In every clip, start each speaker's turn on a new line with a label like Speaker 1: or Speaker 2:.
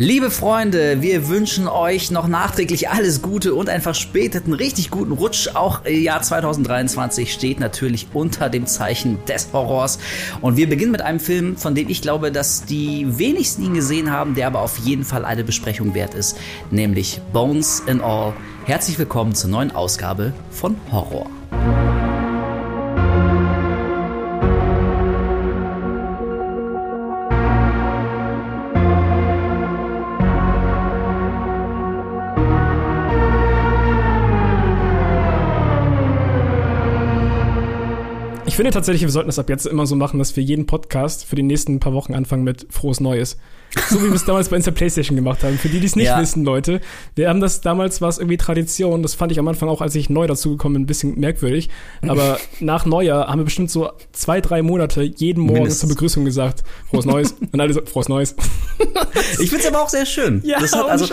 Speaker 1: Liebe Freunde, wir wünschen euch noch nachträglich alles Gute und einen verspäteten, richtig guten Rutsch. Auch Jahr 2023 steht natürlich unter dem Zeichen des Horrors. Und wir beginnen mit einem Film, von dem ich glaube, dass die wenigsten ihn gesehen haben, der aber auf jeden Fall eine Besprechung wert ist, nämlich Bones and All. Herzlich willkommen zur neuen Ausgabe von Horror.
Speaker 2: Finde tatsächlich, wir sollten das ab jetzt immer so machen, dass wir jeden Podcast für die nächsten paar Wochen anfangen mit Frohes Neues. So wie wir es damals bei uns der Playstation gemacht haben. Für die, die es nicht ja. wissen, Leute, wir haben das damals, war es irgendwie Tradition. Das fand ich am Anfang auch, als ich neu dazugekommen bin, ein bisschen merkwürdig. Aber nach Neujahr haben wir bestimmt so zwei, drei Monate jeden Morgen Mindestens. zur Begrüßung gesagt, Frohes Neues. Und alle so, Frohes Neues.
Speaker 1: ich finde es aber auch sehr schön. Ja, das hat, also,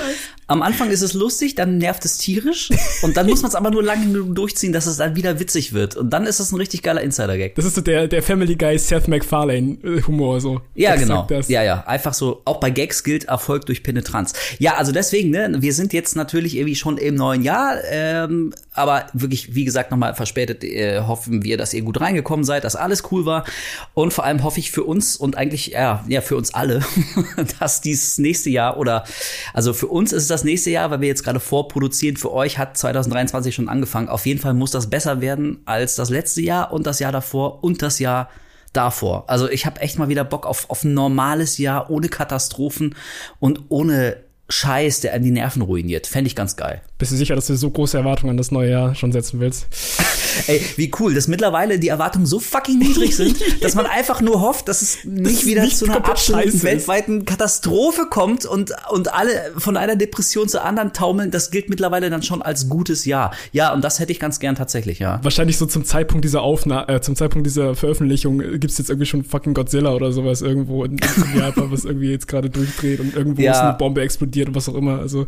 Speaker 1: am Anfang ist es lustig, dann nervt es tierisch. Und dann muss man es aber nur lange genug durchziehen, dass es dann wieder witzig wird. Und dann ist es ein richtig geiler Insider-Gag.
Speaker 2: Das ist so der, der Family Guy Seth MacFarlane-Humor, so.
Speaker 1: Ja, genau. Das. Ja, ja. Einfach so auch bei Gags gilt Erfolg durch Penetranz. Ja, also deswegen, ne, wir sind jetzt natürlich irgendwie schon im neuen Jahr, ähm, aber wirklich, wie gesagt, nochmal verspätet äh, hoffen wir, dass ihr gut reingekommen seid, dass alles cool war und vor allem hoffe ich für uns und eigentlich ja, ja für uns alle, dass dieses nächste Jahr oder also für uns ist es das nächste Jahr, weil wir jetzt gerade vorproduzieren. Für euch hat 2023 schon angefangen. Auf jeden Fall muss das besser werden als das letzte Jahr und das Jahr davor und das Jahr davor. Also ich habe echt mal wieder Bock auf, auf ein normales Jahr ohne Katastrophen und ohne Scheiß, der an die Nerven ruiniert. Fände ich ganz geil.
Speaker 2: Bist du sicher, dass du so große Erwartungen an das neue Jahr schon setzen willst?
Speaker 1: Ey, wie cool, dass mittlerweile die Erwartungen so fucking niedrig sind, dass man einfach nur hofft, dass es nicht das wieder nicht zu einer absoluten weltweiten Katastrophe kommt und, und alle von einer Depression zur anderen taumeln. Das gilt mittlerweile dann schon als gutes Jahr. Ja, und das hätte ich ganz gern tatsächlich, ja.
Speaker 2: Wahrscheinlich so zum Zeitpunkt dieser Aufnahme, äh, zum Zeitpunkt dieser Veröffentlichung gibt's jetzt irgendwie schon fucking Godzilla oder sowas irgendwo in, in Japan, was irgendwie jetzt gerade durchdreht und irgendwo ja. ist eine Bombe explodiert und was auch immer. Also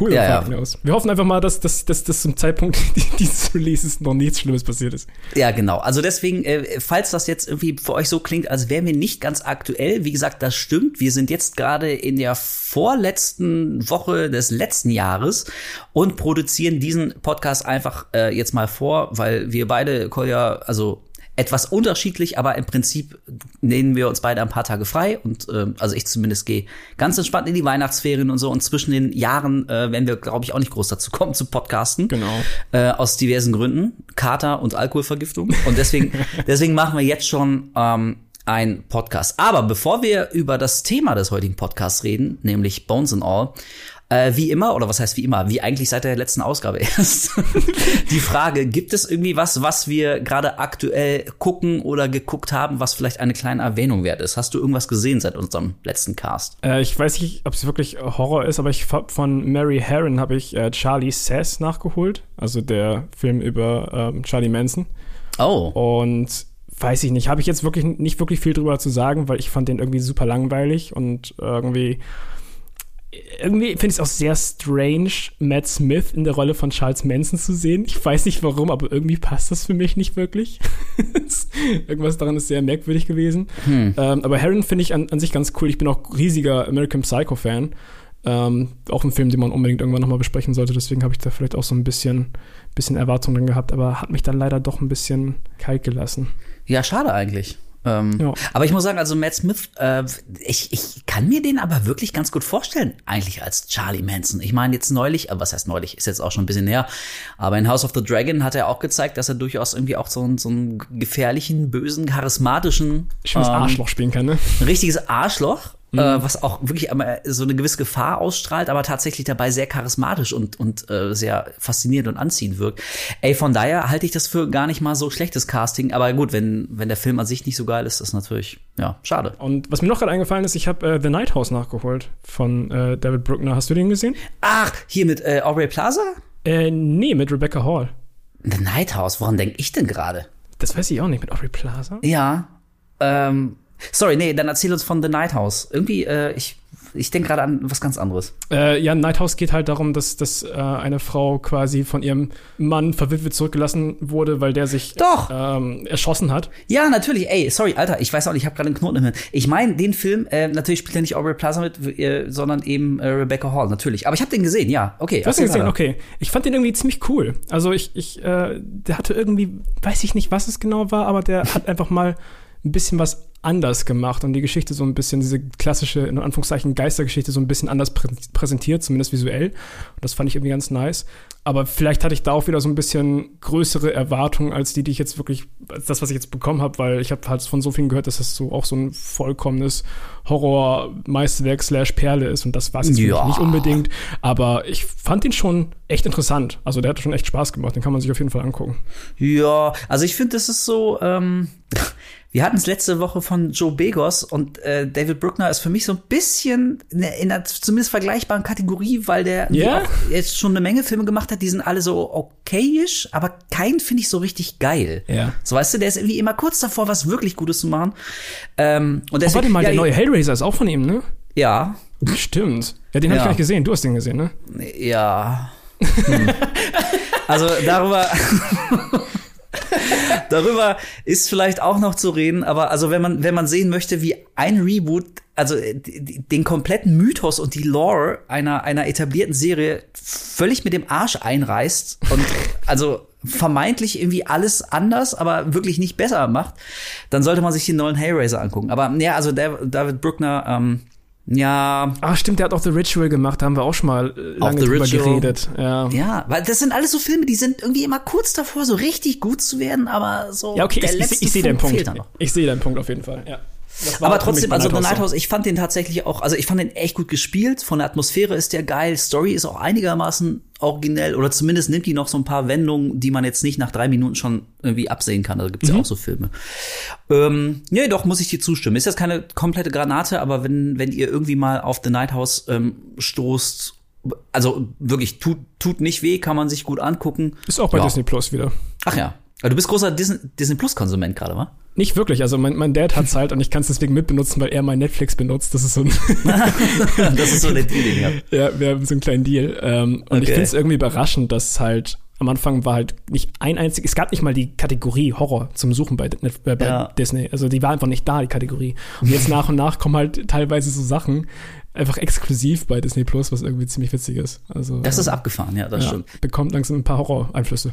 Speaker 2: Hol ja, ja. aus. Wir hoffen einfach mal, dass, dass, dass, dass zum Zeitpunkt dieses Releases noch nichts Schlimmes passiert ist.
Speaker 1: Ja, genau. Also deswegen, äh, falls das jetzt irgendwie für euch so klingt, als wären wir nicht ganz aktuell, wie gesagt, das stimmt. Wir sind jetzt gerade in der vorletzten Woche des letzten Jahres und produzieren diesen Podcast einfach äh, jetzt mal vor, weil wir beide, Kolja, also etwas unterschiedlich, aber im Prinzip nehmen wir uns beide ein paar Tage frei und äh, also ich zumindest gehe ganz entspannt in die Weihnachtsferien und so und zwischen den Jahren äh, werden wir glaube ich auch nicht groß dazu kommen zu podcasten.
Speaker 2: Genau.
Speaker 1: Äh, aus diversen Gründen, Kater und Alkoholvergiftung und deswegen deswegen machen wir jetzt schon ähm, ein Podcast. Aber bevor wir über das Thema des heutigen Podcasts reden, nämlich Bones and All, äh, wie immer, oder was heißt wie immer, wie eigentlich seit der letzten Ausgabe erst, die Frage, gibt es irgendwie was, was wir gerade aktuell gucken oder geguckt haben, was vielleicht eine kleine Erwähnung wert ist? Hast du irgendwas gesehen seit unserem letzten Cast?
Speaker 2: Äh, ich weiß nicht, ob es wirklich Horror ist, aber ich von Mary Herron habe ich äh, Charlie Says nachgeholt, also der Film über ähm, Charlie Manson.
Speaker 1: Oh.
Speaker 2: Und weiß ich nicht, habe ich jetzt wirklich nicht wirklich viel drüber zu sagen, weil ich fand den irgendwie super langweilig und irgendwie irgendwie finde ich es auch sehr strange, Matt Smith in der Rolle von Charles Manson zu sehen. Ich weiß nicht warum, aber irgendwie passt das für mich nicht wirklich. Irgendwas daran ist sehr merkwürdig gewesen. Hm. Ähm, aber Heron finde ich an, an, sich ganz cool. Ich bin auch riesiger American Psycho-Fan. Ähm, auch ein Film, den man unbedingt irgendwann nochmal besprechen sollte. Deswegen habe ich da vielleicht auch so ein bisschen, bisschen Erwartungen gehabt, aber hat mich dann leider doch ein bisschen kalt gelassen.
Speaker 1: Ja, schade eigentlich. Ähm, ja. Aber ich muss sagen, also Matt Smith, äh, ich, ich kann mir den aber wirklich ganz gut vorstellen, eigentlich als Charlie Manson. Ich meine, jetzt neulich, äh, was heißt neulich, ist jetzt auch schon ein bisschen her, aber in House of the Dragon hat er auch gezeigt, dass er durchaus irgendwie auch so, so einen gefährlichen, bösen, charismatischen
Speaker 2: Schönes ähm, Arschloch spielen kann, ne?
Speaker 1: Ein richtiges Arschloch mhm. äh, was auch wirklich so eine gewisse Gefahr ausstrahlt, aber tatsächlich dabei sehr charismatisch und, und äh, sehr faszinierend und anziehend wirkt. Ey, von daher halte ich das für gar nicht mal so schlechtes Casting, aber gut, wenn, wenn der Film an sich nicht so geil ist, ist natürlich, ja, schade.
Speaker 2: Und was mir noch gerade eingefallen ist, ich habe äh, The Night House nachgeholt von äh, David Bruckner. Hast du den gesehen?
Speaker 1: Ach, hier mit äh, Aubrey Plaza?
Speaker 2: Äh, nee, mit Rebecca Hall.
Speaker 1: The Night House, woran denke ich denn gerade?
Speaker 2: Das weiß ich auch nicht, mit Aubrey Plaza?
Speaker 1: Ja. Ähm, Sorry, nee, dann erzähl uns von The Night House. Irgendwie, äh, ich ich denke gerade an was ganz anderes.
Speaker 2: Äh, ja, Nighthouse geht halt darum, dass, dass äh, eine Frau quasi von ihrem Mann verwitwet zurückgelassen wurde, weil der sich
Speaker 1: Doch.
Speaker 2: Ähm, erschossen hat.
Speaker 1: Ja, natürlich. Ey, sorry, Alter, ich weiß auch nicht, ich habe gerade einen Knoten im Hirn. Ich meine, den Film, äh, natürlich spielt er nicht Aubrey Plaza mit, äh, sondern eben äh, Rebecca Hall, natürlich. Aber ich habe den gesehen, ja. Okay.
Speaker 2: Du hast den gesehen, okay. Ich fand den irgendwie ziemlich cool. Also ich, ich, äh, der hatte irgendwie, weiß ich nicht, was es genau war, aber der hat einfach mal ein bisschen was anders gemacht und die Geschichte so ein bisschen, diese klassische, in Anführungszeichen, Geistergeschichte so ein bisschen anders prä präsentiert, zumindest visuell. Und das fand ich irgendwie ganz nice. Aber vielleicht hatte ich da auch wieder so ein bisschen größere Erwartungen als die, die ich jetzt wirklich, als das, was ich jetzt bekommen habe, weil ich habe halt von so vielen gehört, dass das so auch so ein vollkommenes Horror-Meisterwerk slash Perle ist und das war es jetzt ja. nicht unbedingt. Aber ich fand ihn schon echt interessant. Also der hat schon echt Spaß gemacht, den kann man sich auf jeden Fall angucken.
Speaker 1: Ja, also ich finde, das ist so, ähm, wir hatten es letzte Woche von Joe Begos und äh, David Bruckner ist für mich so ein bisschen in, in einer zumindest vergleichbaren Kategorie, weil der
Speaker 2: yeah.
Speaker 1: jetzt schon eine Menge Filme gemacht hat, die sind alle so okayisch, aber keinen finde ich so richtig geil.
Speaker 2: Ja.
Speaker 1: So weißt du, der ist irgendwie immer kurz davor, was wirklich Gutes zu machen. Ähm, und deswegen,
Speaker 2: oh, warte mal, ja, der neue Hellraiser ist auch von ihm, ne?
Speaker 1: Ja.
Speaker 2: Stimmt. Ja, den ja. habe ich gar nicht gesehen. Du hast den gesehen, ne?
Speaker 1: Ja. Hm. also darüber Darüber ist vielleicht auch noch zu reden, aber also wenn man, wenn man sehen möchte, wie ein Reboot, also äh, den kompletten Mythos und die Lore einer, einer etablierten Serie völlig mit dem Arsch einreißt und also vermeintlich irgendwie alles anders, aber wirklich nicht besser macht, dann sollte man sich den neuen Hellraiser angucken. Aber ja, also David Bruckner, ähm, ja.
Speaker 2: Ach, stimmt, der hat auch The Ritual gemacht, da haben wir auch schon mal äh, lange drüber Ritual. geredet. Ja.
Speaker 1: ja, weil das sind alles so Filme, die sind irgendwie immer kurz davor, so richtig gut zu werden, aber so.
Speaker 2: Ja, okay, ich, ich, ich sehe deinen Punkt. Ich sehe deinen Punkt auf jeden Fall, ja.
Speaker 1: Aber trotzdem, also The Nighthouse, ich fand den tatsächlich auch, also ich fand den echt gut gespielt. Von der Atmosphäre ist der geil. Story ist auch einigermaßen originell oder zumindest nimmt die noch so ein paar Wendungen, die man jetzt nicht nach drei Minuten schon irgendwie absehen kann. Da gibt's mhm. ja auch so Filme. Ähm, nee, doch, muss ich dir zustimmen. Ist jetzt keine komplette Granate, aber wenn, wenn ihr irgendwie mal auf The Nighthouse ähm, stoßt, also wirklich, tut, tut nicht weh, kann man sich gut angucken.
Speaker 2: Ist auch bei ja. Disney Plus wieder.
Speaker 1: Ach ja. Aber du bist großer Disney, Disney Plus Konsument gerade, wa?
Speaker 2: Nicht wirklich. Also mein, mein Dad hat's halt und ich kann es deswegen mitbenutzen, weil er mein Netflix benutzt. Das ist so ein
Speaker 1: Das ist so ein Deal, ja.
Speaker 2: Ja, wir haben so einen kleinen Deal. Ähm, und okay. ich finde es irgendwie überraschend, dass halt am Anfang war halt nicht ein einzig, es gab nicht mal die Kategorie Horror zum Suchen bei, bei, bei ja. Disney. Also die war einfach nicht da, die Kategorie. Und jetzt nach und nach kommen halt teilweise so Sachen, einfach exklusiv bei Disney Plus, was irgendwie ziemlich witzig ist. Also,
Speaker 1: das ist abgefahren, ja, das ja, stimmt.
Speaker 2: Bekommt langsam ein paar Horror-Einflüsse.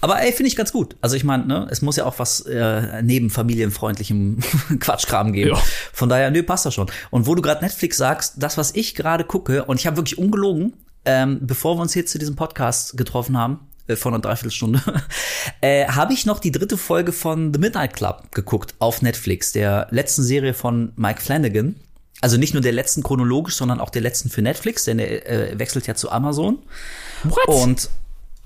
Speaker 1: Aber ey, finde ich ganz gut. Also ich meine, ne, es muss ja auch was äh, neben familienfreundlichem Quatschkram geben. Ja. Von daher, nö, passt das schon. Und wo du gerade Netflix sagst, das, was ich gerade gucke, und ich habe wirklich ungelogen, ähm, bevor wir uns hier zu diesem Podcast getroffen haben, äh, vor einer Dreiviertelstunde, äh, habe ich noch die dritte Folge von The Midnight Club geguckt auf Netflix, der letzten Serie von Mike Flanagan. Also nicht nur der letzten chronologisch, sondern auch der letzten für Netflix, denn der äh, wechselt ja zu Amazon.
Speaker 2: What?
Speaker 1: Und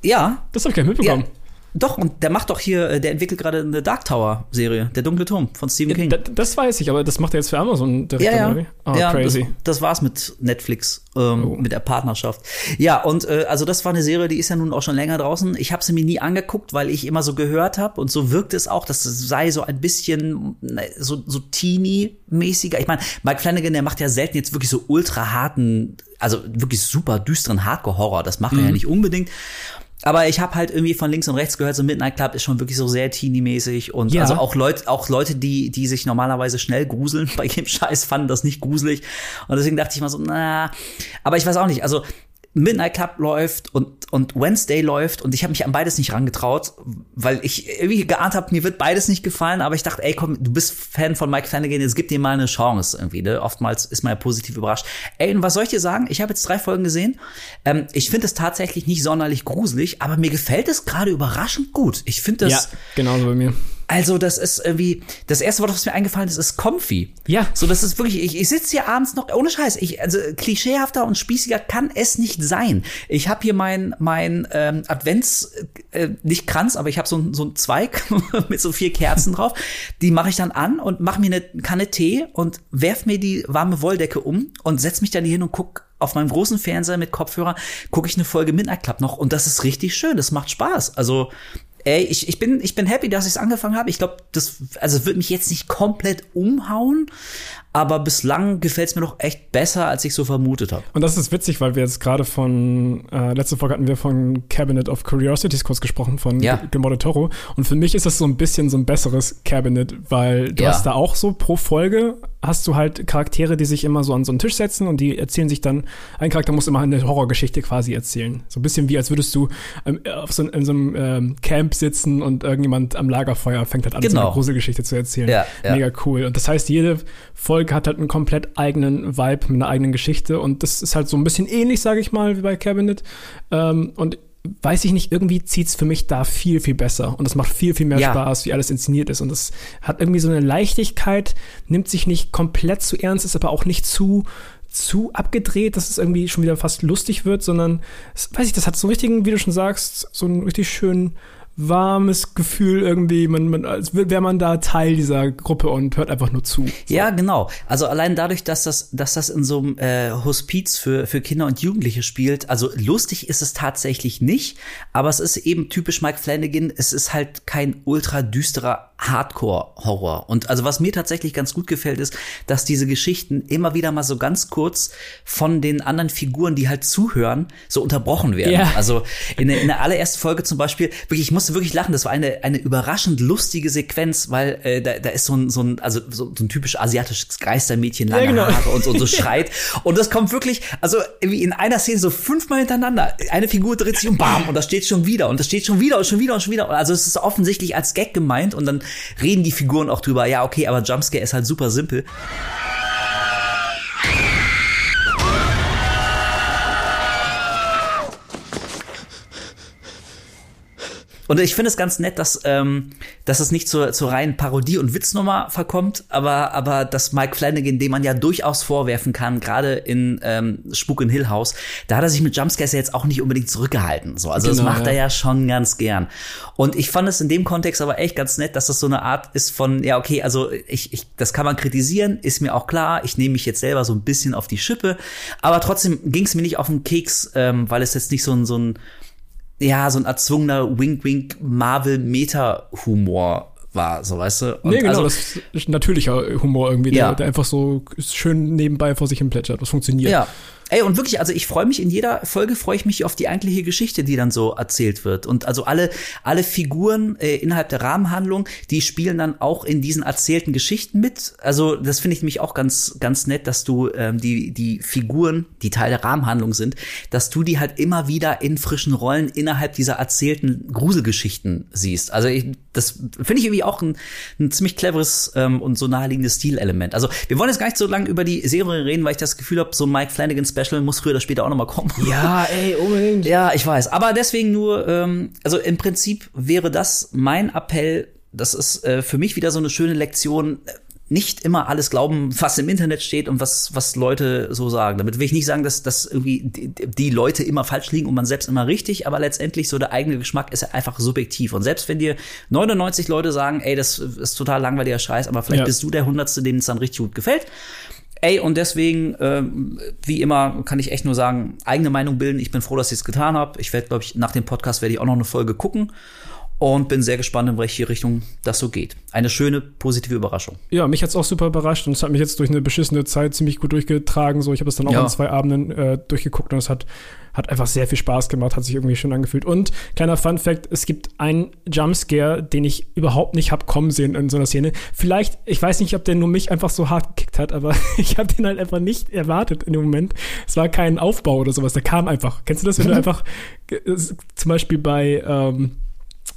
Speaker 1: ja.
Speaker 2: Das habe ich gar nicht mitbekommen. Ja,
Speaker 1: doch, und der macht doch hier, äh, der entwickelt gerade eine Dark Tower-Serie, der dunkle Turm von Stephen King.
Speaker 2: Ja, das weiß ich, aber das macht er jetzt für Amazon
Speaker 1: direkt. Ja, ja. Oh, ja crazy. Das, das, war's mit Netflix, ähm, oh. mit der Partnerschaft. Ja, und äh, also das war eine Serie, die ist ja nun auch schon länger draußen. Ich habe sie mir nie angeguckt, weil ich immer so gehört habe und so wirkt es auch, dass es sei so ein bisschen so, so teeny-mäßiger. Ich meine, Mike Flanagan, der macht ja selten jetzt wirklich so ultra harten, also wirklich super düsteren Hardcore-Horror. Das macht er ja mhm. nicht unbedingt aber ich habe halt irgendwie von links und rechts gehört, so Midnight Club ist schon wirklich so sehr teeny-mäßig und ja. also auch Leute, auch Leute, die, die sich normalerweise schnell gruseln bei jedem Scheiß, fanden das nicht gruselig und deswegen dachte ich mal so, na, aber ich weiß auch nicht, also Midnight Club läuft und, und Wednesday läuft und ich habe mich an beides nicht rangetraut, weil ich irgendwie geahnt habe, mir wird beides nicht gefallen, aber ich dachte, ey, komm, du bist Fan von Mike Flanagan, jetzt gib dir mal eine Chance irgendwie, ne? Oftmals ist man ja positiv überrascht. Ey, und was soll ich dir sagen? Ich habe jetzt drei Folgen gesehen. Ähm, ich finde es tatsächlich nicht sonderlich gruselig, aber mir gefällt es gerade überraschend gut. Ich finde das.
Speaker 2: Ja, genauso bei mir.
Speaker 1: Also, das ist irgendwie, das erste Wort, was mir eingefallen ist, ist comfy.
Speaker 2: Ja.
Speaker 1: So, das ist wirklich, ich, ich sitze hier abends noch, ohne Scheiß, ich, also klischeehafter und spießiger kann es nicht sein. Ich habe hier mein, mein ähm, Advents, äh, nicht Kranz, aber ich habe so, so einen Zweig mit so vier Kerzen drauf. Die mache ich dann an und mache mir eine Kanne Tee und werf mir die warme Wolldecke um und setz mich dann hier hin und guck auf meinem großen Fernseher mit Kopfhörer gucke ich eine Folge Midnight Club noch und das ist richtig schön, das macht Spaß. Also Ey, ich, ich, bin, ich bin happy, dass ich es angefangen habe. Ich glaube, das also wird mich jetzt nicht komplett umhauen, aber bislang gefällt es mir doch echt besser, als ich so vermutet habe.
Speaker 2: Und das ist witzig, weil wir jetzt gerade von, äh, letzte Folge hatten wir von Cabinet of Curiosities kurz gesprochen, von
Speaker 1: Ja.
Speaker 2: Guillermo del Toro. Und für mich ist das so ein bisschen so ein besseres Cabinet, weil du
Speaker 1: Ja.
Speaker 2: hast da auch so pro Folge hast du halt Charaktere, die sich immer so an so einen Tisch setzen und die erzählen sich dann, ein Charakter muss immer eine Horrorgeschichte quasi erzählen. So ein bisschen wie, als würdest du ähm, auf so, in so einem ähm, Camp sitzen und irgendjemand am Lagerfeuer fängt halt an, so
Speaker 1: Genau.
Speaker 2: eine Gruselgeschichte zu erzählen.
Speaker 1: Ja, ja.
Speaker 2: Mega cool. Und das heißt, jede Folge hat halt einen komplett eigenen Vibe mit einer eigenen Geschichte und das ist halt so ein bisschen ähnlich, sage ich mal, wie bei Cabinet. Ähm, und weiß ich nicht, irgendwie zieht's für mich da viel, viel besser. Und es macht viel, viel mehr
Speaker 1: Ja.
Speaker 2: Spaß, wie alles inszeniert ist. Und es hat irgendwie so eine Leichtigkeit, nimmt sich nicht komplett zu ernst, ist aber auch nicht zu zu abgedreht, dass es irgendwie schon wieder fast lustig wird, sondern es, weiß ich, das hat so einen richtigen, wie du schon sagst, so einen richtig schönen warmes Gefühl irgendwie, man, man, als wäre man da Teil dieser Gruppe und hört einfach nur zu.
Speaker 1: Ja, genau. Also allein dadurch, dass das, dass das in so einem äh, Hospiz für, für Kinder und Jugendliche spielt, also lustig ist es tatsächlich nicht, aber es ist eben typisch Mike Flanagan, es ist halt kein ultra düsterer Hardcore-Horror. Und also was mir tatsächlich ganz gut gefällt, ist, dass diese Geschichten immer wieder mal so ganz kurz von den anderen Figuren, die halt zuhören, so unterbrochen werden.
Speaker 2: Ja.
Speaker 1: Also in der, in der allerersten Folge zum Beispiel, wirklich, ich musste wirklich lachen, das war eine, eine überraschend lustige Sequenz, weil äh, da, da ist so ein, so ein, also so, so ein typisch asiatisches Geistermädchen, lange
Speaker 2: Ja, genau.
Speaker 1: Haare und so, und so schreit. Und das kommt wirklich, also wie in einer Szene so fünfmal hintereinander. Eine Figur dreht sich um, bam, und das steht schon wieder und das steht schon wieder und schon wieder und schon wieder. Also es ist offensichtlich als Gag gemeint und dann reden die Figuren auch drüber, ja, okay, aber Jumpscare ist halt super simpel. Und ich finde es ganz nett, dass, ähm, dass es nicht zur, zur reinen Parodie- und Witznummer verkommt, aber, aber dass Mike Flanagan, dem man ja durchaus vorwerfen kann, gerade in ähm, Spuk in Hill House, da hat er sich mit Jumpscares ja jetzt auch nicht unbedingt zurückgehalten. So. Also das
Speaker 2: Genau,
Speaker 1: macht er
Speaker 2: ja.
Speaker 1: ja schon ganz gern. Und ich fand es in dem Kontext aber echt ganz nett, dass das so eine Art ist von, ja, okay, also ich, ich, das kann man kritisieren, ist mir auch klar, ich nehme mich jetzt selber so ein bisschen auf die Schippe, aber trotzdem ging es mir nicht auf den Keks, ähm, weil es jetzt nicht so ein, so ein ja, so ein erzwungener Wink-Wink-Marvel-Meta-Humor war, so weißt du. Und
Speaker 2: nee, genau,
Speaker 1: also,
Speaker 2: das ist natürlicher Humor irgendwie, der,
Speaker 1: Ja.
Speaker 2: der einfach so schön nebenbei vor sich hin plätschert. Das funktioniert.
Speaker 1: Ja. Ey, und wirklich, also ich freue mich in jeder Folge, freue ich mich auf die eigentliche Geschichte, die dann so erzählt wird. Und also alle, alle Figuren äh, innerhalb der Rahmenhandlung, die spielen dann auch in diesen erzählten Geschichten mit. Also das finde ich nämlich auch ganz, ganz nett, dass du ähm, die, die Figuren, die Teil der Rahmenhandlung sind, dass du die halt immer wieder in frischen Rollen innerhalb dieser erzählten Gruselgeschichten siehst. Also ich, das finde ich irgendwie auch ein, ein ziemlich cleveres ähm, und so naheliegendes Stilelement. Also wir wollen jetzt gar nicht so lange über die Serie reden, weil ich das Gefühl habe, so Mike Flanagan Special muss früher oder später auch noch mal kommen.
Speaker 2: Ja, ey, unbedingt.
Speaker 1: Ja, ich weiß. Aber deswegen nur, ähm, also im Prinzip wäre das mein Appell. Das ist äh, für mich wieder so eine schöne Lektion. Nicht immer alles glauben, was im Internet steht und was, was Leute so sagen. Damit will ich nicht sagen, dass, dass irgendwie die, die Leute immer falsch liegen und man selbst immer richtig, aber letztendlich so der eigene Geschmack ist ja einfach subjektiv. Und selbst wenn dir 99 Leute sagen, ey, das ist total langweiliger Scheiß, aber vielleicht
Speaker 2: Ja.
Speaker 1: bist du der Hundertste, dem es dann richtig gut gefällt. Ey, und deswegen, ähm, wie immer, kann ich echt nur sagen, eigene Meinung bilden. Ich bin froh, dass ich es getan habe. Ich werde, glaube ich, nach dem Podcast werde ich auch noch eine Folge gucken und bin sehr gespannt, in welche Richtung das so geht. Eine schöne, positive Überraschung.
Speaker 2: Ja, mich hat's auch super überrascht und es hat mich jetzt durch eine beschissene Zeit ziemlich gut durchgetragen. So, ich habe es dann auch
Speaker 1: Ja.
Speaker 2: an zwei Abenden äh, durchgeguckt und es hat, hat einfach sehr viel Spaß gemacht, hat sich irgendwie schön angefühlt. Und kleiner Fun Fact: Es gibt einen Jumpscare, den ich überhaupt nicht hab kommen sehen in so einer Szene. Vielleicht, ich weiß nicht, ob der nur mich einfach so hart gekickt hat, aber ich habe den halt einfach nicht erwartet in dem Moment. Es war kein Aufbau oder sowas, der kam einfach. Kennst du das, wenn du einfach äh, zum Beispiel bei ähm,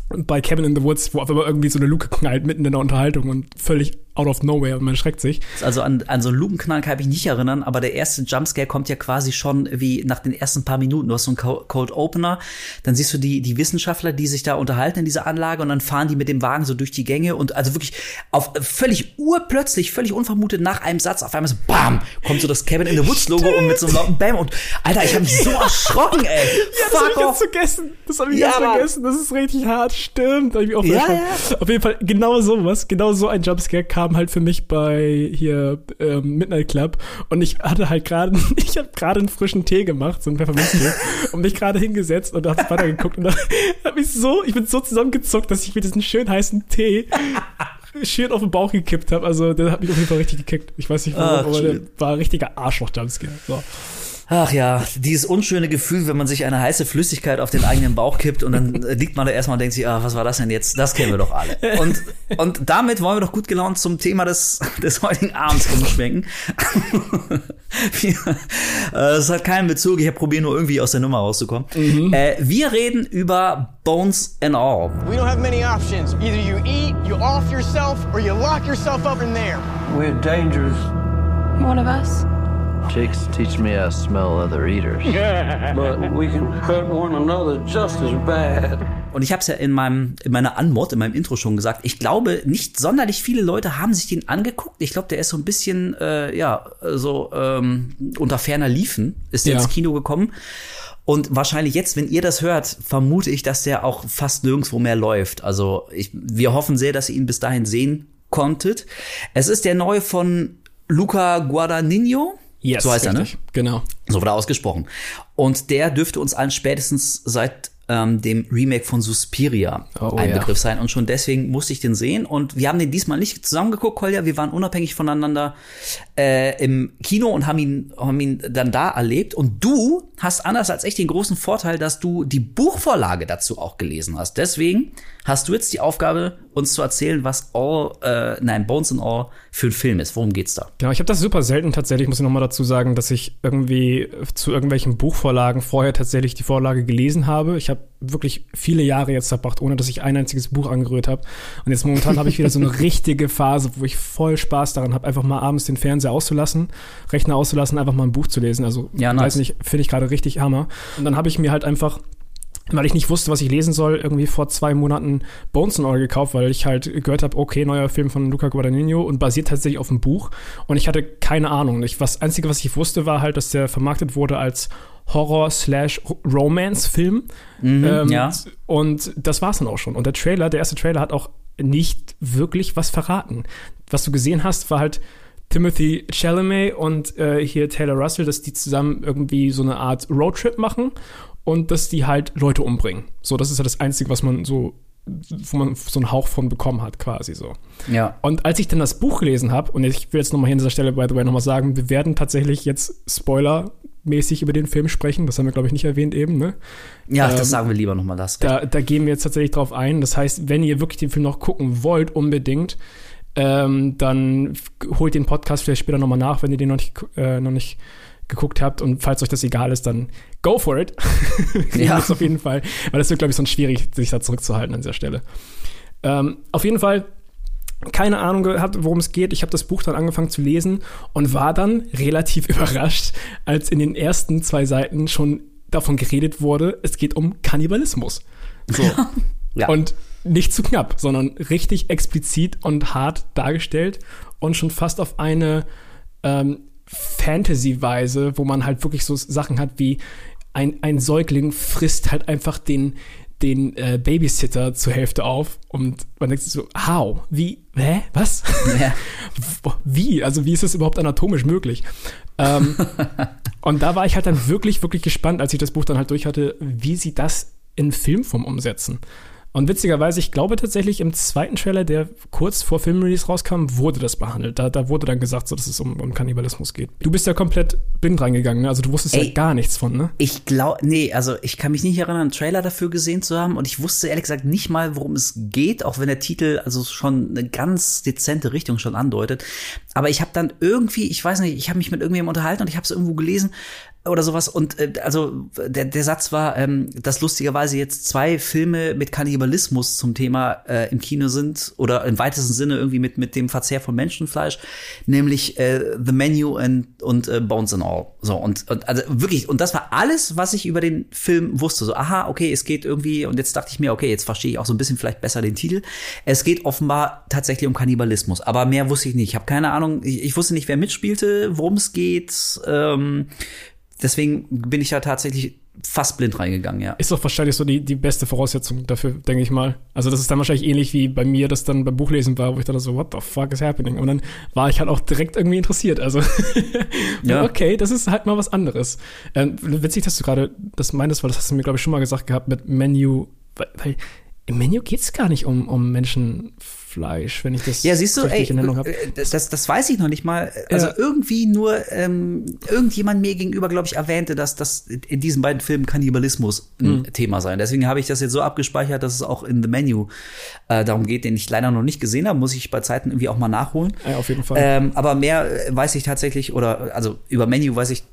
Speaker 2: bei Cabin in the Woods, wo auf einmal irgendwie so eine Luke knallt mitten in der Unterhaltung und völlig out of nowhere und man schreckt sich.
Speaker 1: Also an, an so einen Lukenknall kann ich mich nicht erinnern, aber der erste Jumpscare kommt ja quasi schon wie nach den ersten paar Minuten. Du hast so einen Co- Cold Opener, dann siehst du die, die Wissenschaftler, die sich da unterhalten in dieser Anlage und dann fahren die mit dem Wagen so durch die Gänge und also wirklich auf völlig urplötzlich, völlig unvermutet nach einem Satz auf einmal so BAM! kommt so das Cabin in the Woods Logo und mit so einem lauten Bam und Alter, ich habe mich so erschrocken, ey.
Speaker 2: Ja, das hab ich ganz vergessen. Das habe ich
Speaker 1: Ja,
Speaker 2: ganz vergessen. Das ist richtig hart. Stimmt. Da hab ich mich auch
Speaker 1: Ja,
Speaker 2: erschrocken. Auf jeden Fall genau sowas, genau so ein Jumpscare kam kam halt für mich bei hier ähm, Midnight Club und ich hatte halt gerade, ich habe gerade einen frischen Tee gemacht, so einen Pfefferminztee und mich gerade hingesetzt und da weiter geguckt und dann habe ich so, ich bin so zusammengezuckt, dass ich mir diesen schön heißen Tee schön auf den Bauch gekippt habe. Also der hat mich auf jeden Fall richtig gekickt. Ich weiß nicht warum, Ach, aber der war ein richtiger Arschloch-Jumpscare. So.
Speaker 1: Ach ja, dieses unschöne Gefühl, wenn man sich eine heiße Flüssigkeit auf den eigenen Bauch kippt und dann liegt man da erstmal und denkt sich, ah, was war das denn jetzt? Das kennen wir doch alle. Und, und damit wollen wir doch gut gelaunt zum Thema des, des heutigen Abends umschwenken. Es hat keinen Bezug, ich probiere nur irgendwie aus der Nummer rauszukommen. Mhm. Äh, wir reden über Bones and All. We don't have many options. Either you eat, you off yourself, or you lock yourself up in there. We're dangerous. One of us. Chicks teach me how to smell other eaters. But we can hurt one another just as bad. Und ich habe es ja in meinem in meiner Anmod, in meinem Intro schon gesagt. Ich glaube, nicht sonderlich viele Leute haben sich den angeguckt. Ich glaube, der ist so ein bisschen äh, ja so ähm, unter ferner Liefen ist der ja. ins Kino gekommen. Und wahrscheinlich jetzt, wenn ihr das hört, vermute ich, dass der auch fast nirgendwo mehr läuft. Also ich, wir hoffen sehr, dass ihr ihn bis dahin sehen konntet. Es ist der neue von Luca Guadagnino.
Speaker 2: Yes,
Speaker 1: so heißt
Speaker 2: richtig. er, ne? Genau.
Speaker 1: So wurde er ausgesprochen. Und der dürfte uns allen spätestens seit ähm, dem Remake von Suspiria oh, ein ja. Begriff sein. Und schon deswegen musste ich den sehen. Und wir haben den diesmal nicht zusammengeguckt, Kolja. Wir waren unabhängig voneinander äh, im Kino und haben ihn, haben ihn dann da erlebt. Und du hast anders als ich den großen Vorteil, dass du die Buchvorlage dazu auch gelesen hast. Deswegen hast du jetzt die Aufgabe, uns zu erzählen, was All, äh, nein, Bones and All für ein Film ist. Worum geht's da?
Speaker 2: Genau, ich habe das super selten tatsächlich, muss ich nochmal dazu sagen, dass ich irgendwie zu irgendwelchen Buchvorlagen vorher tatsächlich die Vorlage gelesen habe. Ich habe wirklich viele Jahre jetzt verbracht, ohne dass ich ein einziges Buch angerührt habe. Und jetzt momentan habe ich wieder so eine richtige Phase, wo ich voll Spaß daran habe, einfach mal abends den Fernseher auszulassen, Rechner auszulassen, einfach mal ein Buch zu lesen. Also, ja, nice. weiß nicht, finde ich gerade richtig Hammer. Und dann habe ich mir halt einfach weil ich nicht wusste, was ich lesen soll, irgendwie vor zwei Monaten Bones and All gekauft, weil ich halt gehört habe, okay, neuer Film von Luca Guadagnino und basiert tatsächlich auf einem Buch. Und ich hatte keine Ahnung. Ich, was Einzige, was ich wusste, war halt, dass der vermarktet wurde als Horror-Slash-Romance-Film. Mhm, ähm, ja. Und das war's dann auch schon. Und der Trailer, der erste Trailer hat auch nicht wirklich was verraten. Was du gesehen hast, war halt Timothy Chalamet und äh, hier Taylor Russell, dass die zusammen irgendwie so eine Art Roadtrip machen und dass die halt Leute umbringen. So, das ist ja das Einzige, was man so, wo man so einen Hauch von bekommen hat, quasi so.
Speaker 1: Ja.
Speaker 2: Und als ich dann das Buch gelesen habe, und ich will jetzt nochmal hier an dieser Stelle, by the way, nochmal sagen, wir werden tatsächlich jetzt Spoiler-mäßig über den Film sprechen. Das haben wir, glaube ich, nicht erwähnt eben, ne?
Speaker 1: Ja, ähm, das sagen wir lieber nochmal das.
Speaker 2: Da, da gehen wir jetzt tatsächlich drauf ein. Das heißt, wenn ihr wirklich den Film noch gucken wollt, unbedingt, ähm, dann holt den Podcast vielleicht später nochmal nach, wenn ihr den noch nicht, äh, noch nicht geguckt habt. Und falls euch das egal ist, dann go for it. ja. auf jeden Fall. Weil das wird, glaube ich, sonst schwierig, sich da zurückzuhalten an dieser Stelle. Ähm, auf jeden Fall keine Ahnung gehabt, worum es geht. Ich habe das Buch dann angefangen zu lesen und war dann relativ überrascht, als in den ersten zwei Seiten schon davon geredet wurde, es geht um Kannibalismus. So. ja. Und nicht zu knapp, sondern richtig explizit und hart dargestellt und schon fast auf eine ähm, Fantasy-Weise, wo man halt wirklich so Sachen hat wie ein, ein Säugling frisst halt einfach den, den äh, Babysitter zur Hälfte auf und man denkt sich so, how? Wie? Hä? Was? Ja. wie? Also wie ist das überhaupt anatomisch möglich? Ähm, und da war ich halt dann wirklich, wirklich gespannt, als ich das Buch dann halt durch hatte, wie sie das in Filmform umsetzen. Und witzigerweise, ich glaube tatsächlich im zweiten Trailer, der kurz vor Filmrelease rauskam, wurde das behandelt. Da, da wurde dann gesagt, so, dass es um, um Kannibalismus geht. Du bist ja komplett blind reingegangen, ne? Also du wusstest Ey, ja gar nichts von, ne?
Speaker 1: Ich glaube, nee, also ich kann mich nicht erinnern, einen Trailer dafür gesehen zu haben und ich wusste ehrlich gesagt nicht mal, worum es geht, auch wenn der Titel also schon eine ganz dezente Richtung schon andeutet. Aber ich habe dann irgendwie, ich weiß nicht, ich habe mich mit irgendjemandem unterhalten und ich habe es irgendwo gelesen, oder sowas. Und äh, also der, der Satz war, ähm, dass lustigerweise jetzt zwei Filme mit Kannibalismus zum Thema äh, im Kino sind oder im weitesten Sinne irgendwie mit mit dem Verzehr von Menschenfleisch, nämlich äh, The Menu and, und äh, Bones and All. So und, und also wirklich und das war alles, was ich über den Film wusste. So aha, okay, es geht irgendwie und jetzt dachte ich mir, okay, jetzt verstehe ich auch so ein bisschen vielleicht besser den Titel. Es geht offenbar tatsächlich um Kannibalismus, aber mehr wusste ich nicht. Ich habe keine Ahnung. Ich, ich wusste nicht, wer mitspielte, worum es geht. Ähm, deswegen bin ich ja tatsächlich fast blind reingegangen, ja.
Speaker 2: Ist doch wahrscheinlich so die, die beste Voraussetzung dafür, denke ich mal. Also das ist dann wahrscheinlich ähnlich wie bei mir, das dann beim Buchlesen war, wo ich dann so, what the fuck is happening? Und dann war ich halt auch direkt irgendwie interessiert. Also ja. okay, das ist halt mal was anderes. Ähm, witzig, dass du gerade das meintest, weil das hast du mir, glaube ich, schon mal gesagt gehabt mit Menu, weil, weil im Menü geht's gar nicht um, um Menschenfleisch, wenn ich das
Speaker 1: ja, siehst du, ey, äh, das, das, das weiß ich noch nicht mal. Also ja. irgendwie nur ähm, irgendjemand mir gegenüber, glaube ich, erwähnte, dass das in diesen beiden Filmen Kannibalismus ein mhm. Thema sei. Deswegen habe ich das jetzt so abgespeichert, dass es auch in The Menu äh, darum geht, den ich leider noch nicht gesehen habe, muss ich bei Zeiten irgendwie auch mal nachholen.
Speaker 2: Ja, auf jeden Fall.
Speaker 1: Ähm, aber mehr äh, weiß ich tatsächlich, oder also über Menu weiß ich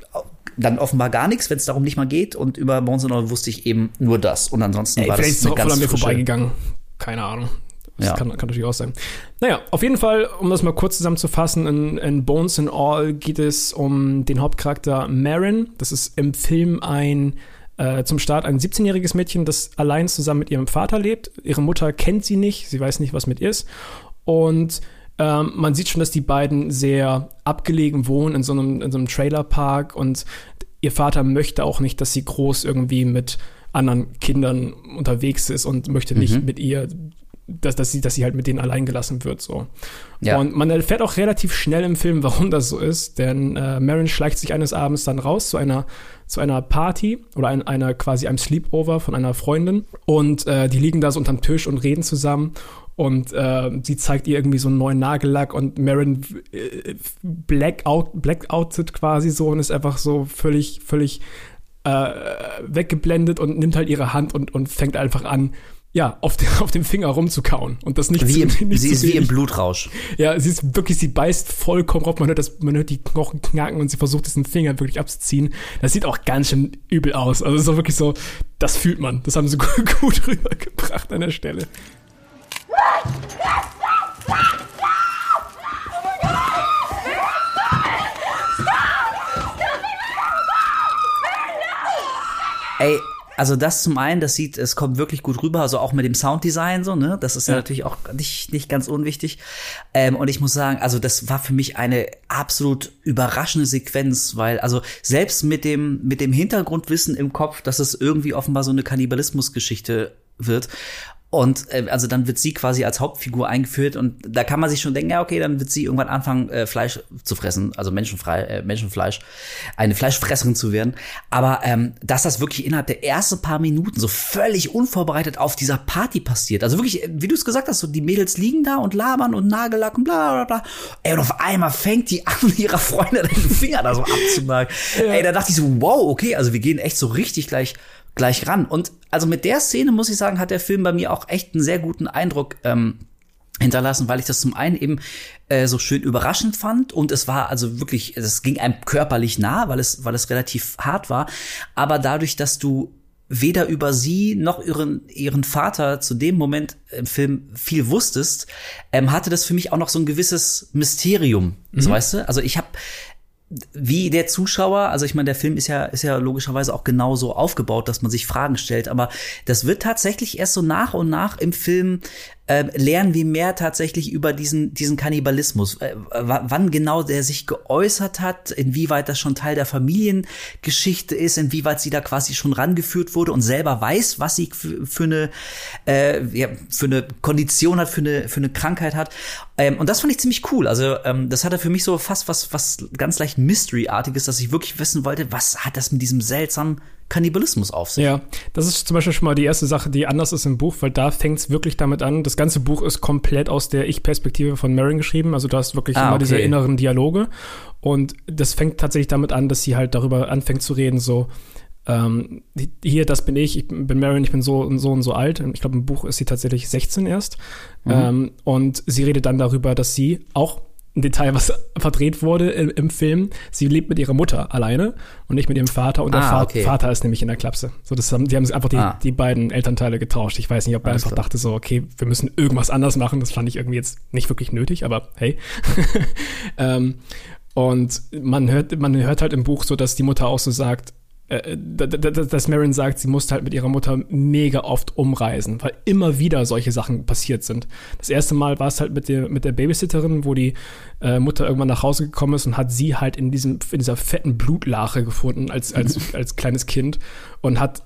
Speaker 1: dann offenbar gar nichts, wenn es darum nicht mal geht. Und über All wusste ich eben nur das. Und ansonsten
Speaker 2: Ey,
Speaker 1: war das
Speaker 2: ist es voll an mir vorbeigegangen. Keine Ahnung. Das ja. kann, kann natürlich auch sein. Naja, auf jeden Fall, um das mal kurz zusammenzufassen, in, in Bones and All geht es um den Hauptcharakter Marin. Das ist im Film ein äh, zum Start ein 17-jähriges Mädchen, das allein zusammen mit ihrem Vater lebt. Ihre Mutter kennt sie nicht, sie weiß nicht, was mit ihr ist. Und ähm, man sieht schon, dass die beiden sehr abgelegen wohnen in so einem, in so einem Trailerpark und ihr Vater möchte auch nicht, dass sie groß irgendwie mit anderen Kindern unterwegs ist und möchte nicht mhm. mit ihr, dass, dass, sie, dass sie halt mit denen allein gelassen wird. So. Ja. Und man erfährt auch relativ schnell im Film, warum das so ist, denn äh, Marin schleicht sich eines Abends dann raus zu einer, zu einer Party oder ein, einer quasi einem Sleepover von einer Freundin und äh, die liegen da so unterm Tisch und reden zusammen und äh, sie zeigt ihr irgendwie so einen neuen Nagellack und Marin äh, blackout, blackoutet quasi so und ist einfach so völlig, völlig äh, weggeblendet und nimmt halt ihre Hand und, und fängt einfach an, ja, auf, den, auf dem Finger rumzukauen. Und das nicht
Speaker 1: wie
Speaker 2: zu,
Speaker 1: im, nicht Sie ist wie im Blutrausch.
Speaker 2: Ja, sie ist wirklich, sie beißt vollkommen drauf. Man hört, das, man hört die Knochen knacken und sie versucht, diesen Finger wirklich abzuziehen. Das sieht auch ganz schön übel aus. Also, es ist auch wirklich so, das fühlt man. Das haben sie gut, gut rübergebracht an der Stelle.
Speaker 1: Ey, also das zum einen, das sieht, es kommt wirklich gut rüber, also auch mit dem Sounddesign so, ne? Das ist ja, ja natürlich auch nicht, nicht ganz unwichtig. Ähm, und ich muss sagen, also das war für mich eine absolut überraschende Sequenz, weil also selbst mit dem mit dem Hintergrundwissen im Kopf, dass es irgendwie offenbar so eine Kannibalismusgeschichte wird und äh, also dann wird sie quasi als Hauptfigur eingeführt und da kann man sich schon denken, ja, okay, dann wird sie irgendwann anfangen, äh, Fleisch zu fressen, also Menschenfrei, äh, Menschenfleisch, eine Fleischfresserin zu werden. Aber ähm, dass das wirklich innerhalb der ersten paar Minuten so völlig unvorbereitet auf dieser Party passiert. Also wirklich, wie du es gesagt hast, so die Mädels liegen da und labern und Nagellack und bla bla bla. Ey, und auf einmal fängt die an, ihrer Freundin den Finger da so abzumachen. Ja. Ey, da dachte ich so, wow, okay, also wir gehen echt so richtig gleich gleich ran. Und also mit der Szene, muss ich sagen, hat der Film bei mir auch echt einen sehr guten Eindruck ähm, hinterlassen, weil ich das zum einen eben äh, so schön überraschend fand und es war also wirklich, es ging einem körperlich nah, weil es, weil es relativ hart war. Aber dadurch, dass du weder über sie noch ihren, ihren Vater zu dem Moment im Film viel wusstest, ähm, hatte das für mich auch noch so ein gewisses Mysterium. Mhm. So, weißt du? Also ich habe wie der Zuschauer, also ich meine, der Film ist ja, ist ja logischerweise auch genauso aufgebaut, dass man sich Fragen stellt, aber das wird tatsächlich erst so nach und nach im Film äh, lernen wir mehr tatsächlich über diesen, diesen Kannibalismus. Äh, wann genau der sich geäußert hat, inwieweit das schon Teil der Familiengeschichte ist, inwieweit sie da quasi schon rangeführt wurde und selber weiß, was sie für, für eine, äh, ja, für eine Kondition hat, für eine, für eine Krankheit hat. Ähm, und das fand ich ziemlich cool. Also, ähm, das hatte für mich so fast was, was ganz leicht Mystery-artiges, dass ich wirklich wissen wollte, was hat das mit diesem seltsamen Kannibalismus auf sich.
Speaker 2: Ja, das ist zum Beispiel schon mal die erste Sache, die anders ist im Buch, weil da fängt es wirklich damit an. Das ganze Buch ist komplett aus der Ich-Perspektive von Marin geschrieben. Also du hast wirklich ah, immer okay. diese inneren Dialoge. Und das fängt tatsächlich damit an, dass sie halt darüber anfängt zu reden, so, ähm, hier, das bin ich, ich bin Marin, ich bin so und so und so alt. Ich glaube, im Buch ist sie tatsächlich 16 erst. Mhm. Ähm, und sie redet dann darüber, dass sie auch ein Detail, was verdreht wurde im, im, Film. Sie lebt mit ihrer Mutter alleine und nicht mit ihrem Vater. Und der ah, okay. Vater ist nämlich in der Klapse. So, das haben, die haben einfach die, ah. die beiden Elternteile getauscht. Ich weiß nicht, ob er einfach dachte so, okay, wir müssen irgendwas anders machen. Das fand ich irgendwie jetzt nicht wirklich nötig, aber hey. ähm, und man hört, man hört halt im Buch so, dass die Mutter auch so sagt, dass Marin sagt, sie musste halt mit ihrer Mutter mega oft umreisen, weil immer wieder solche Sachen passiert sind. Das erste Mal war es halt mit der, mit der Babysitterin, wo die äh, Mutter irgendwann nach Hause gekommen ist und hat sie halt in, diesem, in dieser fetten Blutlache gefunden als, als, als kleines Kind und hat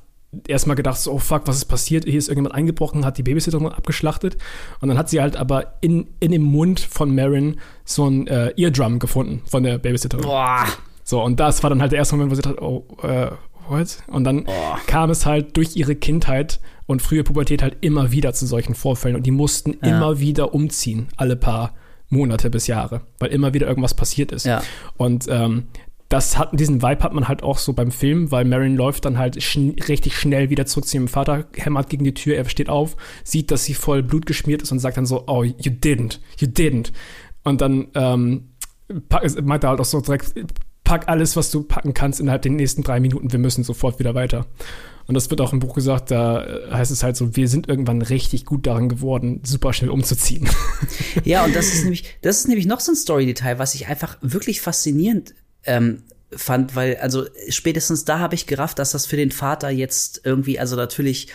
Speaker 2: erstmal gedacht, so, oh fuck, was ist passiert? Hier ist irgendjemand eingebrochen, hat die Babysitterin abgeschlachtet. Und dann hat sie halt aber in, in dem Mund von Marin so ein äh, Eardrum gefunden von der Babysitterin. Boah. So, und das war dann halt der erste Moment, wo sie dachte, oh, äh, what? Und dann oh. kam es halt durch ihre Kindheit und frühe Pubertät halt immer wieder zu solchen Vorfällen. Und die mussten ja. immer wieder umziehen, alle paar Monate bis Jahre, weil immer wieder irgendwas passiert ist. Ja. Und ähm, das hat, diesen Vibe hat man halt auch so beim Film, weil Marin läuft dann halt schn richtig schnell wieder zurück zu ihrem Vater, hämmert gegen die Tür, er steht auf, sieht, dass sie voll Blut geschmiert ist und sagt dann so, oh, you didn't, you didn't. Und dann ähm, meint er halt auch so direkt, pack alles, was du packen kannst innerhalb der nächsten drei Minuten. Wir müssen sofort wieder weiter. Und das wird auch im Buch gesagt, da heißt es halt so, wir sind irgendwann richtig gut daran geworden, super schnell umzuziehen.
Speaker 1: Ja, und das ist nämlich, das ist nämlich noch so ein Story-Detail, was ich einfach wirklich faszinierend ähm, fand, weil also spätestens da habe ich gerafft, dass das für den Vater jetzt irgendwie, also natürlich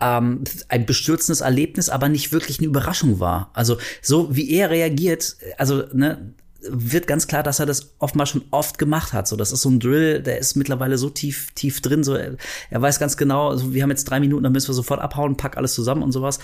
Speaker 1: ähm, ein bestürzendes Erlebnis, aber nicht wirklich eine Überraschung war. Also so wie er reagiert, also ne, wird ganz klar, dass er das oftmals schon oft gemacht hat. So, das ist so ein Drill, der ist mittlerweile so tief, tief drin. So, er, er weiß ganz genau, also wir haben jetzt drei Minuten, dann müssen wir sofort abhauen, pack alles zusammen und sowas.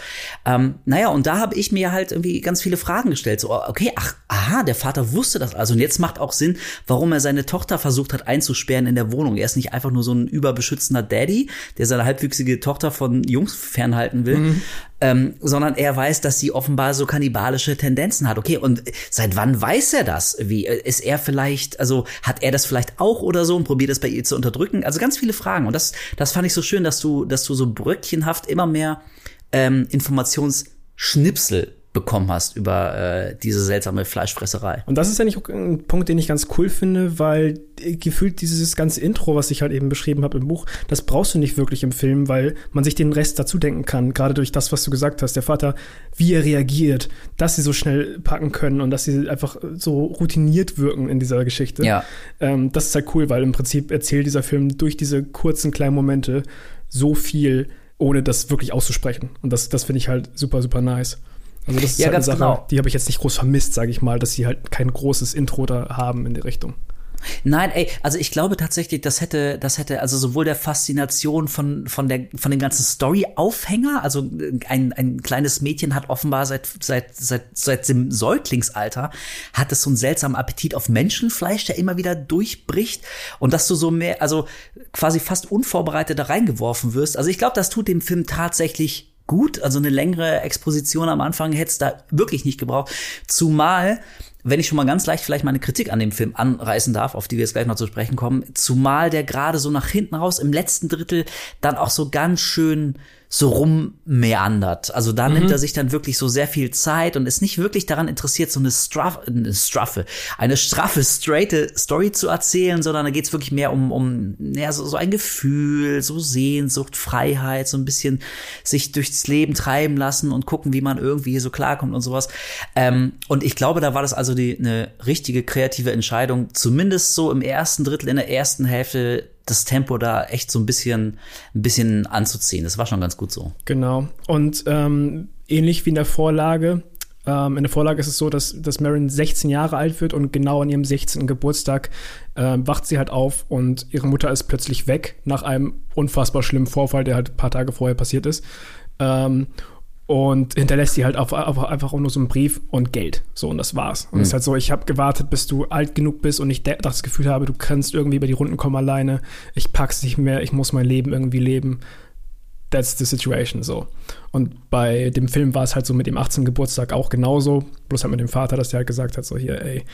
Speaker 1: Ähm, naja, und da habe ich mir halt irgendwie ganz viele Fragen gestellt. So, okay, ach, aha, der Vater wusste das also. Und jetzt macht auch Sinn, warum er seine Tochter versucht hat einzusperren in der Wohnung. Er ist nicht einfach nur so ein überbeschützender Daddy, der seine halbwüchsige Tochter von Jungs fernhalten will, mhm ähm, sondern er weiß, dass sie offenbar so kannibalische Tendenzen hat. Okay, und seit wann weiß er das? Wie äh, ist er vielleicht, also hat er das vielleicht auch oder so und probiert es bei ihr zu unterdrücken? Also ganz viele Fragen. Und das, das fand ich so schön, dass du, dass du so bröckchenhaft immer mehr ähm, Informationsschnipsel bekommen hast über äh, diese seltsame Fleischfresserei.
Speaker 2: Und das ist ja nicht ein Punkt, den ich ganz cool finde, weil äh, gefühlt dieses ganze Intro, was ich halt eben beschrieben habe im Buch, das brauchst du nicht wirklich im Film, weil man sich den Rest dazu denken kann, gerade durch das, was du gesagt hast, der Vater, wie er reagiert, dass sie so schnell packen können und dass sie einfach so routiniert wirken in dieser Geschichte. Ja. Ähm, das ist halt cool, weil im Prinzip erzählt dieser Film durch diese kurzen kleinen Momente so viel, ohne das wirklich auszusprechen. Und das, das finde ich halt super, super nice. Also das ist ja, halt eine Sache, genau. die habe ich jetzt nicht groß vermisst, sage ich mal, dass sie halt kein großes Intro da haben in die Richtung.
Speaker 1: Nein, ey, also ich glaube tatsächlich, das hätte, das hätte, also sowohl der Faszination von, von der, von dem ganzen Story-Aufhänger, also ein, ein kleines Mädchen hat offenbar seit, seit, seit, seit dem Säuglingsalter, hat es so einen seltsamen Appetit auf Menschenfleisch, der immer wieder durchbricht und dass du so mehr, also quasi fast unvorbereitet da reingeworfen wirst. Also ich glaube, das tut dem Film tatsächlich gut. Also eine längere Exposition am Anfang hätte es da wirklich nicht gebraucht. Zumal, wenn ich schon mal ganz leicht vielleicht mal eine Kritik an dem Film anreißen darf, auf die wir jetzt gleich noch zu sprechen kommen, zumal der gerade so nach hinten raus im letzten Drittel dann auch so ganz schön so rummeandert. Also da mhm. nimmt er sich dann wirklich so sehr viel Zeit und ist nicht wirklich daran interessiert, so eine, Straff, eine straffe, eine straffe, straighte Story zu erzählen, sondern da geht's wirklich mehr um, um ja, so, so ein Gefühl, so Sehnsucht, Freiheit, so ein bisschen sich durchs Leben treiben lassen und gucken, wie man irgendwie so klarkommt und sowas. Ähm, und ich glaube, da war das also die, eine richtige kreative Entscheidung, zumindest so im ersten Drittel, in der ersten Hälfte das Tempo da echt so ein bisschen, ein bisschen anzuziehen. Das war schon ganz gut so.
Speaker 2: Genau. Und ähm, ähnlich wie in der Vorlage, ähm, in der Vorlage ist es so, dass, dass Marin 16 Jahre alt wird und genau an ihrem 16. Geburtstag äh, wacht sie halt auf und ihre Mutter ist plötzlich weg nach einem unfassbar schlimmen Vorfall, der halt ein paar Tage vorher passiert ist. Ähm, und hinterlässt sie halt auf, auf, einfach auch nur so einen Brief und Geld. So, und das war's. Und es mhm. ist halt so, ich habe gewartet, bis du alt genug bist und ich das Gefühl habe, du kannst irgendwie über die Runden kommen alleine. Ich pack's nicht mehr, ich muss mein Leben irgendwie leben. That's the situation, so. Und bei dem Film war es halt so mit dem 18. Geburtstag auch genauso. Bloß halt mit dem Vater, dass der halt gesagt hat, so hier, ey,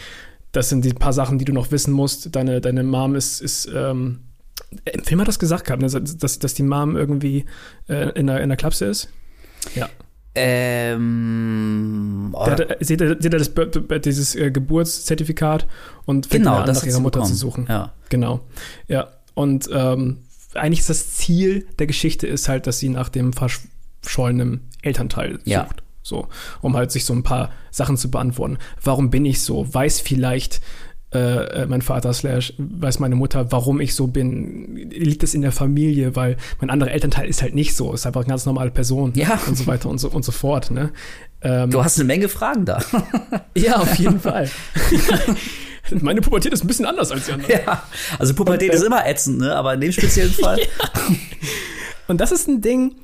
Speaker 2: das sind die paar Sachen, die du noch wissen musst. Deine, deine Mom ist, ist ähm, im Film hat das gesagt gehabt, ne, dass, dass die Mom irgendwie äh, in, der, in der Klapse ist. Ja. Ähm, oh. der, seht ihr, seht ihr das, dieses äh, Geburtszertifikat und fängt genau, an, nach ihrer Mutter bekommen. zu suchen. Ja. Genau. Ja. Und ähm, eigentlich ist das Ziel der Geschichte ist halt, dass sie nach dem verschollenen Elternteil sucht. Ja. So, um halt sich so ein paar Sachen zu beantworten. Warum bin ich so? Weiß vielleicht äh, mein Vater slash weiß meine Mutter, warum ich so bin. Liegt es in der Familie, weil mein anderer Elternteil ist halt nicht so, ist einfach eine ganz normale Person
Speaker 1: ja.
Speaker 2: und so weiter und so und so fort. Ne?
Speaker 1: Ähm, du hast eine Menge Fragen da.
Speaker 2: ja, auf jeden Fall. Meine Pubertät ist ein bisschen anders als die anderen.
Speaker 1: Ja, also Pubertät und, äh, ist immer ätzend, ne? aber in dem speziellen Fall.
Speaker 2: ja. Und das ist ein Ding,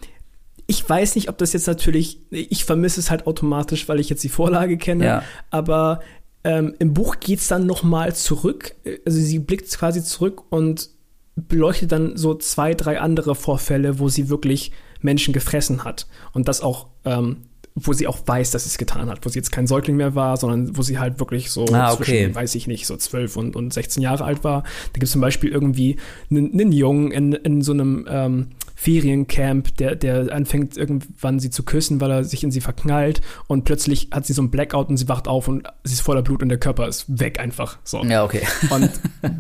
Speaker 2: ich weiß nicht, ob das jetzt natürlich, ich vermisse es halt automatisch, weil ich jetzt die Vorlage kenne, ja. aber ähm, im Buch geht es dann nochmal zurück, also sie blickt quasi zurück und beleuchtet dann so zwei, drei andere Vorfälle, wo sie wirklich Menschen gefressen hat. Und das auch ähm, wo sie auch weiß, dass sie es getan hat, wo sie jetzt kein Säugling mehr war, sondern wo sie halt wirklich so
Speaker 1: ah, okay. zwischen,
Speaker 2: weiß ich nicht, so zwölf und, und 16 Jahre alt war. Da gibt es zum Beispiel irgendwie einen, einen Jungen in, in so einem ähm, Feriencamp, der, der anfängt irgendwann sie zu küssen, weil er sich in sie verknallt und plötzlich hat sie so ein Blackout und sie wacht auf und sie ist voller Blut und der Körper ist weg einfach. So.
Speaker 1: Ja, okay.
Speaker 2: Und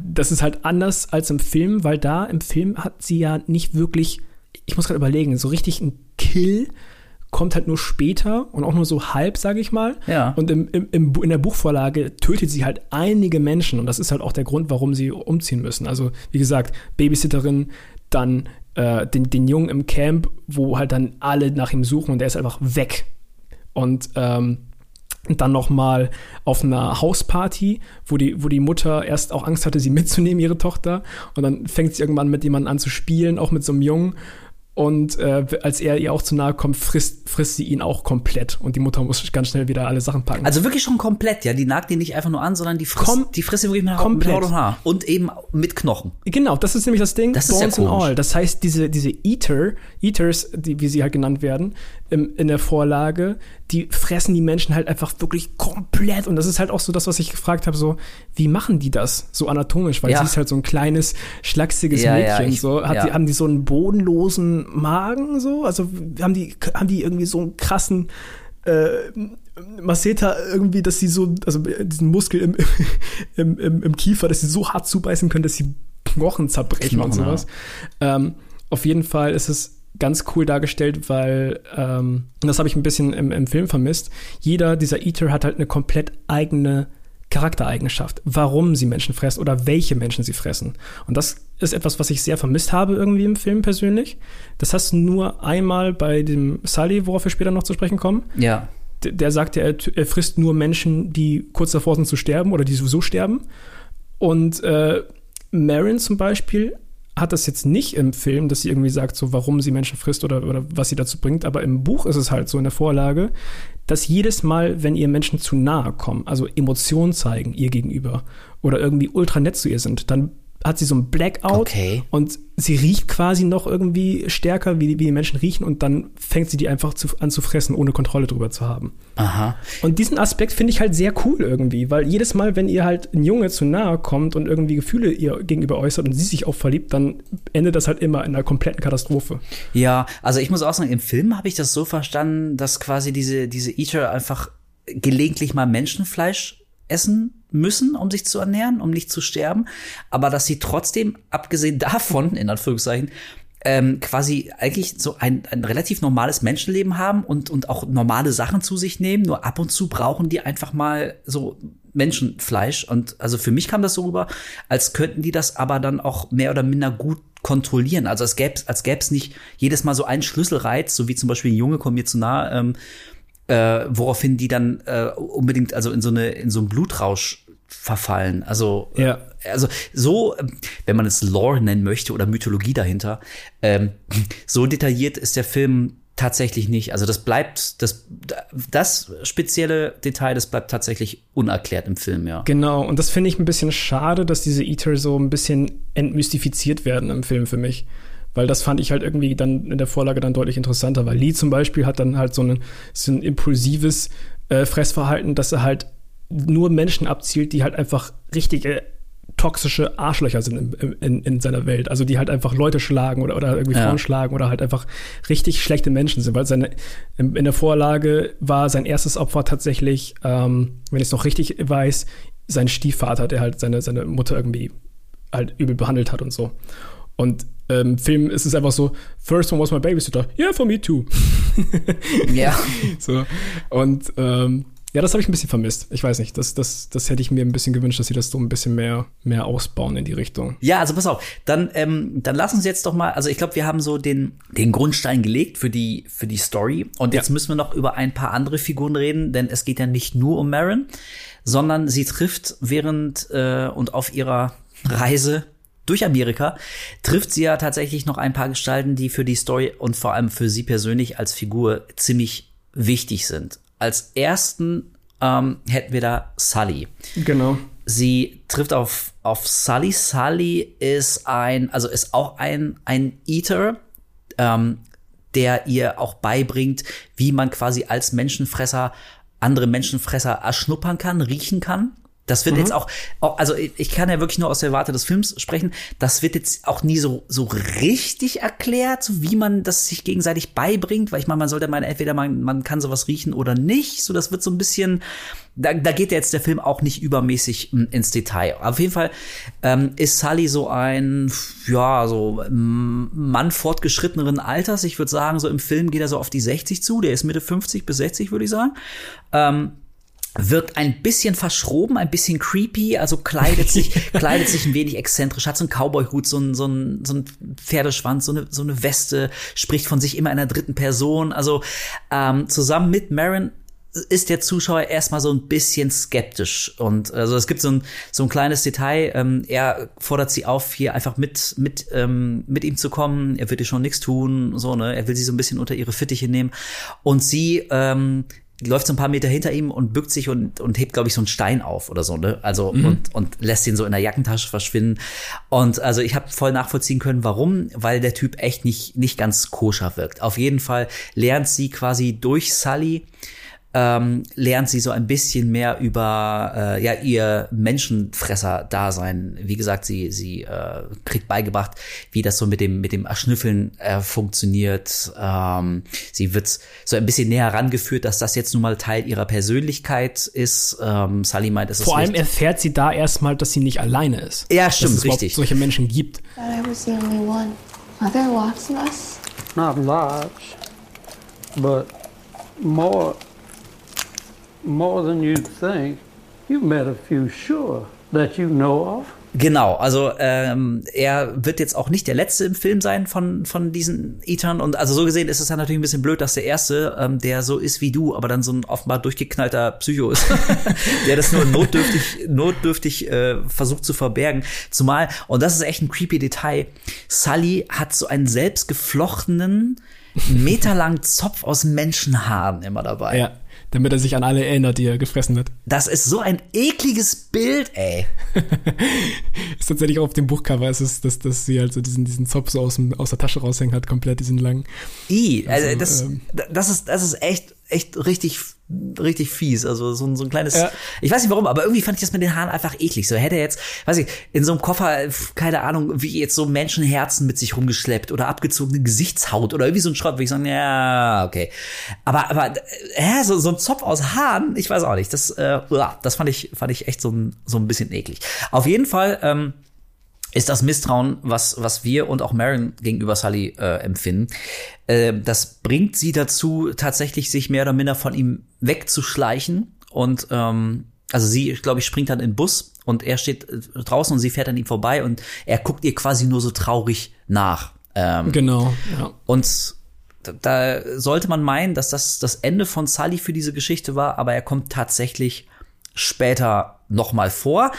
Speaker 2: das ist halt anders als im Film, weil da im Film hat sie ja nicht wirklich, ich muss gerade überlegen, so richtig ein Kill kommt halt nur später und auch nur so halb, sage ich mal.
Speaker 1: Ja.
Speaker 2: Und im, im, im, in der Buchvorlage tötet sie halt einige Menschen und das ist halt auch der Grund, warum sie umziehen müssen. Also wie gesagt, Babysitterin, dann äh, den, den Jungen im Camp, wo halt dann alle nach ihm suchen und der ist einfach weg. Und ähm, dann noch mal auf einer Hausparty, wo die, wo die Mutter erst auch Angst hatte, sie mitzunehmen, ihre Tochter. Und dann fängt sie irgendwann mit jemandem an zu spielen, auch mit so einem Jungen. Und äh, als er ihr auch zu nahe kommt, frisst, frisst sie ihn auch komplett. Und die Mutter muss ganz schnell wieder alle Sachen packen.
Speaker 1: Also wirklich schon komplett, ja. Die nagt ihn nicht einfach nur an, sondern die frisst, Kom die frisst ihn wirklich mit, komplett. mit Haut und Haar. Und eben mit Knochen.
Speaker 2: Genau, das ist nämlich das Ding.
Speaker 1: Das Bones ist ja
Speaker 2: all. Das heißt, diese, diese Eater, Eaters, die, wie sie halt genannt werden, im, in der Vorlage, die fressen die Menschen halt einfach wirklich komplett. Und das ist halt auch so das, was ich gefragt habe, so, wie machen die das so anatomisch? Weil ja. sie ist halt so ein kleines, schlachsiges ja, Mädchen. Ja, ich, so. Hat die, haben die so einen bodenlosen Magen so? Also haben die, haben die irgendwie so einen krassen äh, Maceta irgendwie, dass sie so, also diesen Muskel im, im, im, im Kiefer, dass sie so hart zubeißen können, dass sie Knochen zerbrechen Knochen, und sowas. Ähm, auf jeden Fall ist es ganz cool dargestellt, weil ähm, das habe ich ein bisschen im, im Film vermisst. Jeder dieser Eater hat halt eine komplett eigene Charaktereigenschaft, warum sie Menschen fressen oder welche Menschen sie fressen. Und das ist etwas, was ich sehr vermisst habe irgendwie im Film persönlich. Das hast du nur einmal bei dem Sully, worauf wir später noch zu sprechen kommen.
Speaker 1: Ja.
Speaker 2: Der, der sagt, er, er frisst nur Menschen, die kurz davor sind zu sterben oder die sowieso sterben. Und äh, Marin zum Beispiel hat das jetzt nicht im Film, dass sie irgendwie sagt, so warum sie Menschen frisst oder, oder was sie dazu bringt, aber im Buch ist es halt so in der Vorlage, dass jedes Mal, wenn ihr Menschen zu nahe kommen, also Emotionen zeigen ihr gegenüber oder irgendwie ultra nett zu ihr sind, dann hat sie so ein Blackout
Speaker 1: okay.
Speaker 2: und sie riecht quasi noch irgendwie stärker, wie, wie die Menschen riechen und dann fängt sie die einfach zu, an zu fressen, ohne Kontrolle drüber zu haben.
Speaker 1: Aha.
Speaker 2: Und diesen Aspekt finde ich halt sehr cool irgendwie, weil jedes Mal, wenn ihr halt ein Junge zu nahe kommt und irgendwie Gefühle ihr gegenüber äußert und sie sich auch verliebt, dann endet das halt immer in einer kompletten Katastrophe.
Speaker 1: Ja, also ich muss auch sagen, im Film habe ich das so verstanden, dass quasi diese, diese Eater einfach gelegentlich mal Menschenfleisch essen müssen, um sich zu ernähren, um nicht zu sterben, aber dass sie trotzdem, abgesehen davon, in Anführungszeichen, ähm, quasi eigentlich so ein, ein relativ normales Menschenleben haben und, und auch normale Sachen zu sich nehmen. Nur ab und zu brauchen die einfach mal so Menschenfleisch. Und also für mich kam das so rüber, als könnten die das aber dann auch mehr oder minder gut kontrollieren. Also als gäbe als gäbe es nicht jedes Mal so einen Schlüsselreiz, so wie zum Beispiel ein Junge kommt mir zu nah, ähm, äh, woraufhin die dann äh, unbedingt also in so eine in so einen Blutrausch verfallen. Also,
Speaker 2: ja.
Speaker 1: also so, wenn man es Lore nennen möchte oder Mythologie dahinter, ähm, so detailliert ist der Film tatsächlich nicht. Also das bleibt, das, das spezielle Detail, das bleibt tatsächlich unerklärt im Film, ja.
Speaker 2: Genau, und das finde ich ein bisschen schade, dass diese Eater so ein bisschen entmystifiziert werden im Film für mich. Weil das fand ich halt irgendwie dann in der Vorlage dann deutlich interessanter, weil Lee zum Beispiel hat dann halt so ein, so ein impulsives äh, Fressverhalten, dass er halt nur Menschen abzielt, die halt einfach richtige toxische Arschlöcher sind in, in, in, seiner Welt. Also die halt einfach Leute schlagen oder, oder irgendwie ja. Frauen schlagen oder halt einfach richtig schlechte Menschen sind. Weil seine, in, in der Vorlage war sein erstes Opfer tatsächlich, ähm, wenn ich es noch richtig weiß, sein Stiefvater, der halt seine, seine Mutter irgendwie halt übel behandelt hat und so. Und ähm, Film ist es einfach so, first one was my babysitter. Yeah, for me too.
Speaker 1: ja.
Speaker 2: So. Und ähm, Ja, das habe ich ein bisschen vermisst. Ich weiß nicht, das, das, das hätte ich mir ein bisschen gewünscht, dass sie das so ein bisschen mehr, mehr ausbauen in die Richtung.
Speaker 1: Ja, also pass auf, dann, ähm, dann lass uns jetzt doch mal, also ich glaube, wir haben so den, den Grundstein gelegt für die, für die Story. Und jetzt ja. müssen wir noch über ein paar andere Figuren reden, denn es geht ja nicht nur um Marin, sondern sie trifft während äh, und auf ihrer Reise durch Amerika trifft sie ja tatsächlich noch ein paar Gestalten, die für die Story und vor allem für sie persönlich als Figur ziemlich wichtig sind. Als ersten ähm, hätten wir da Sully.
Speaker 2: Genau.
Speaker 1: Sie trifft auf, auf Sully. Sully ist ein, also ist auch ein, ein Eater, ähm, der ihr auch beibringt, wie man quasi als Menschenfresser andere Menschenfresser erschnuppern kann, riechen kann. Das wird mhm. jetzt auch, also ich kann ja wirklich nur aus der Warte des Films sprechen. Das wird jetzt auch nie so so richtig erklärt, so wie man das sich gegenseitig beibringt, weil ich meine, man sollte meinen, entweder man, man kann sowas riechen oder nicht. So, das wird so ein bisschen, da, da geht jetzt der Film auch nicht übermäßig hm, ins Detail. Auf jeden Fall ähm, ist Sully so ein, ja, so Mann fortgeschritteneren Alters. Ich würde sagen, so im Film geht er so auf die 60 zu. Der ist Mitte 50 bis 60, würde ich sagen. Ähm, wirkt ein bisschen verschroben, ein bisschen creepy, also kleidet sich, kleidet sich ein wenig exzentrisch, hat so einen Cowboy-Hut, so ein, so ein, so ein Pferdeschwanz, so eine, so eine Weste, spricht von sich immer in der dritten Person. Also ähm, zusammen mit Marin ist der Zuschauer erstmal so ein bisschen skeptisch und also es gibt so ein so ein kleines Detail. Ähm, er fordert sie auf, hier einfach mit mit ähm, mit ihm zu kommen. Er wird ihr schon nichts tun, so ne. Er will sie so ein bisschen unter ihre Fittiche nehmen und sie ähm, läuft so ein paar Meter hinter ihm und bückt sich und, und hebt, glaube ich, so einen Stein auf oder so, ne? Also mhm. und, und lässt ihn so in der Jackentasche verschwinden. Und also ich habe voll nachvollziehen können, warum, weil der Typ echt nicht, nicht ganz koscher wirkt. Auf jeden Fall lernt sie quasi durch Sully ähm, lernt sie so ein bisschen mehr über äh, ja ihr Menschenfresser-Dasein. Wie gesagt, sie sie äh, kriegt beigebracht, wie das so mit dem mit dem Erschnüffeln äh, funktioniert. Ähm, sie wird so ein bisschen näher herangeführt, dass das jetzt nun mal Teil ihrer Persönlichkeit ist. Ähm, Sally meint, es ist
Speaker 2: vor allem nicht. erfährt sie da erstmal, dass sie nicht alleine ist.
Speaker 1: Ja, stimmt,
Speaker 2: dass
Speaker 1: es richtig.
Speaker 2: solche Menschen gibt.
Speaker 3: I was the only one. Are there lots of us?
Speaker 4: Not lots, but more more than you'd think. You've met a few sure that you know of.
Speaker 1: Genau, also ähm, er wird jetzt auch nicht der letzte im Film sein von von diesen Eatern und also so gesehen ist es ja natürlich ein bisschen blöd, dass der erste, ähm, der so ist wie du, aber dann so ein offenbar durchgeknallter Psycho ist, der das nur notdürftig notdürftig äh, versucht zu verbergen. Zumal und das ist echt ein creepy Detail. Sully hat so einen selbstgeflochtenen meterlangen Zopf aus Menschenhaaren immer dabei.
Speaker 2: Ja damit er sich an alle erinnert, die er gefressen hat.
Speaker 1: Das ist so ein ekliges Bild, ey.
Speaker 2: ist tatsächlich auch auf dem Buchcover, ist es, dass, dass sie halt so diesen, diesen Zopf so aus, dem, aus der Tasche raushängen hat, komplett diesen langen.
Speaker 1: I, also, also das, ähm, das ist, das ist echt, echt richtig richtig fies. Also so ein, so ein kleines. Ja. Ich weiß nicht warum, aber irgendwie fand ich das mit den Haaren einfach eklig. So hätte er jetzt, weiß ich, in so einem Koffer, keine Ahnung, wie jetzt so Menschenherzen mit sich rumgeschleppt oder abgezogene Gesichtshaut oder irgendwie so ein Schrott, würde ich sagen, ja, okay. Aber, aber, hä, so, so ein Zopf aus Haaren, ich weiß auch nicht. Das, äh, das fand ich, fand ich echt so ein, so ein bisschen eklig. Auf jeden Fall, ähm, ist das Misstrauen, was, was wir und auch Marin gegenüber Sully äh, empfinden. Äh, das bringt sie dazu, tatsächlich sich mehr oder minder von ihm wegzuschleichen. Und ähm, also sie, glaube ich, springt dann in den Bus und er steht äh, draußen und sie fährt an ihm vorbei und er guckt ihr quasi nur so traurig nach.
Speaker 2: Ähm, genau. Ja.
Speaker 1: Und da sollte man meinen, dass das das Ende von Sully für diese Geschichte war, aber er kommt tatsächlich später noch mal vor.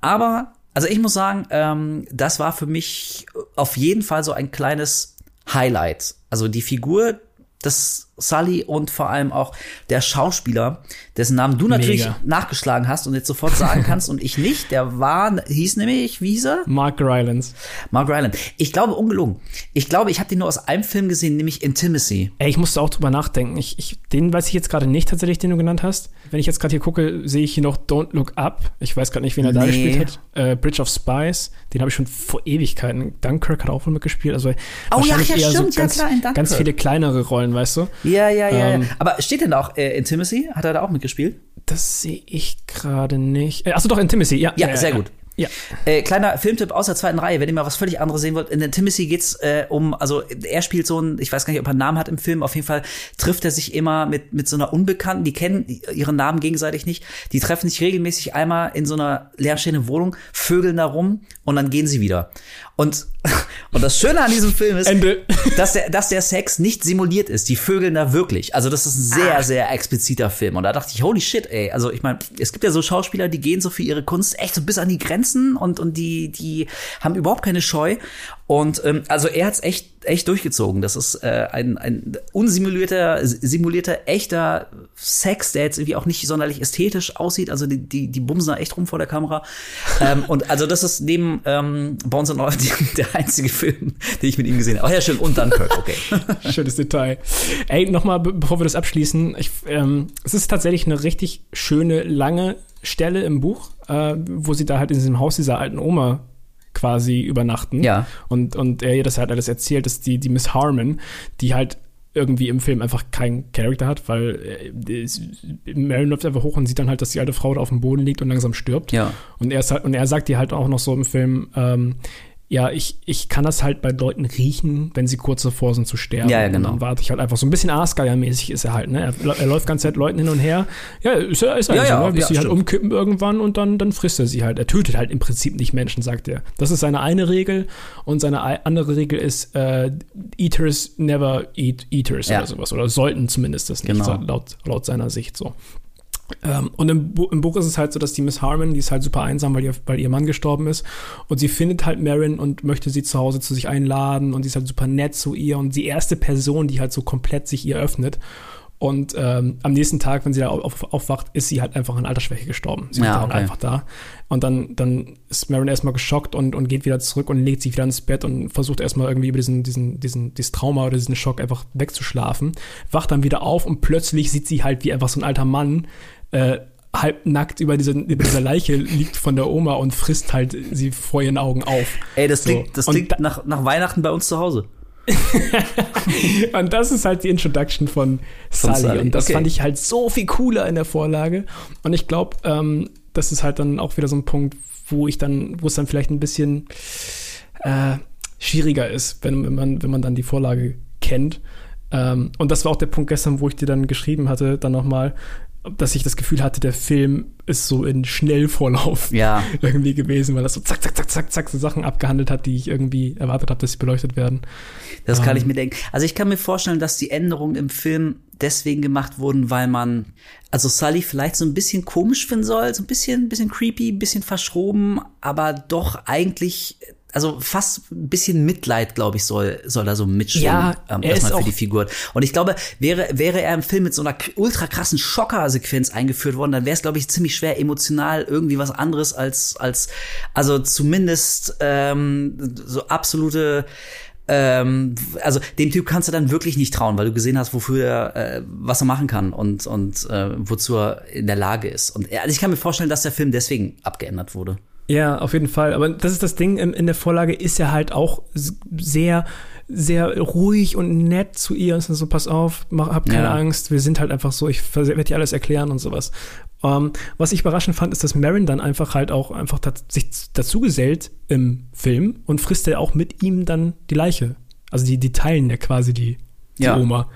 Speaker 1: Aber also ich muss sagen, ähm, das war für mich auf jeden Fall so ein kleines Highlight. Also die Figur des Sully und vor allem auch der Schauspieler, dessen Namen du natürlich Mega. nachgeschlagen hast und jetzt sofort sagen kannst und ich nicht. Der war, hieß nämlich, wie hieß er?
Speaker 2: Mark Rylance.
Speaker 1: Mark Rylance. Ich glaube, ungelungen. Ich glaube, ich habe den nur aus einem Film gesehen, nämlich Intimacy.
Speaker 2: Ey, ich musste auch drüber nachdenken. Ich, ich, den weiß ich jetzt gerade nicht tatsächlich, den du genannt hast. Wenn ich jetzt gerade hier gucke, sehe ich hier noch Don't Look Up. Ich weiß gerade nicht, wen er nee. da gespielt hat. Äh, Bridge of Spies. Den habe ich schon vor Ewigkeiten. Dunkirk hat auch wohl mitgespielt. Also
Speaker 1: oh ja, ja, stimmt,
Speaker 2: so ganz,
Speaker 1: ja klar,
Speaker 2: ganz viele kleinere Rollen, weißt du?
Speaker 1: Ja, ja, ja. Ähm, ja. Aber steht denn auch äh, Intimacy? Hat er da auch mitgespielt?
Speaker 2: Das sehe ich gerade nicht. Äh, achso, doch, Intimacy, ja.
Speaker 1: Ja, ja sehr ja. gut.
Speaker 2: Ja.
Speaker 1: Äh, kleiner Filmtipp aus der zweiten Reihe, wenn ihr mal was völlig anderes sehen wollt. In Timothy geht's äh, um, also er spielt so ein, ich weiß gar nicht, ob er einen Namen hat im Film, auf jeden Fall trifft er sich immer mit, mit so einer Unbekannten, die kennen ihren Namen gegenseitig nicht. Die treffen sich regelmäßig einmal in so einer leerstehenden Wohnung, vögeln da rum und dann gehen sie wieder. Und, und das Schöne an diesem Film ist,
Speaker 2: Ende.
Speaker 1: dass der, dass der Sex nicht simuliert ist. Die vögeln da wirklich. Also das ist ein sehr, sehr expliziter Film. Und da dachte ich, holy shit, ey. Also ich meine, es gibt ja so Schauspieler, die gehen so für ihre Kunst echt so bis an die Grenzen und, und die, die haben überhaupt keine Scheu. Und ähm, also er hat's echt, echt durchgezogen. Das ist äh, ein, ein unsimulierter, simulierter, echter Sex, der jetzt irgendwie auch nicht sonderlich ästhetisch aussieht. Also die, die, die bumsen da echt rum vor der Kamera. ähm, und also das ist neben ähm, Bones and All der einzige Film, den ich mit ihm gesehen habe. Ach ja, schön. Und Dunkirk, okay.
Speaker 2: Schönes Detail. Ey, nochmal, be bevor wir das abschließen, ich, ähm, es ist tatsächlich eine richtig schöne, lange Stelle im Buch, äh, wo sie da halt in diesem Haus dieser alten Oma quasi übernachten.
Speaker 1: Ja.
Speaker 2: Und, und er ihr das halt alles erzählt, dass die, die Miss Harmon, die halt irgendwie im Film einfach keinen Charakter hat, weil äh, Marion läuft einfach hoch und sieht dann halt, dass die alte Frau da auf dem Boden liegt und langsam stirbt.
Speaker 1: Ja.
Speaker 2: Und er, ist halt, und er sagt ihr halt auch noch so im Film, ähm, ja, ich, ich kann das halt bei Leuten riechen, wenn sie kurz davor sind zu sterben.
Speaker 1: Ja, ja, genau.
Speaker 2: Und dann warte ich halt einfach so ein bisschen Aasgeier-mäßig ist er halt, ne? Er, er läuft ganz Zeit Leuten hin und her. Ja, ist er, ist er
Speaker 1: Ja,
Speaker 2: so,
Speaker 1: ja,
Speaker 2: ne? bis
Speaker 1: ja,
Speaker 2: sie halt umkippen irgendwann und dann, dann frisst er sie halt. Er tötet halt im Prinzip nicht Menschen, sagt er. Das ist seine eine Regel und seine ei- andere Regel ist, äh, Eaters never eat Eaters
Speaker 1: Ja.
Speaker 2: oder sowas. Oder sollten zumindest das nicht,
Speaker 1: Genau.
Speaker 2: laut, laut seiner Sicht so. Ähm, und im, Bu im Buch ist es halt so, dass die Miss Harmon, die ist halt super einsam, weil ihr, weil ihr Mann gestorben ist. Und sie findet halt Marin und möchte sie zu Hause zu sich einladen. Und sie ist halt super nett zu ihr. Und die erste Person, die halt so komplett sich ihr öffnet. Und ähm, am nächsten Tag, wenn sie da auf, aufwacht, ist sie halt einfach an Altersschwäche gestorben. Sie
Speaker 1: Ja,
Speaker 2: liegt halt
Speaker 1: okay.
Speaker 2: einfach da. Und dann, dann ist Marin erstmal geschockt und, und geht wieder zurück und legt sich wieder ins Bett und versucht erstmal irgendwie über diesen, diesen, diesen, dieses Trauma oder diesen Schock einfach wegzuschlafen. Wacht dann wieder auf und plötzlich sieht sie halt, wie einfach so ein alter Mann äh, halb nackt über, diese, über dieser Leiche liegt von der Oma und frisst halt sie vor ihren Augen auf.
Speaker 1: Ey, das
Speaker 2: So.
Speaker 1: klingt, das
Speaker 2: Und
Speaker 1: klingt
Speaker 2: da-
Speaker 1: nach, nach Weihnachten bei uns zu Hause.
Speaker 2: Und das ist halt die Introduction von, Sully.
Speaker 1: Sully,
Speaker 2: Und das
Speaker 1: okay.
Speaker 2: fand ich halt so viel cooler in der Vorlage. Und ich glaube, ähm, das ist halt dann auch wieder so ein Punkt, wo ich dann, wo es dann vielleicht ein bisschen äh, schwieriger ist, wenn, wenn, man, wenn man dann die Vorlage kennt. Ähm, und das war auch der Punkt gestern, wo ich dir dann geschrieben hatte, dann nochmal, dass ich das Gefühl hatte, der Film ist so in Schnellvorlauf
Speaker 1: Ja.
Speaker 2: irgendwie gewesen, weil das so zack, zack, zack, zack, zack, so Sachen abgehandelt hat, die ich irgendwie erwartet habe, dass sie beleuchtet werden.
Speaker 1: Das kann
Speaker 2: Ähm.
Speaker 1: ich mir denken. Also ich kann mir vorstellen, dass die Änderungen im Film deswegen gemacht wurden, weil man also Sully vielleicht so ein bisschen komisch finden soll, so ein bisschen, bisschen creepy, ein bisschen verschroben, aber doch eigentlich also fast ein bisschen Mitleid, glaube ich, soll soll da so mitschwingen,
Speaker 2: Ja,
Speaker 1: ähm,
Speaker 2: er
Speaker 1: erstmal für die Figur. Und ich glaube, wäre wäre er im Film mit so einer ultra krassen Schocker-Sequenz eingeführt worden, dann wäre es, glaube ich, ziemlich schwer emotional irgendwie was anderes als als also zumindest ähm, so absolute ähm, also dem Typ kannst du dann wirklich nicht trauen, weil du gesehen hast, wofür er, äh, was er machen kann und und äh, wozu er in der Lage ist. Und also ich kann mir vorstellen, dass der Film deswegen abgeändert wurde.
Speaker 2: Ja, auf jeden Fall. Aber das ist das Ding, in, der Vorlage ist er halt auch sehr, sehr ruhig und nett zu ihr. Ist so, pass auf, mach, hab keine
Speaker 1: Ja.
Speaker 2: Angst, wir sind halt einfach so, ich werde dir alles erklären und sowas. Ähm, was ich überraschend fand, ist, dass Marin dann einfach halt auch einfach sich dazu gesellt im Film und frisst er auch mit ihm dann die Leiche. Also die, die teilen ja quasi die, die
Speaker 1: Ja.
Speaker 2: Oma.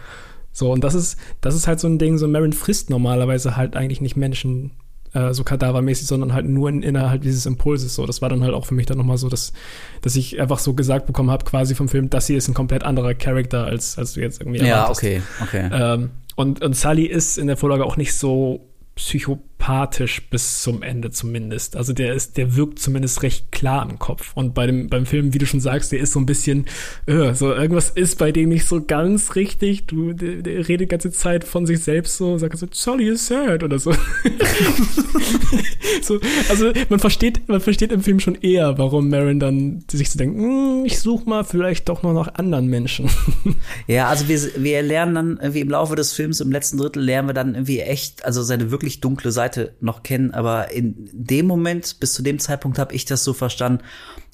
Speaker 2: So, und das ist, das ist halt so ein Ding, so Marin frisst normalerweise halt eigentlich nicht Menschen äh, so kadavermäßig, sondern halt nur in, innerhalb dieses Impulses. So, das war dann halt auch für mich dann nochmal so, dass, dass ich einfach so gesagt bekommen habe, quasi vom Film, das hier ist ein komplett anderer Charakter, als, als du jetzt irgendwie
Speaker 1: Ja,
Speaker 2: erwartest.
Speaker 1: okay, okay.
Speaker 2: Ähm, und, und Sully ist in der Vorlage auch nicht so psychopathisch bis zum Ende zumindest. Also der ist, der wirkt zumindest recht klar im Kopf. Und bei dem, beim Film, wie du schon sagst, der ist so ein bisschen, äh, so irgendwas ist bei dem nicht so ganz richtig. Du, der, der redet die ganze Zeit von sich selbst so, sagt so, Sully is sad oder so. so. Also man versteht, man versteht im Film schon eher, warum Marin dann sich so denkt, "Hm, ich suche mal vielleicht doch noch nach anderen Menschen.
Speaker 1: Ja, also wir, wir lernen dann irgendwie im Laufe des Films, im letzten Drittel, lernen wir dann irgendwie echt, also seine wirklich dunkle Seite noch kennen. Aber in dem Moment, bis zu dem Zeitpunkt, habe ich das so verstanden,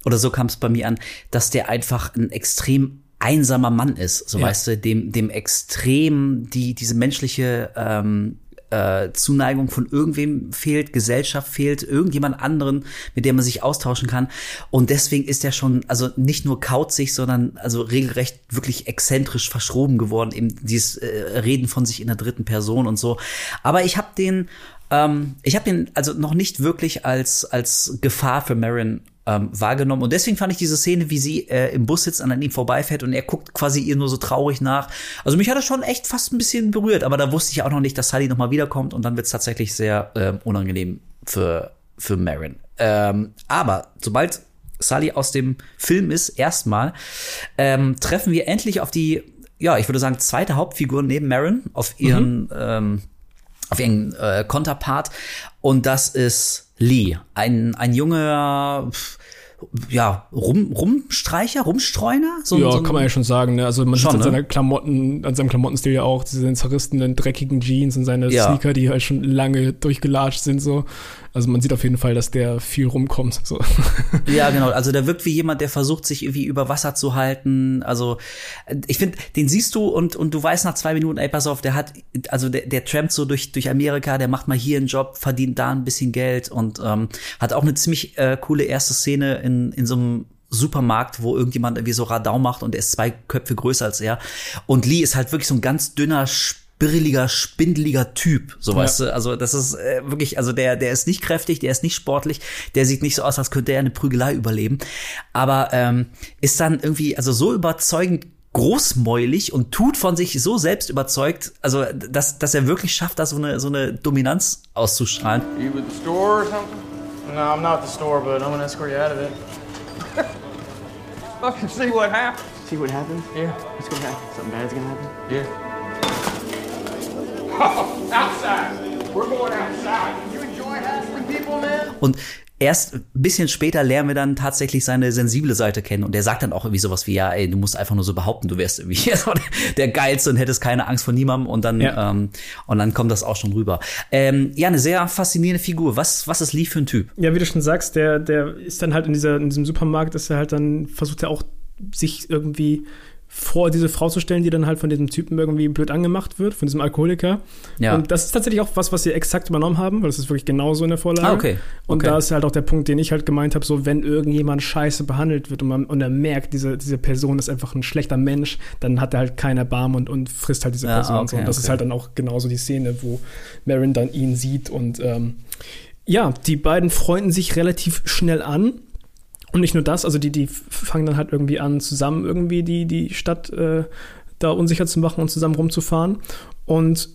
Speaker 1: oder so kam es bei mir an, dass der einfach ein extrem einsamer Mann ist. So
Speaker 2: Ja.
Speaker 1: weißt du, dem, dem extrem die, diese menschliche ähm, äh, Zuneigung von irgendwem fehlt, Gesellschaft fehlt, irgendjemand anderen, mit dem man sich austauschen kann. Und deswegen ist er schon, also nicht nur kauzig, sondern also regelrecht wirklich exzentrisch verschroben geworden, eben dieses äh, Reden von sich in der dritten Person und so. Aber ich habe den, ähm, ich habe den also noch nicht wirklich als als Gefahr für Marin ähm, wahrgenommen. Und deswegen fand ich diese Szene, wie sie äh, im Bus sitzt und an ihm vorbeifährt und er guckt quasi ihr nur so traurig nach. Also mich hat das schon echt fast ein bisschen berührt, aber da wusste ich auch noch nicht, dass Sally nochmal wiederkommt und dann wird es tatsächlich sehr äh, unangenehm für, für Marin. Ähm, aber sobald Sully aus dem Film ist, erstmal, ähm, treffen wir endlich auf die, ja, ich würde sagen, zweite Hauptfigur neben Marin, auf ihren, mhm. ähm, auf ihren äh, Konterpart. Und das ist Lee, ein, ein junger, ja, Rum, Rumstreicher, Rumstreuner?
Speaker 2: So, ja, so kann man ja schon sagen. Ne? Also man schon, sieht an, ne? seiner Klamotten, an seinem Klamottenstil ja auch diese zerrissenen, dreckigen Jeans und seine ja. Sneaker, die halt schon lange durchgelatscht sind. so. Also man sieht auf jeden Fall, dass der viel rumkommt. So.
Speaker 1: Ja, genau. Also der wirkt wie jemand, der versucht, sich irgendwie über Wasser zu halten. Also ich finde, den siehst du und, und du weißt nach zwei Minuten, ey, pass auf, der hat, also der, der trampt so durch, durch Amerika, der macht mal hier einen Job, verdient da ein bisschen Geld und ähm, hat auch eine ziemlich äh, coole erste Szene in, in so einem Supermarkt, wo irgendjemand irgendwie so Radau macht und er ist zwei Köpfe größer als er. Und Lee ist halt wirklich so ein ganz dünner, birreliger, spindeliger Typ, so ja. weißt du. Also das ist äh, wirklich, also der, der ist nicht kräftig, der ist nicht sportlich, der sieht nicht so aus, als könnte er eine Prügelei überleben. Aber ähm, ist dann irgendwie, also so überzeugend großmäulig und tut von sich so selbst überzeugt, also dass, dass er wirklich schafft, da so eine, so eine Dominanz auszustrahlen. You with the store or something? No, I'm not the store, but I'm gonna escort you out of it. Fucking see what happens. See what happens? Yeah. What's gonna happen? Something bad's gonna happen? Yeah. Und erst ein bisschen später lernen wir dann tatsächlich seine sensible Seite kennen und der sagt dann auch irgendwie sowas wie, ja, ey, du musst einfach nur so behaupten, du wärst irgendwie der Geilste und hättest keine Angst vor niemandem und dann, ja. ähm, und dann kommt das auch schon rüber. Ähm, ja, eine sehr faszinierende Figur. Was, was ist Lee für ein Typ?
Speaker 2: Ja, wie du schon sagst, der, der ist dann halt in dieser, in diesem Supermarkt, ist er halt dann, versucht er auch sich irgendwie vor diese Frau zu stellen, die dann halt von diesem Typen irgendwie blöd angemacht wird, von diesem Alkoholiker. Ja. Und das ist tatsächlich auch was, was sie exakt übernommen haben, weil das ist wirklich genauso in der Vorlage. Ah, okay. Und okay. da ist halt auch der Punkt, den ich halt gemeint habe, so wenn irgendjemand scheiße behandelt wird und, man, und er merkt, diese, diese Person ist einfach ein schlechter Mensch, dann hat er halt keinen Erbarm und, und frisst halt diese Person. Ja, okay, und, so. und das okay. ist halt dann auch genauso die Szene, wo Marin dann ihn sieht und ähm, ja, die beiden freunden sich relativ schnell an und nicht nur das, also die, die fangen dann halt irgendwie an, zusammen irgendwie die, die Stadt äh, da unsicher zu machen und zusammen rumzufahren. Und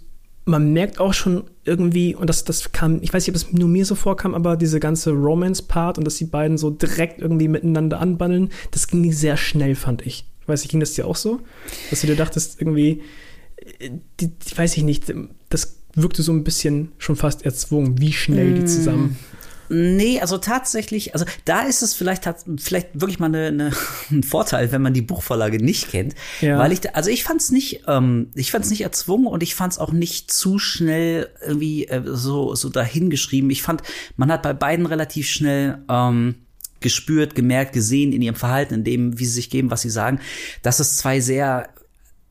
Speaker 2: man merkt auch schon irgendwie, und das, das kam, ich weiß nicht, ob es nur mir so vorkam, aber diese ganze Romance-Part und dass die beiden so direkt irgendwie miteinander anbandeln, das ging sehr schnell, fand ich. Ich weiß nicht, ging das dir auch so? Dass du dir dachtest, irgendwie, äh, die, die weiß ich nicht, das wirkte so ein bisschen schon fast erzwungen, wie schnell die mm. zusammen
Speaker 1: Nee, also tatsächlich, also da ist es vielleicht, vielleicht wirklich mal eine, eine, ein Vorteil, wenn man die Buchvorlage nicht kennt. Ja. Weil ich, also ich fand es nicht, ähm, ich fand es nicht erzwungen und ich fand es auch nicht zu schnell irgendwie äh, so, so dahingeschrieben. Ich fand, man hat bei beiden relativ schnell ähm, gespürt, gemerkt, gesehen in ihrem Verhalten, in dem, wie sie sich geben, was sie sagen, dass es zwei sehr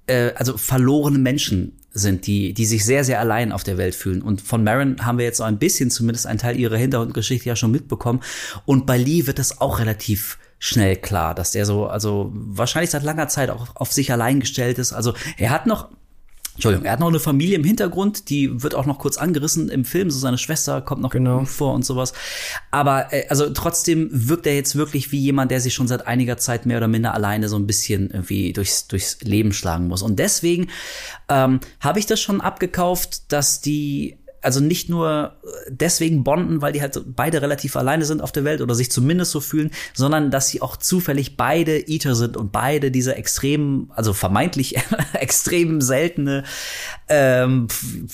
Speaker 1: äh, also verlorene Menschen sind, die, die sich sehr, sehr allein auf der Welt fühlen. Und von Marin haben wir jetzt so ein bisschen zumindest einen Teil ihrer Hintergrundgeschichte ja schon mitbekommen. Und bei Lee wird das auch relativ schnell klar, dass der so, also wahrscheinlich seit langer Zeit auch auf sich allein gestellt ist. Also er hat noch Entschuldigung, er hat noch eine Familie im Hintergrund, die wird auch noch kurz angerissen im Film, so seine Schwester kommt noch genau. vor und sowas. Aber äh, also trotzdem wirkt er jetzt wirklich wie jemand, der sich schon seit einiger Zeit mehr oder minder alleine so ein bisschen irgendwie durchs, durchs Leben schlagen muss. Und deswegen ähm, habe ich das schon abgekauft, dass die also nicht nur deswegen bonden, weil die halt beide relativ alleine sind auf der Welt oder sich zumindest so fühlen, sondern dass sie auch zufällig beide Eater sind und beide diese extrem, also vermeintlich extrem seltene ähm,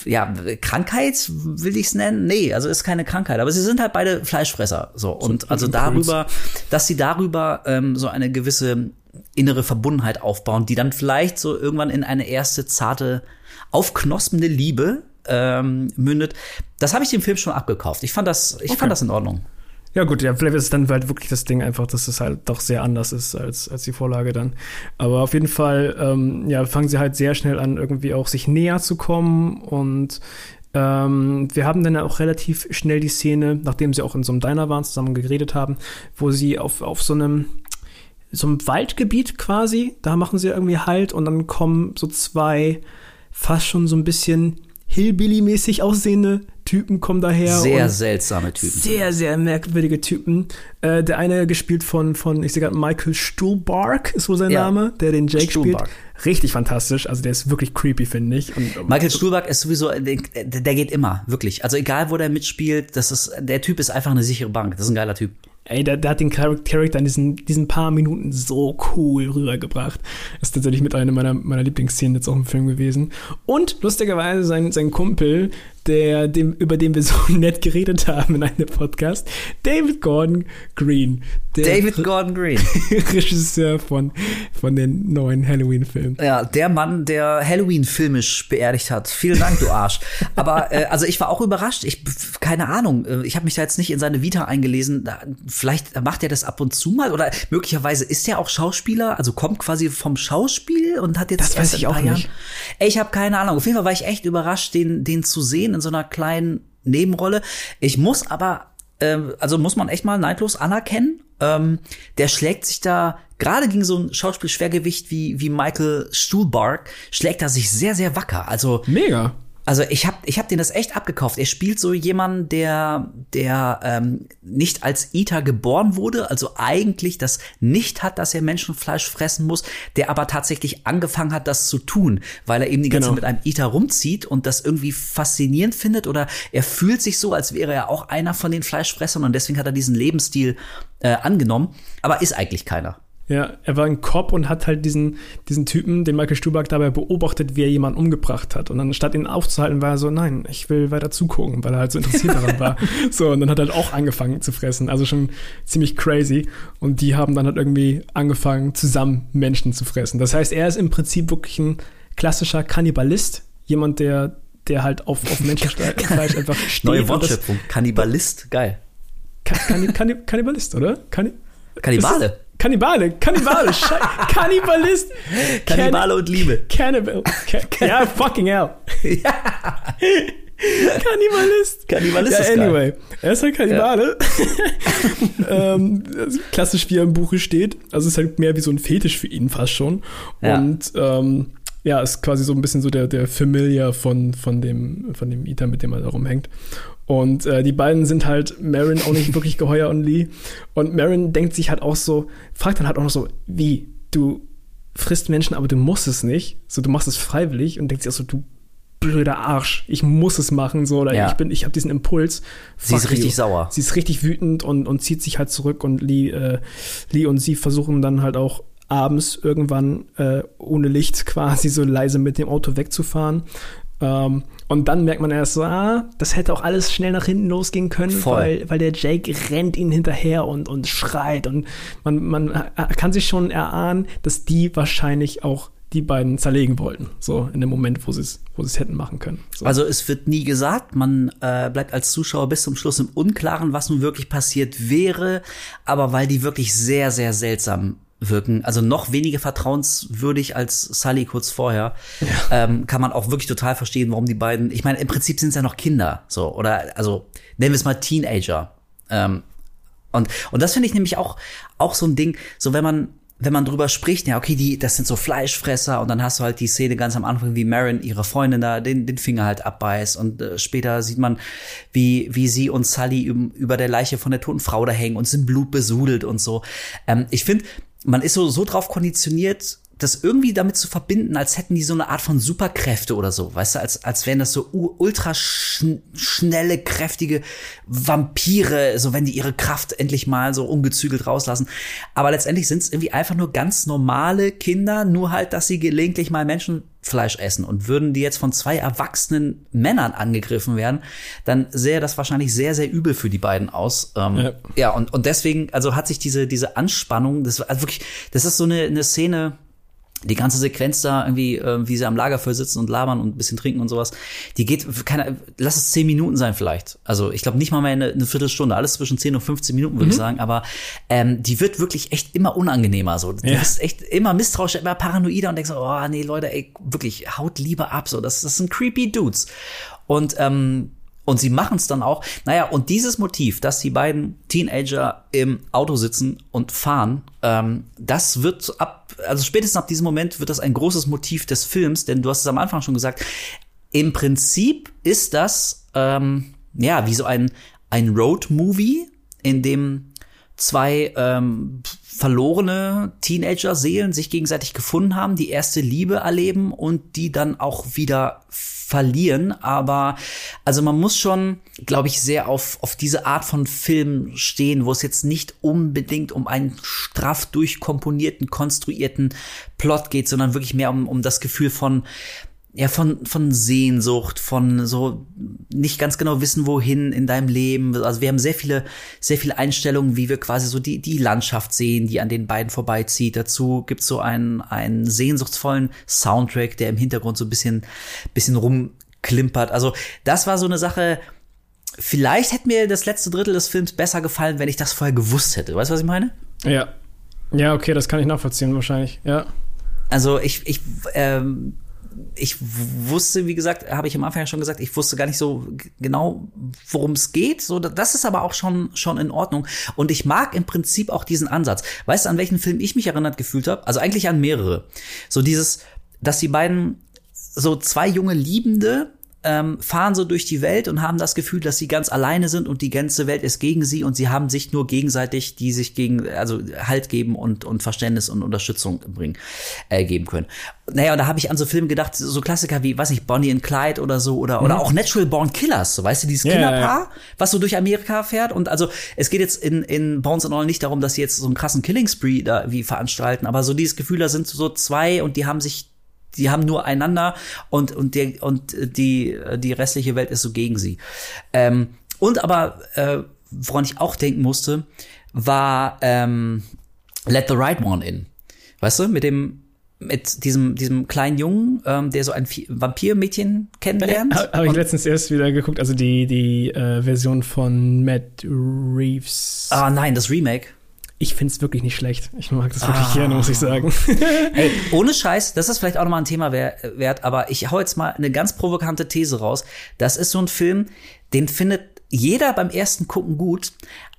Speaker 1: ja, Krankheit, will ich es nennen? Nee, also ist keine Krankheit, aber sie sind halt beide Fleischfresser. So. Und also darüber, dass sie darüber ähm, so eine gewisse innere Verbundenheit aufbauen, die dann vielleicht so irgendwann in eine erste zarte, aufknospende Liebe ähm, mündet. Das habe ich dem Film schon abgekauft. Ich fand das, ich okay. fand das in Ordnung.
Speaker 2: Ja, gut, ja, vielleicht ist es dann halt wirklich das Ding einfach, dass es halt doch sehr anders ist als, als die Vorlage dann. Aber auf jeden Fall, ähm, ja, fangen sie halt sehr schnell an, irgendwie auch sich näher zu kommen und Ähm, wir haben dann auch relativ schnell die Szene, nachdem sie auch in so einem Diner waren, zusammen geredet haben, wo sie auf, auf so einem so einem Waldgebiet quasi, da machen sie irgendwie Halt und dann kommen so zwei fast schon so ein bisschen Hillbilly-mäßig aussehende Typen kommen daher.
Speaker 1: Sehr seltsame Typen.
Speaker 2: Sehr, sehr merkwürdige Typen. Äh, der eine gespielt von, von ich sehe gerade, Michael Stuhlbark ist wohl sein
Speaker 1: Ja.
Speaker 2: Name, der den Jake
Speaker 1: Stuhlbark.
Speaker 2: spielt. Richtig fantastisch. Also der ist wirklich creepy, finde ich. Und,
Speaker 1: Michael Stuhlbarg ist sowieso, der, der geht immer, wirklich. Also egal, wo der mitspielt, das ist, der Typ ist einfach eine sichere Bank. Das ist ein geiler Typ.
Speaker 2: Ey, der, der hat den Char- Charakter in diesen, diesen paar Minuten so cool rübergebracht. Das ist tatsächlich mit einer meiner, meiner Lieblingsszenen jetzt auch im Film gewesen. Und lustigerweise sein, sein Kumpel, der, dem, über den wir so nett geredet haben in einem Podcast, David Gordon Green.
Speaker 1: David Gordon Green.
Speaker 2: Regisseur von, von den neuen Halloween-Filmen.
Speaker 1: Ja, der Mann, der Halloween filmisch beerdigt hat. Vielen Dank, du Arsch. Aber äh, also ich war auch überrascht. Ich keine Ahnung. äh, Ich habe mich da jetzt nicht in seine Vita eingelesen. Vielleicht macht er das ab und zu mal oder möglicherweise ist er auch Schauspieler, also kommt quasi vom Schauspiel und hat jetzt
Speaker 2: Das weiß ich auch
Speaker 1: paar
Speaker 2: nicht.
Speaker 1: Ey, ich habe keine Ahnung. Auf jeden Fall war ich echt überrascht, den den zu sehen in so einer kleinen Nebenrolle. Ich muss aber ähm, also muss man echt mal neidlos anerkennen. Ähm, der schlägt sich da, gerade gegen so ein Schauspielschwergewicht wie, wie Michael Stuhlbarg, schlägt er sich sehr, sehr wacker. Also,
Speaker 2: Mega.
Speaker 1: Also ich hab, ich hab den das echt abgekauft. Er spielt so jemanden, der, der ähm, nicht als Eater geboren wurde, also eigentlich das nicht hat, dass er Menschenfleisch fressen muss, der aber tatsächlich angefangen hat, das zu tun, weil er eben die ganze
Speaker 2: Genau.
Speaker 1: Zeit mit einem Eater rumzieht und das irgendwie faszinierend findet oder er fühlt sich so, als wäre er auch einer von den Fleischfressern und deswegen hat er diesen Lebensstil äh, angenommen, aber ist eigentlich keiner.
Speaker 2: Ja, er war ein Cop und hat halt diesen, diesen Typen, den Michael Stuhlbarg dabei beobachtet, wie er jemanden umgebracht hat. Und dann statt ihn aufzuhalten, war er so, nein, ich will weiter zugucken, weil er halt so interessiert daran war. So, und dann hat er halt auch angefangen zu fressen. Also schon ziemlich crazy. Und die haben dann halt irgendwie angefangen, zusammen Menschen zu fressen. Das heißt, er ist im Prinzip wirklich ein klassischer Kannibalist. Jemand, der, der halt auf, auf Menschenfleisch einfach steht.
Speaker 1: Neue Wortschöpfung. Kannibalist, geil.
Speaker 2: Ka- Kanni Kanni Kannibalist, oder? Kanni
Speaker 1: Kannibale.
Speaker 2: Kannibale, Kannibale, Kannibalist.
Speaker 1: Kannibale und Liebe.
Speaker 2: Cannibal. Ca ja, fucking hell. Kannibalist.
Speaker 1: Kannibalist
Speaker 2: ja,
Speaker 1: ist geil.
Speaker 2: anyway. Er ist halt Kannibale. ähm, also klassisch, wie er im Buche steht. Also es ist halt mehr wie so ein Fetisch für ihn fast schon.
Speaker 1: Ja.
Speaker 2: Und ähm, ja, ist quasi so ein bisschen so der, der Familiar von, von dem, von dem Ethan, mit dem er da rumhängt. Und äh, die beiden sind halt Marin auch nicht wirklich geheuer und Lee. Und Marin denkt sich halt auch so, fragt dann halt auch noch so, wie, du frisst Menschen, aber du musst es nicht. So, du machst es freiwillig und denkt sich auch so, du blöder Arsch, ich muss es machen, so, oder
Speaker 1: Ja.
Speaker 2: ich bin, ich habe diesen Impuls.
Speaker 1: Sie ist richtig
Speaker 2: you.
Speaker 1: sauer.
Speaker 2: Sie ist richtig wütend und, und zieht sich halt zurück und Lee, äh, Lee und sie versuchen dann halt auch abends irgendwann äh, ohne Licht quasi so leise mit dem Auto wegzufahren. Ähm, und dann merkt man erst so, ah, das hätte auch alles schnell nach hinten losgehen können,
Speaker 1: Voll.
Speaker 2: weil, weil der Jake rennt ihnen hinterher und, und schreit und man, man äh, kann sich schon erahnen, dass die wahrscheinlich auch die beiden zerlegen wollten, so in dem Moment, wo sie es wo sie es hätten machen können. So.
Speaker 1: Also es wird nie gesagt, man äh, bleibt als Zuschauer bis zum Schluss im Unklaren, was nun wirklich passiert wäre, aber weil die wirklich sehr, sehr seltsam wirken, also noch weniger vertrauenswürdig als Sully kurz vorher, ähm, kann man auch wirklich total verstehen, warum die beiden, ich meine, im Prinzip sind es ja noch Kinder, so, oder, also, nennen wir es mal Teenager. Ähm, und, und das finde ich nämlich auch, auch so ein Ding, so wenn man, wenn man drüber spricht, ja, okay, die, das sind so Fleischfresser und dann hast du halt die Szene ganz am Anfang, wie Marin ihre Freundin da den, den Finger halt abbeißt und äh, später sieht man, wie, wie sie und Sully üb- über der Leiche von der toten Frau da hängen und sind blutbesudelt und so. Ähm, ich finde, man ist so, so drauf konditioniert, das irgendwie damit zu verbinden, als hätten die so eine Art von Superkräfte oder so, weißt du, als, als wären das so ultra schn schnelle, kräftige Vampire, so wenn die ihre Kraft endlich mal so ungezügelt rauslassen. Aber letztendlich sind es irgendwie einfach nur ganz normale Kinder, nur halt, dass sie gelegentlich mal Menschenfleisch essen. Und würden die jetzt von zwei erwachsenen Männern angegriffen werden, dann sähe das wahrscheinlich sehr, sehr übel für die beiden aus. Ähm,
Speaker 2: Ja.
Speaker 1: ja, und, und deswegen, also hat sich diese, diese Anspannung, das war also wirklich, das ist so eine, eine Szene, die ganze Sequenz da irgendwie, äh, wie sie am Lagerfeuer sitzen und labern und ein bisschen trinken und sowas, die geht, keine, lass es zehn Minuten sein vielleicht. Also ich glaube nicht mal mehr eine, eine Viertelstunde, alles zwischen zehn und 15 Minuten würde mhm. ich sagen, aber ähm, die wird wirklich echt immer unangenehmer. So. Du ja. bist echt immer misstrauisch, immer paranoider und denkst so, oh nee, Leute, ey, wirklich, haut lieber ab. So, das, das sind creepy Dudes. Und ähm, und sie machen es dann auch. Naja, und dieses Motiv, dass die beiden Teenager im Auto sitzen und fahren, ähm, das wird ab, also spätestens ab diesem Moment wird das ein großes Motiv des Films, denn du hast es am Anfang schon gesagt, im Prinzip ist das, ähm, ja, wie so ein, ein Road-Movie, in dem zwei ähm, verlorene Teenager-Seelen sich gegenseitig gefunden haben, die erste Liebe erleben und die dann auch wieder verlieren. Aber also man muss schon, glaube ich, sehr auf, auf diese Art von Film stehen, wo es jetzt nicht unbedingt um einen straff durchkomponierten, konstruierten Plot geht, sondern wirklich mehr um, um das Gefühl von, ja, von, von Sehnsucht, von so nicht ganz genau wissen, wohin in deinem Leben. Also wir haben sehr viele, sehr viele Einstellungen, wie wir quasi so die, die Landschaft sehen, die an den beiden vorbeizieht. Dazu gibt's so einen, einen sehnsuchtsvollen Soundtrack, der im Hintergrund so ein bisschen, bisschen rumklimpert. Also das war so eine Sache, vielleicht hätte mir das letzte Drittel des Films besser gefallen, wenn ich das vorher gewusst hätte. Weißt du, was ich meine?
Speaker 2: Ja. Ja, okay, das kann ich nachvollziehen wahrscheinlich, ja.
Speaker 1: Also ich, ich, ähm, ich wusste, wie gesagt, habe ich am Anfang ja schon gesagt, ich wusste gar nicht so genau, worum es geht. So, das ist aber auch schon schon in Ordnung. Und ich mag im Prinzip auch diesen Ansatz. Weißt du, an welchen Film ich mich erinnert gefühlt habe? Also eigentlich an mehrere. So dieses, dass die beiden so zwei junge Liebende ähm, fahren so durch die Welt und haben das Gefühl, dass sie ganz alleine sind und die ganze Welt ist gegen sie und sie haben sich nur gegenseitig, die sich gegen, also Halt geben und, und Verständnis und Unterstützung bringen, äh, geben können. Naja, und da habe ich an so Filme gedacht, so Klassiker wie, weiß nicht, Bonnie and Clyde oder so, oder, mhm. oder auch Natural Born Killers, so, weißt du, dieses yeah, Killerpaar, yeah. was so durch Amerika fährt. Und also, es geht jetzt in, in Bones and All nicht darum, dass sie jetzt so einen krassen Killing Spree da wie veranstalten, aber so dieses Gefühl, da sind so zwei und die haben sich die haben nur einander und und der und die die restliche Welt ist so gegen sie. Ähm, und aber äh, woran ich auch denken musste, war ähm, Let the Right One In. Weißt du, mit dem mit diesem diesem kleinen Jungen, ähm, der so ein Vampirmädchen kennenlernt.
Speaker 2: Habe hab ich letztens erst wieder geguckt, also die die äh, Version von Matt Reeves.
Speaker 1: Ah nein, das Remake
Speaker 2: ich finde es wirklich nicht schlecht. Ich mag das wirklich ah. gerne, muss ich sagen.
Speaker 1: Ey, ohne Scheiß, das ist vielleicht auch nochmal ein Thema wert, aber ich hau jetzt mal eine ganz provokante These raus. Das ist so ein Film, den findet jeder beim ersten Gucken gut,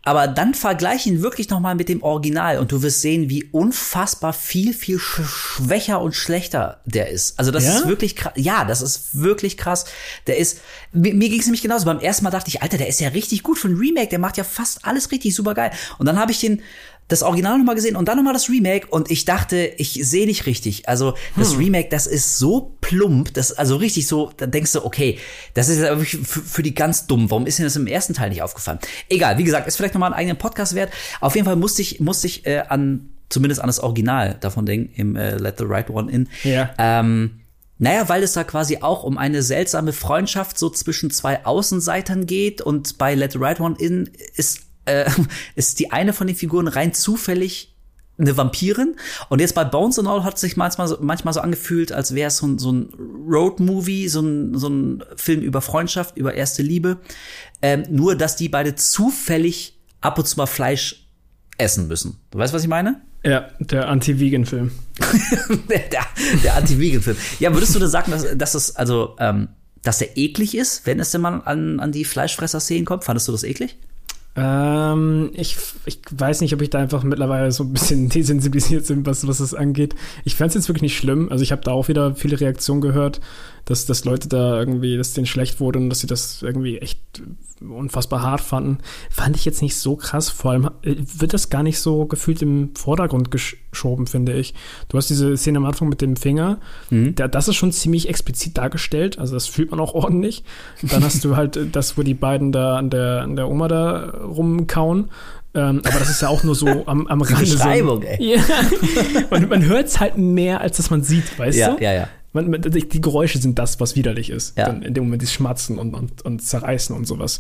Speaker 1: aber dann vergleich ihn wirklich noch mal mit dem Original und du wirst sehen, wie unfassbar viel, viel sch schwächer und schlechter der ist. Also das ja? ist wirklich krass. Ja, das ist wirklich krass. Der ist, mir, mir ging es nämlich genauso. Beim ersten Mal dachte ich, Alter, der ist ja richtig gut für ein Remake. Der macht ja fast alles richtig super geil. Und dann habe ich den das Original nochmal gesehen und dann nochmal das Remake und ich dachte, ich sehe nicht richtig. Also das hm. Remake, das ist so plump, das also richtig so, dann denkst du, okay, das ist für, für die ganz dummen. Warum ist denn das im ersten Teil nicht aufgefallen? Egal, wie gesagt, ist vielleicht nochmal einen eigenen Podcast wert. Auf jeden Fall musste ich, musste ich äh, an, zumindest an das Original davon denken, im äh, Let the Right One In.
Speaker 2: Ja.
Speaker 1: Ähm, naja, weil es da quasi auch um eine seltsame Freundschaft so zwischen zwei Außenseitern geht und bei Let the Right One In ist äh, ist die eine von den Figuren rein zufällig eine Vampirin. Und jetzt bei Bones and All hat es sich manchmal so, manchmal so angefühlt, als wäre es so ein, so ein Road-Movie, so ein, so ein Film über Freundschaft, über erste Liebe. Ähm, nur, dass die beide zufällig ab und zu mal Fleisch essen müssen. Du weißt, was ich meine?
Speaker 2: Ja, der Anti-Vegan-Film.
Speaker 1: der der, Anti-Vegan-Film. Ja, würdest du da sagen, dass, dass es, also, ähm, dass der eklig ist, wenn es denn mal an, an die Fleischfresser-Szenen kommt? Fandest du das eklig?
Speaker 2: Ähm, ich, ich weiß nicht, ob ich da einfach mittlerweile so ein bisschen desensibilisiert bin, was, was das angeht. Ich fand es jetzt wirklich nicht schlimm. Also ich habe da auch wieder viele Reaktionen gehört, dass, dass Leute da irgendwie, dass denen schlecht wurde und dass sie das irgendwie echt unfassbar hart fanden. Fand ich jetzt nicht so krass. Vor allem äh, wird das gar nicht so gefühlt im Vordergrund geschoben, finde ich. Du hast diese Szene am Anfang mit dem Finger. Mhm. Da, das ist schon ziemlich explizit dargestellt. Also das fühlt man auch ordentlich. Dann hast du halt das, wo die beiden da an der, an der Oma da rumkauen. Ähm, aber das ist ja auch nur so am, am Rande.
Speaker 1: Beschreibung, so, ey.
Speaker 2: Ja. man, man hört es halt mehr, als dass man sieht, weißt
Speaker 1: ja,
Speaker 2: du?
Speaker 1: Ja, ja
Speaker 2: man, man, die Geräusche sind das, was widerlich ist. Ja. in dem Moment die Schmatzen und, und, und Zerreißen und sowas.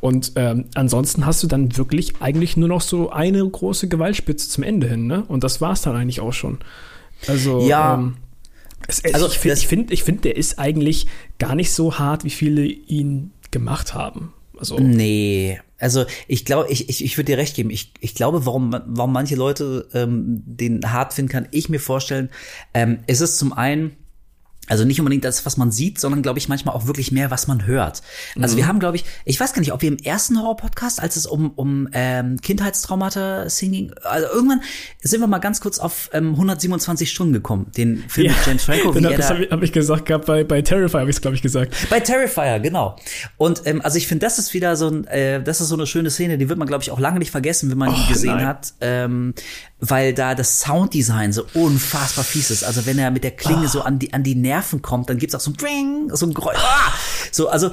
Speaker 2: Und ähm, ansonsten hast du dann wirklich eigentlich nur noch so eine große Gewaltspitze zum Ende hin, ne? Und das war's dann eigentlich auch schon. Also,
Speaker 1: Ja.
Speaker 2: ähm, es, es,
Speaker 1: Also,
Speaker 2: ich finde, ich find, ich find, der ist eigentlich gar nicht so hart, wie viele ihn gemacht haben. Also,
Speaker 1: Nee, also ich glaube, ich, ich, ich würde dir recht geben. Ich, ich glaube, warum, warum manche Leute ähm, den hart finden, kann ich mir vorstellen. Ähm, es ist zum einen, also nicht unbedingt das, was man sieht, sondern glaube ich manchmal auch wirklich mehr, was man hört. Also wir haben, glaube ich, ich weiß gar nicht, ob wir im ersten Horror-Podcast, als es um, um ähm, Kindheitstraumata singing, also irgendwann sind wir mal ganz kurz auf ähm, 127 Stunden gekommen, den Film mit James Franco, wie
Speaker 2: Genau, das
Speaker 1: da
Speaker 2: habe ich, hab ich gesagt gehabt, bei, bei Terrifier habe ich es, glaube ich, gesagt.
Speaker 1: bei Terrifier, genau. Und ähm, also ich finde, das ist wieder so ein, äh, das ist so eine schöne Szene, die wird man, glaube ich, auch lange nicht vergessen, wenn man die
Speaker 2: Oh,
Speaker 1: gesehen
Speaker 2: nein.
Speaker 1: hat, ähm, weil da das Sounddesign so unfassbar fies ist. Also wenn er mit der Klinge so an die an die Nerven kommt, dann gibt's auch so ein Bring, so ein Geräusch. Ah! So, also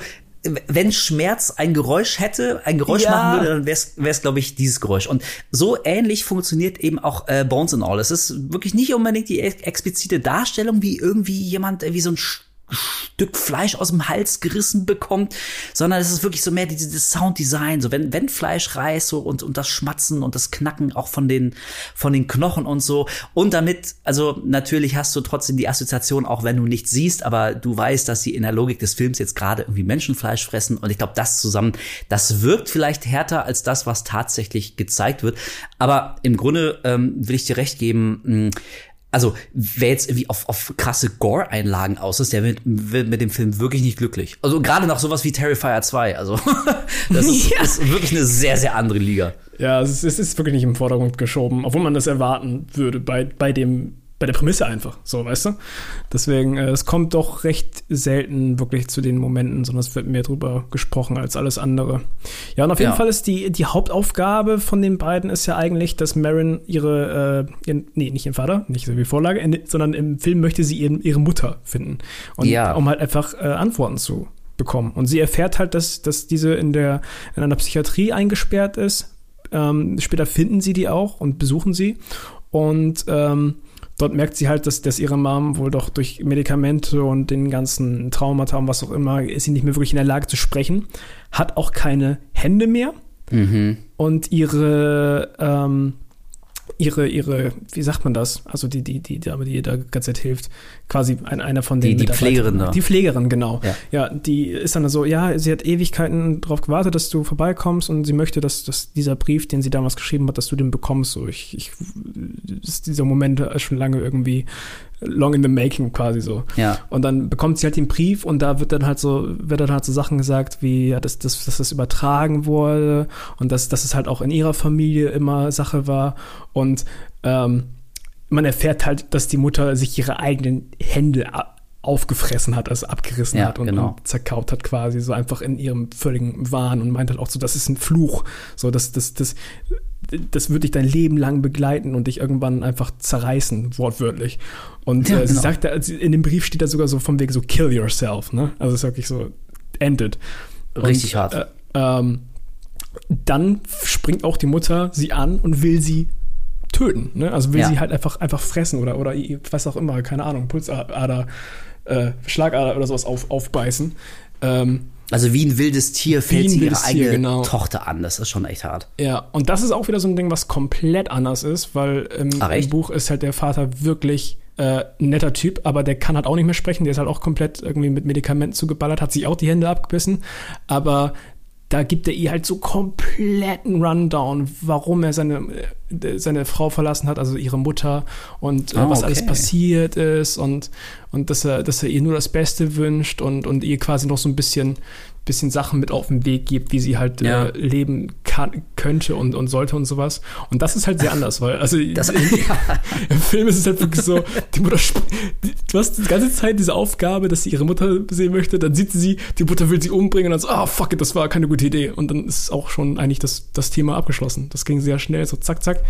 Speaker 1: wenn Schmerz ein Geräusch hätte, ein Geräusch
Speaker 2: Ja.
Speaker 1: machen würde, dann wäre es, glaube ich, dieses Geräusch. Und so ähnlich funktioniert eben auch äh, Bones and All. Es ist wirklich nicht unbedingt die ex explizite Darstellung, wie irgendwie jemand äh, wie so ein Stück Fleisch aus dem Hals gerissen bekommt, sondern es ist wirklich so mehr dieses Sounddesign, so wenn, wenn Fleisch reißt so und, und das Schmatzen und das Knacken auch von den, von den Knochen und so. Und damit, also natürlich hast du trotzdem die Assoziation, auch wenn du nichts siehst, aber du weißt, dass sie in der Logik des Films jetzt gerade irgendwie Menschenfleisch fressen. Und ich glaube, das zusammen, das wirkt vielleicht härter als das, was tatsächlich gezeigt wird. Aber im Grunde ähm, will ich dir recht geben, mh, also wer jetzt irgendwie auf, auf krasse Gore-Einlagen aus ist, der wird, wird mit dem Film wirklich nicht glücklich. Also gerade noch sowas wie Terrifier 2. Also das ist,
Speaker 2: Ja.
Speaker 1: ist wirklich eine sehr, sehr andere Liga.
Speaker 2: Ja, es ist, es ist wirklich nicht im Vordergrund geschoben, obwohl man das erwarten würde bei, bei dem bei der Prämisse einfach, so, weißt du? Deswegen, äh, es kommt doch recht selten wirklich zu den Momenten, sondern es wird mehr drüber gesprochen als alles andere. Ja, und auf jeden
Speaker 1: Ja.
Speaker 2: Fall ist die, die Hauptaufgabe von den beiden ist ja eigentlich, dass Marin ihre, äh, ihren, nee, nicht ihren Vater, nicht so wie Vorlage, in, sondern im Film möchte sie ihren, ihre Mutter finden. Und
Speaker 1: Ja.
Speaker 2: um halt einfach äh, Antworten zu bekommen. Und sie erfährt halt, dass, dass diese in der, in einer Psychiatrie eingesperrt ist. Ähm, später finden sie die auch und besuchen sie. Und ähm, dort merkt sie halt, dass, dass ihre Mom wohl doch durch Medikamente und den ganzen Traumata und was auch immer, ist sie nicht mehr wirklich in der Lage zu sprechen. Hat auch keine Hände mehr. Und ihre, ähm, ihre, ihre, wie sagt man das? Also die, die, die Dame, die ihr da ganz Zeit hilft, quasi ein, einer von den
Speaker 1: Die- die. Pflegerin da.
Speaker 2: Die Pflegerin, genau.
Speaker 1: Ja.
Speaker 2: Ja. die ist dann so, ja, sie hat Ewigkeiten darauf gewartet, dass du vorbeikommst und sie möchte, dass, dass dieser Brief, den sie damals geschrieben hat, dass du den bekommst. So, ich, ich ist dieser Moment schon lange irgendwie long in the making quasi so.
Speaker 1: Ja.
Speaker 2: Und dann bekommt sie halt den Brief und da wird dann halt so, wird dann halt so Sachen gesagt, wie, dass, dass, dass das übertragen wurde und dass, dass es halt auch in ihrer Familie immer Sache war. Und ähm, man erfährt halt, dass die Mutter sich ihre eigenen Hände aufgefressen hat, also abgerissen
Speaker 1: Ja,
Speaker 2: hat und,
Speaker 1: genau.
Speaker 2: und zerkaut hat quasi, so einfach in ihrem völligen Wahn und meint halt auch so, das ist ein Fluch. So, das, das, das, das wird dich dein Leben lang begleiten und dich irgendwann einfach zerreißen, wortwörtlich. Und
Speaker 1: Ja,
Speaker 2: äh, sie
Speaker 1: genau.
Speaker 2: sagt, in dem Brief steht da sogar so vom Wegen so kill yourself, ne? Also es ist wirklich so ended.
Speaker 1: Richtig
Speaker 2: und,
Speaker 1: hart.
Speaker 2: Äh, ähm, dann springt auch die Mutter sie an und will sie töten, ne? Also will
Speaker 1: Ja.
Speaker 2: sie halt einfach einfach fressen oder oder was auch immer, keine Ahnung, Pulsader, äh, Schlagader oder sowas auf, aufbeißen. Ähm,
Speaker 1: Also wie ein wildes Tier fällt sie ihre
Speaker 2: wildes Tier,
Speaker 1: eigene
Speaker 2: genau.
Speaker 1: Tochter an. Das ist schon echt hart.
Speaker 2: Ja, und das ist auch wieder so ein Ding, was komplett anders ist, weil im,
Speaker 1: Ach,
Speaker 2: im? Buch ist halt der Vater wirklich äh, ein netter Typ, aber der kann halt auch nicht mehr sprechen. Der ist halt auch komplett irgendwie mit Medikamenten zugeballert, hat sich auch die Hände abgebissen. Aber da gibt er ihr halt so kompletten Rundown, warum er seine, äh, seine Frau verlassen hat, also ihre Mutter und äh,
Speaker 1: Ah,
Speaker 2: was
Speaker 1: okay.
Speaker 2: alles passiert ist und, und dass er, dass er ihr nur das Beste wünscht und, und ihr quasi noch so ein bisschen, bisschen Sachen mit auf den Weg gibt, wie sie halt
Speaker 1: Ja.
Speaker 2: äh, leben kann, könnte und, und sollte und sowas. Und das ist halt sehr anders, weil, also
Speaker 1: Das-
Speaker 2: im, im Film ist es halt wirklich so, die Mutter, die, du hast die ganze Zeit diese Aufgabe, dass sie ihre Mutter sehen möchte, dann sieht sie sie, die Mutter will sie umbringen und dann so, ah, fuck it, das war keine gute Idee. Und dann ist auch schon eigentlich das, das Thema abgeschlossen. Das ging sehr schnell, so zack, zack.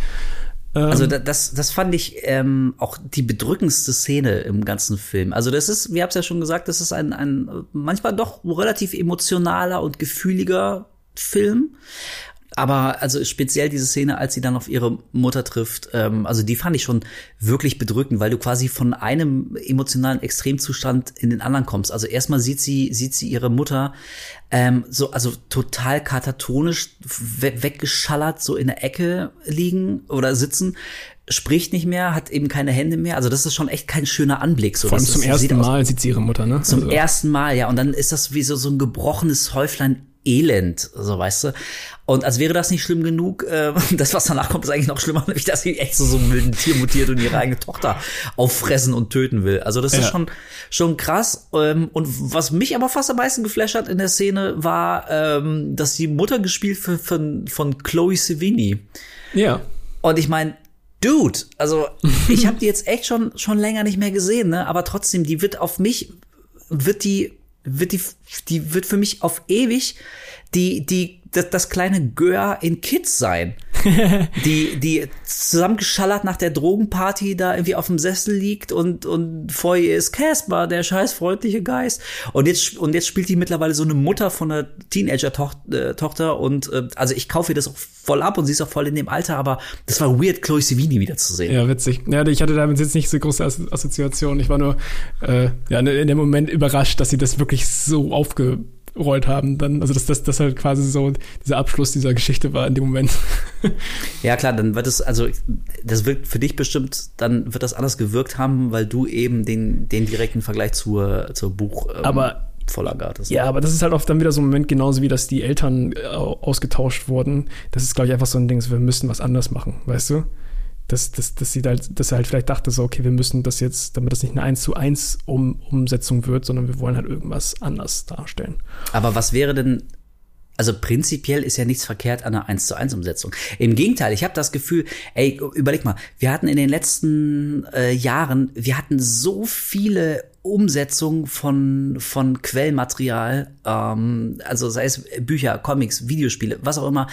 Speaker 2: Ähm,
Speaker 1: Also da- das, das fand ich ähm, auch die bedrückendste Szene im ganzen Film. Also das ist, wir haben es ja schon gesagt, das ist ein, ein manchmal doch relativ emotionaler und gefühliger Film. Aber also speziell diese Szene, als sie dann auf ihre Mutter trifft, ähm, also die fand ich schon wirklich bedrückend, weil du quasi von einem emotionalen Extremzustand in den anderen kommst. Also erstmal sieht sie, sieht sie ihre Mutter ähm, so, also total katatonisch we weggeschallert, so in der Ecke liegen oder sitzen. spricht nicht mehr, hat eben keine Hände mehr. Also das ist schon echt kein schöner Anblick. So,
Speaker 2: Vor allem zum ersten
Speaker 1: sieht
Speaker 2: Mal sieht sie ihre Mutter, ne?
Speaker 1: Zum
Speaker 2: Also-
Speaker 1: ersten Mal, ja. Und dann ist das wie so, so ein gebrochenes Häuflein Elend, so weißt du. Und als wäre das nicht schlimm genug, äh, das, was danach kommt, ist eigentlich noch schlimmer, nämlich, dass sie echt so, so ein wilden Tier mutiert und ihre eigene Tochter auffressen und töten will. Also das ist
Speaker 2: Ja.
Speaker 1: schon, schon krass. Ähm, und was mich aber fast am meisten geflasht hat in der Szene, war, ähm, dass die Mutter gespielt von, von, von Chloe Sevigny.
Speaker 2: Ja.
Speaker 1: Und ich meine, Dude, also ich habe die jetzt echt schon schon länger nicht mehr gesehen, ne? Aber trotzdem, die wird auf mich wird die wird die die wird für mich auf ewig die die das, das kleine Gör in Kids sein. die die zusammengeschallert nach der Drogenparty da irgendwie auf dem Sessel liegt und und vor ihr ist Casper, der scheiß freundliche Geist. Und jetzt und jetzt spielt die mittlerweile so eine Mutter von einer Teenager-Tochter Tochter und äh, also ich kaufe ihr das auch voll ab und sie ist auch voll in dem Alter, aber das war weird, Chloe Sevigny wiederzusehen.
Speaker 2: Ja, witzig. Ja, ich hatte damit jetzt nicht so große As- Assoziation. Ich war nur äh, ja, in dem Moment überrascht, dass sie das wirklich so aufgerollt haben. Dann, also dass das, das halt quasi so dieser Abschluss dieser Geschichte war in dem Moment.
Speaker 1: Ja, klar, dann wird es, also das wirkt für dich bestimmt, dann wird das anders gewirkt haben, weil du eben den, den direkten Vergleich zur, zur Buch ähm,
Speaker 2: Aber-
Speaker 1: Vorlage hattest.
Speaker 2: Ja, aber das ist halt oft dann wieder so ein Moment, genauso wie dass die Eltern äh, ausgetauscht wurden. Das ist, glaube ich, einfach so ein Ding, wir müssen was anders machen, weißt du? Dass, dass, dass sie halt, dass er halt vielleicht dachte, so, okay, wir müssen das jetzt, damit das nicht eine 1 zu 1 um, Umsetzung wird, sondern wir wollen halt irgendwas anders darstellen.
Speaker 1: Aber was wäre denn, also prinzipiell ist ja nichts verkehrt an einer 1 zu 1 Umsetzung. Im Gegenteil, ich habe das Gefühl, ey, überleg mal, wir hatten in den letzten äh, Jahren, wir hatten so viele Umsetzungen von, von Quellmaterial, ähm, also sei es Bücher, Comics, Videospiele, was auch immer,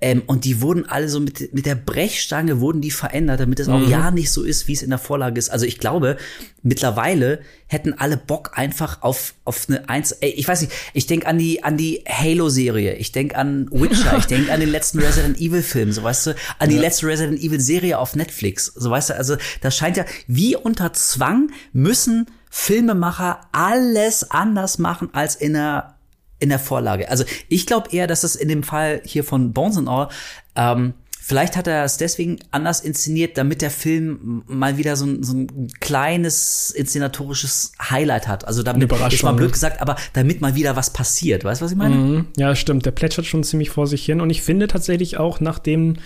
Speaker 1: ähm, und die wurden alle so mit, mit der Brechstange wurden die verändert, damit es auch ja nicht so ist, wie es in der Vorlage ist. Also ich glaube, mittlerweile hätten alle Bock einfach auf, auf eine Eins, ey, ich weiß nicht, ich denk an die, an die Halo-Serie, ich denk an Witcher, ich denk an den letzten Resident Evil-Film, so weißt du, an die letzte Resident Evil-Serie auf Netflix, so weißt du, also das scheint ja, wie unter Zwang müssen Filmemacher alles anders machen als in der in der Vorlage. Also ich glaube eher, dass es in dem Fall hier von Bones and All ähm, Vielleicht hat er es deswegen anders inszeniert, damit der Film mal wieder so ein, so ein kleines inszenatorisches Highlight hat. Also damit ist mal blöd
Speaker 2: ne?
Speaker 1: gesagt, aber damit mal wieder was passiert. Weißt du, was ich meine?
Speaker 2: Mhm. Ja, stimmt. Der plätschert schon ziemlich vor sich hin. Und ich finde tatsächlich auch, nachdem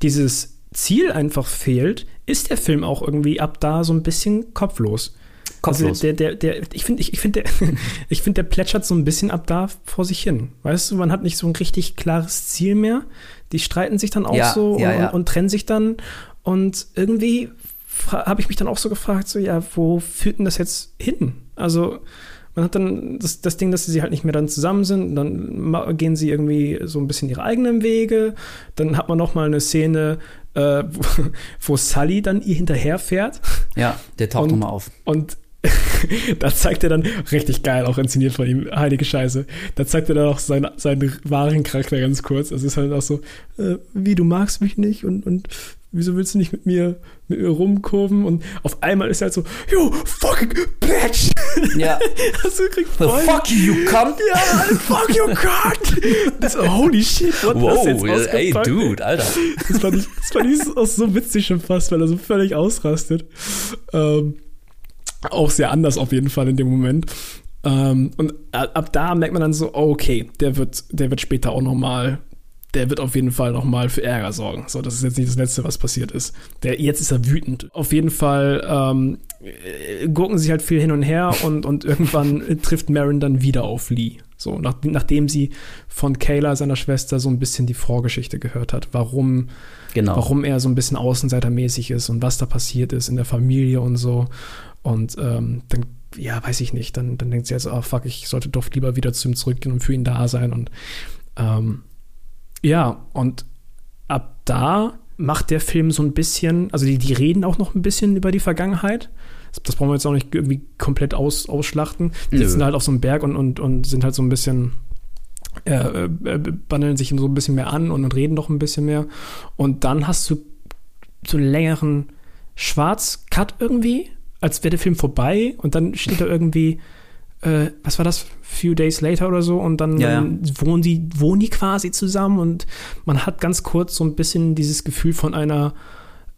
Speaker 2: dieses Ziel einfach fehlt, ist der Film auch irgendwie ab da so ein bisschen kopflos.
Speaker 1: Kopflos.
Speaker 2: Also der, der, der, ich finde, ich, ich finde, der, ich finde, der plätschert so ein bisschen ab da vor sich hin. Weißt du, man hat nicht so ein richtig klares Ziel mehr. Die streiten sich dann auch
Speaker 1: Ja,
Speaker 2: so
Speaker 1: ja,
Speaker 2: und,
Speaker 1: ja.
Speaker 2: Und, und trennen sich dann. Und irgendwie habe ich mich dann auch so gefragt, so, ja, wo führt denn das jetzt hin? Also, man hat dann das, das Ding, dass sie halt nicht mehr dann zusammen sind. Dann gehen sie irgendwie so ein bisschen ihre eigenen Wege. Dann hat man noch mal eine Szene, äh, wo, wo Sully dann ihr hinterherfährt.
Speaker 1: Ja, der taucht nochmal auf.
Speaker 2: Und da zeigt er dann, richtig geil, auch inszeniert von ihm, heilige Scheiße, da zeigt er dann auch seinen, seinen wahren Charakter ganz kurz. Also es ist halt auch so, äh, wie, du magst mich nicht und, und wieso willst du nicht mit mir, mit mir rumkurven? Und auf einmal ist er halt so, yo, fucking bitch!
Speaker 1: Ja.
Speaker 2: also kriegt voll,
Speaker 1: Fuck you, you cunt.
Speaker 2: Ja, fuck you, God! Das, holy shit, what
Speaker 1: Wow,
Speaker 2: jetzt
Speaker 1: ey,
Speaker 2: ausgepackt?
Speaker 1: Dude, Alter.
Speaker 2: Das fand ich, das fand ich auch so witzig schon fast, weil er so völlig ausrastet. Ähm, auch sehr anders auf jeden Fall in dem Moment. Ähm, und ab da merkt man dann so, oh, okay, der wird, der wird später auch noch mal, der wird auf jeden Fall noch mal für Ärger sorgen. So, das ist jetzt nicht das Letzte, was passiert ist. Der, jetzt ist er wütend. Auf jeden Fall ähm, äh, gucken sich halt viel hin und her und, und irgendwann trifft Marin dann wieder auf Lee. So, nach, nachdem sie von Kayla, seiner Schwester, so ein bisschen die Vorgeschichte gehört hat, warum
Speaker 1: Genau.
Speaker 2: warum er so ein bisschen außenseitermäßig ist und was da passiert ist in der Familie und so. Und ähm, dann, ja, weiß ich nicht, dann, dann denkt sie also, ah, fuck, ich sollte doch lieber wieder zu ihm zurückgehen und für ihn da sein. Und ähm, ja, und ab da macht der Film so ein bisschen, also die, die reden auch noch ein bisschen über die Vergangenheit. Das, das brauchen wir jetzt auch nicht irgendwie komplett aus, ausschlachten. Die
Speaker 1: Nö.
Speaker 2: sitzen halt auf so einem Berg und, und, und sind halt so ein bisschen äh, äh, bandeln sich so ein bisschen mehr an und reden noch ein bisschen mehr. Und dann hast du so einen längeren Schwarz-Cut irgendwie, als wäre der Film vorbei und dann steht da irgendwie, äh, was war das, few days later oder so und dann,
Speaker 1: Ja, ja.
Speaker 2: wohnen die, wohnen die quasi zusammen und man hat ganz kurz so ein bisschen dieses Gefühl von einer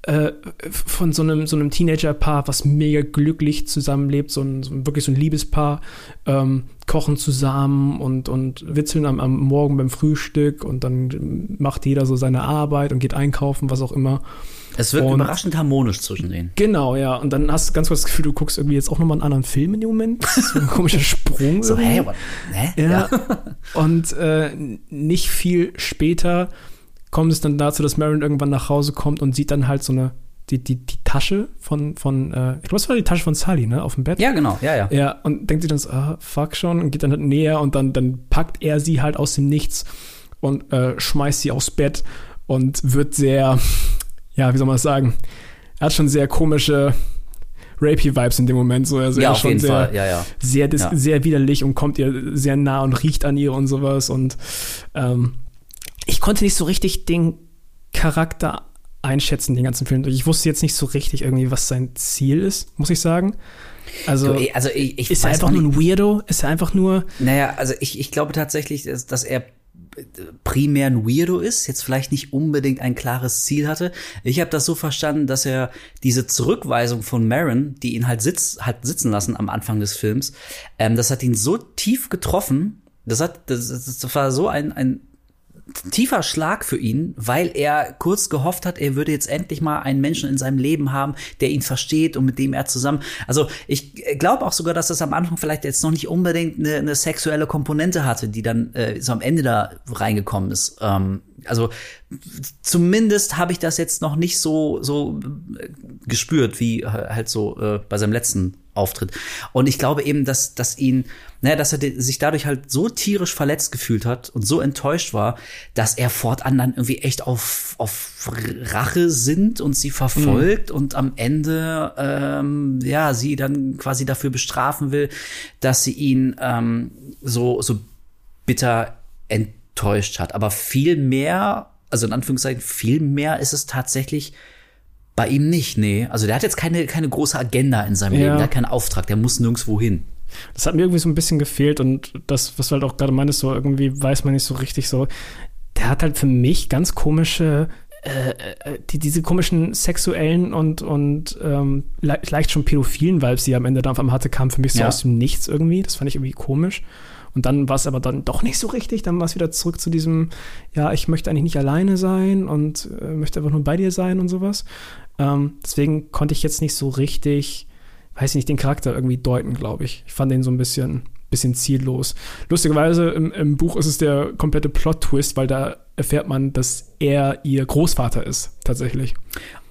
Speaker 2: äh, von so einem, so einem Teenager-Paar, was mega glücklich zusammenlebt, so ein, so ein wirklich so ein Liebespaar, ähm, kochen zusammen und, und witzeln am, am Morgen beim Frühstück und dann macht jeder so seine Arbeit und geht einkaufen, was auch immer.
Speaker 1: Es wirkt
Speaker 2: Und-
Speaker 1: überraschend harmonisch zwischen denen.
Speaker 2: Genau, ja. Und dann hast du ganz kurz das Gefühl, du guckst irgendwie jetzt auch nochmal einen anderen Film in dem Moment. So ein komischer Sprung.
Speaker 1: So, hä, what? Hä?
Speaker 2: Ja. Und äh, nicht viel später kommt es dann dazu, dass Marion irgendwann nach Hause kommt und sieht dann halt so eine, die, die, die Tasche von, von äh, ich glaube, es war die Tasche von Sally, ne, auf dem Bett.
Speaker 1: Ja, genau, ja, ja.
Speaker 2: Ja, und denkt sich dann so, ah, fuck schon, und geht dann halt näher und dann, dann packt er sie halt aus dem Nichts und äh, schmeißt sie aufs Bett und wird sehr, ja, wie soll man das sagen? Er hat schon sehr komische Rapey-Vibes in dem Moment, so. Also
Speaker 1: Ja,
Speaker 2: er ist schon sehr,
Speaker 1: ja, ja.
Speaker 2: sehr,
Speaker 1: Ja.
Speaker 2: sehr widerlich und kommt ihr sehr nah und riecht an ihr und sowas. Und ähm, ich konnte nicht so richtig den Charakter einschätzen, den ganzen Film. Ich wusste jetzt nicht so richtig irgendwie, was sein Ziel ist, muss ich sagen. Also,
Speaker 1: Du, also ich, ich
Speaker 2: ist er einfach nur ein Weirdo? Ist er einfach nur.
Speaker 1: Naja, also ich, ich glaube tatsächlich, dass er primär ein Weirdo ist, jetzt vielleicht nicht unbedingt ein klares Ziel hatte. Ich habe das so verstanden, dass er diese Zurückweisung von Marin, die ihn halt sitz, hat sitzen lassen am Anfang des Films, ähm, das hat ihn so tief getroffen, das hat, das, das war so ein, ein tiefer Schlag für ihn, weil er kurz gehofft hat, er würde jetzt endlich mal einen Menschen in seinem Leben haben, der ihn versteht und mit dem er zusammen. Also ich glaube auch sogar, dass das am Anfang vielleicht jetzt noch nicht unbedingt eine, eine sexuelle Komponente hatte, die dann äh, so am Ende da reingekommen ist. Ähm, also zumindest habe ich das jetzt noch nicht so so äh, gespürt wie halt so äh, bei seinem letzten Auftritt. Und ich glaube eben, dass dass ihn, naja, dass er sich dadurch halt so tierisch verletzt gefühlt hat und so enttäuscht war, dass er fortan dann irgendwie echt auf auf Rache sind und sie verfolgt und am Ende ähm, ja sie dann quasi dafür bestrafen will, dass sie ihn ähm, so so bitter enttäuscht hat. Aber viel mehr, also in Anführungszeichen, viel mehr ist es tatsächlich bei ihm nicht, nee. Also der hat jetzt keine, keine große Agenda in seinem
Speaker 2: Ja.
Speaker 1: Leben, der hat keinen Auftrag, der muss nirgendwo hin.
Speaker 2: Das hat mir irgendwie so ein bisschen gefehlt und das, was du halt auch gerade meintest, so irgendwie weiß man nicht so richtig so. Der hat halt für mich ganz komische, äh, äh, die, diese komischen sexuellen und, und ähm, le leicht schon pädophilen Vibes, die er am Ende dann auf einmal hatte, kamen für mich so
Speaker 1: Ja.
Speaker 2: aus dem Nichts irgendwie. Das fand ich irgendwie komisch. Und dann war es aber dann doch nicht so richtig. Dann war es wieder zurück zu diesem, ja, ich möchte eigentlich nicht alleine sein und äh, möchte einfach nur bei dir sein und sowas. Ähm, deswegen konnte ich jetzt nicht so richtig, weiß ich nicht, den Charakter irgendwie deuten, glaube ich. Ich fand den so ein bisschen, bisschen ziellos. Lustigerweise im, im Buch ist es der komplette Plot-Twist, weil da erfährt man, dass er ihr Großvater ist, tatsächlich.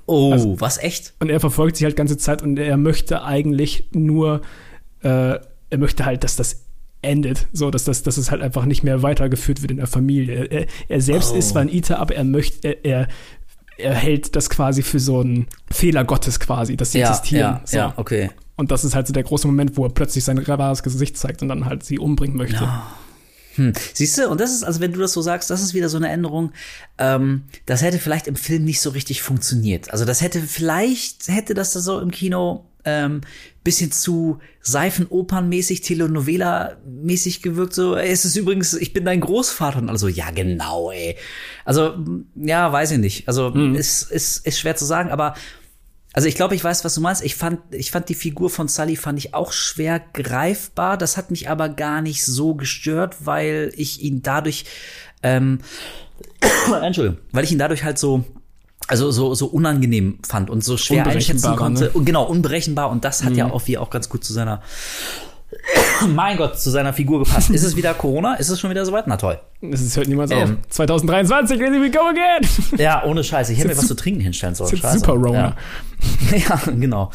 Speaker 1: Oh,
Speaker 2: Also-
Speaker 1: was echt?
Speaker 2: Und er verfolgt sie halt ganze Zeit und er möchte eigentlich nur, äh, er möchte halt, dass das endet, so dass das, dass es halt einfach nicht mehr weitergeführt wird in der Familie. Er, er selbst
Speaker 1: Oh.
Speaker 2: ist zwar ein Ita, aber er möchte, er, er, er hält das quasi für so einen Fehler Gottes quasi, dass sie
Speaker 1: Ja,
Speaker 2: existieren.
Speaker 1: ja,
Speaker 2: so.
Speaker 1: ja, okay.
Speaker 2: Und das ist halt so der große Moment, wo er plötzlich sein wahres Gesicht zeigt und dann halt sie umbringen möchte.
Speaker 1: Hm. Siehst du, und das ist, also wenn du das so sagst, das ist wieder so eine Änderung, ähm, das hätte vielleicht im Film nicht so richtig funktioniert. Also das hätte vielleicht, hätte das da so im Kino ähm, bisschen zu Seifenopernmäßig, Telenovela-mäßig gewirkt. So, ey, es ist übrigens, ich bin dein Großvater. Und also, ja, genau, ey. Also, ja, weiß ich nicht. Also, ist, ist, ist schwer zu sagen, aber also ich glaube, ich weiß, was du meinst. Ich fand, ich fand die Figur von Sully fand ich auch schwer greifbar. Das hat mich aber gar nicht so gestört, weil ich ihn dadurch, ähm, Entschuldigung, weil ich ihn dadurch halt so, also so, so unangenehm fand und so schwer einschätzen
Speaker 2: Unberechenbarer,
Speaker 1: konnte.
Speaker 2: ne?
Speaker 1: Und genau, unberechenbar. Und das hat ja auch wie auch ganz gut zu seiner, mein Gott, zu seiner Figur gepasst. Ist es wieder Corona? Ist es schon wieder soweit? Na toll.
Speaker 2: Das hört niemals
Speaker 1: Ähm.
Speaker 2: auf. 2023, here we go again!
Speaker 1: Ja, ohne Scheiße. Ich hätte mir was zu trinken hinstellen sollen.
Speaker 2: Super Rona.
Speaker 1: Ja. ja, genau.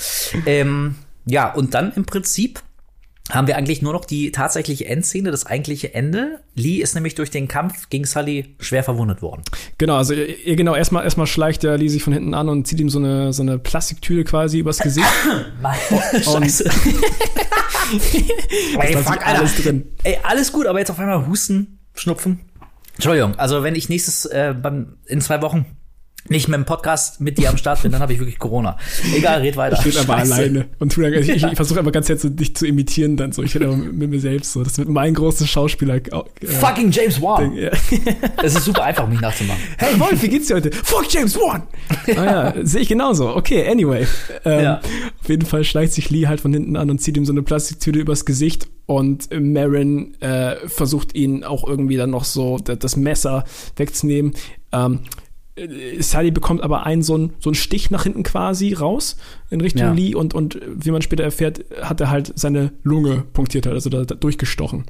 Speaker 1: ähm, ja, und dann im Prinzip haben wir eigentlich nur noch die tatsächliche Endszene, das eigentliche Ende. Lee ist nämlich durch den Kampf gegen Sully schwer verwundet worden.
Speaker 2: Genau, also genau, erstmal erstmal schleicht der Lee sich von hinten an und zieht ihm so eine, so eine Plastiktüte quasi übers Gesicht.
Speaker 1: Scheiße. Ey, fuck,
Speaker 2: alles
Speaker 1: Alter.
Speaker 2: drin.
Speaker 1: Ey, alles gut, aber jetzt auf einmal Husten, Schnupfen. Entschuldigung, also wenn ich nächstes, äh, in zwei Wochen nicht mit dem Podcast mit dir am Start bin, dann habe ich wirklich Corona. Egal, red weiter.
Speaker 2: Ich bin aber
Speaker 1: Scheiße.
Speaker 2: alleine. Und tu dann, ich,
Speaker 1: Ja.
Speaker 2: ich versuche aber ganz jetzt so, dich zu imitieren dann so. Ich bin aber mit, mir selbst so. Das wird mein großes Schauspieler. Äh,
Speaker 1: Fucking James Wan.
Speaker 2: ja.
Speaker 1: Es ist super einfach, mich nachzumachen.
Speaker 2: Hey Wolf, wie geht's dir heute? Fuck James Wan! ah ja, sehe ich genauso. Okay, anyway. Ähm,
Speaker 1: Ja.
Speaker 2: Auf jeden Fall schleicht sich Lee halt von hinten an und zieht ihm so eine Plastiktüte übers Gesicht und Marin äh, versucht ihn auch irgendwie dann noch so da- das Messer wegzunehmen. Ähm, äh, Sally bekommt aber einen so einen, so einen Stich nach hinten quasi raus in Richtung
Speaker 1: Ja.
Speaker 2: Lee und, und wie man später erfährt, hat er halt seine Lunge punktiert, halt, also da, da durchgestochen.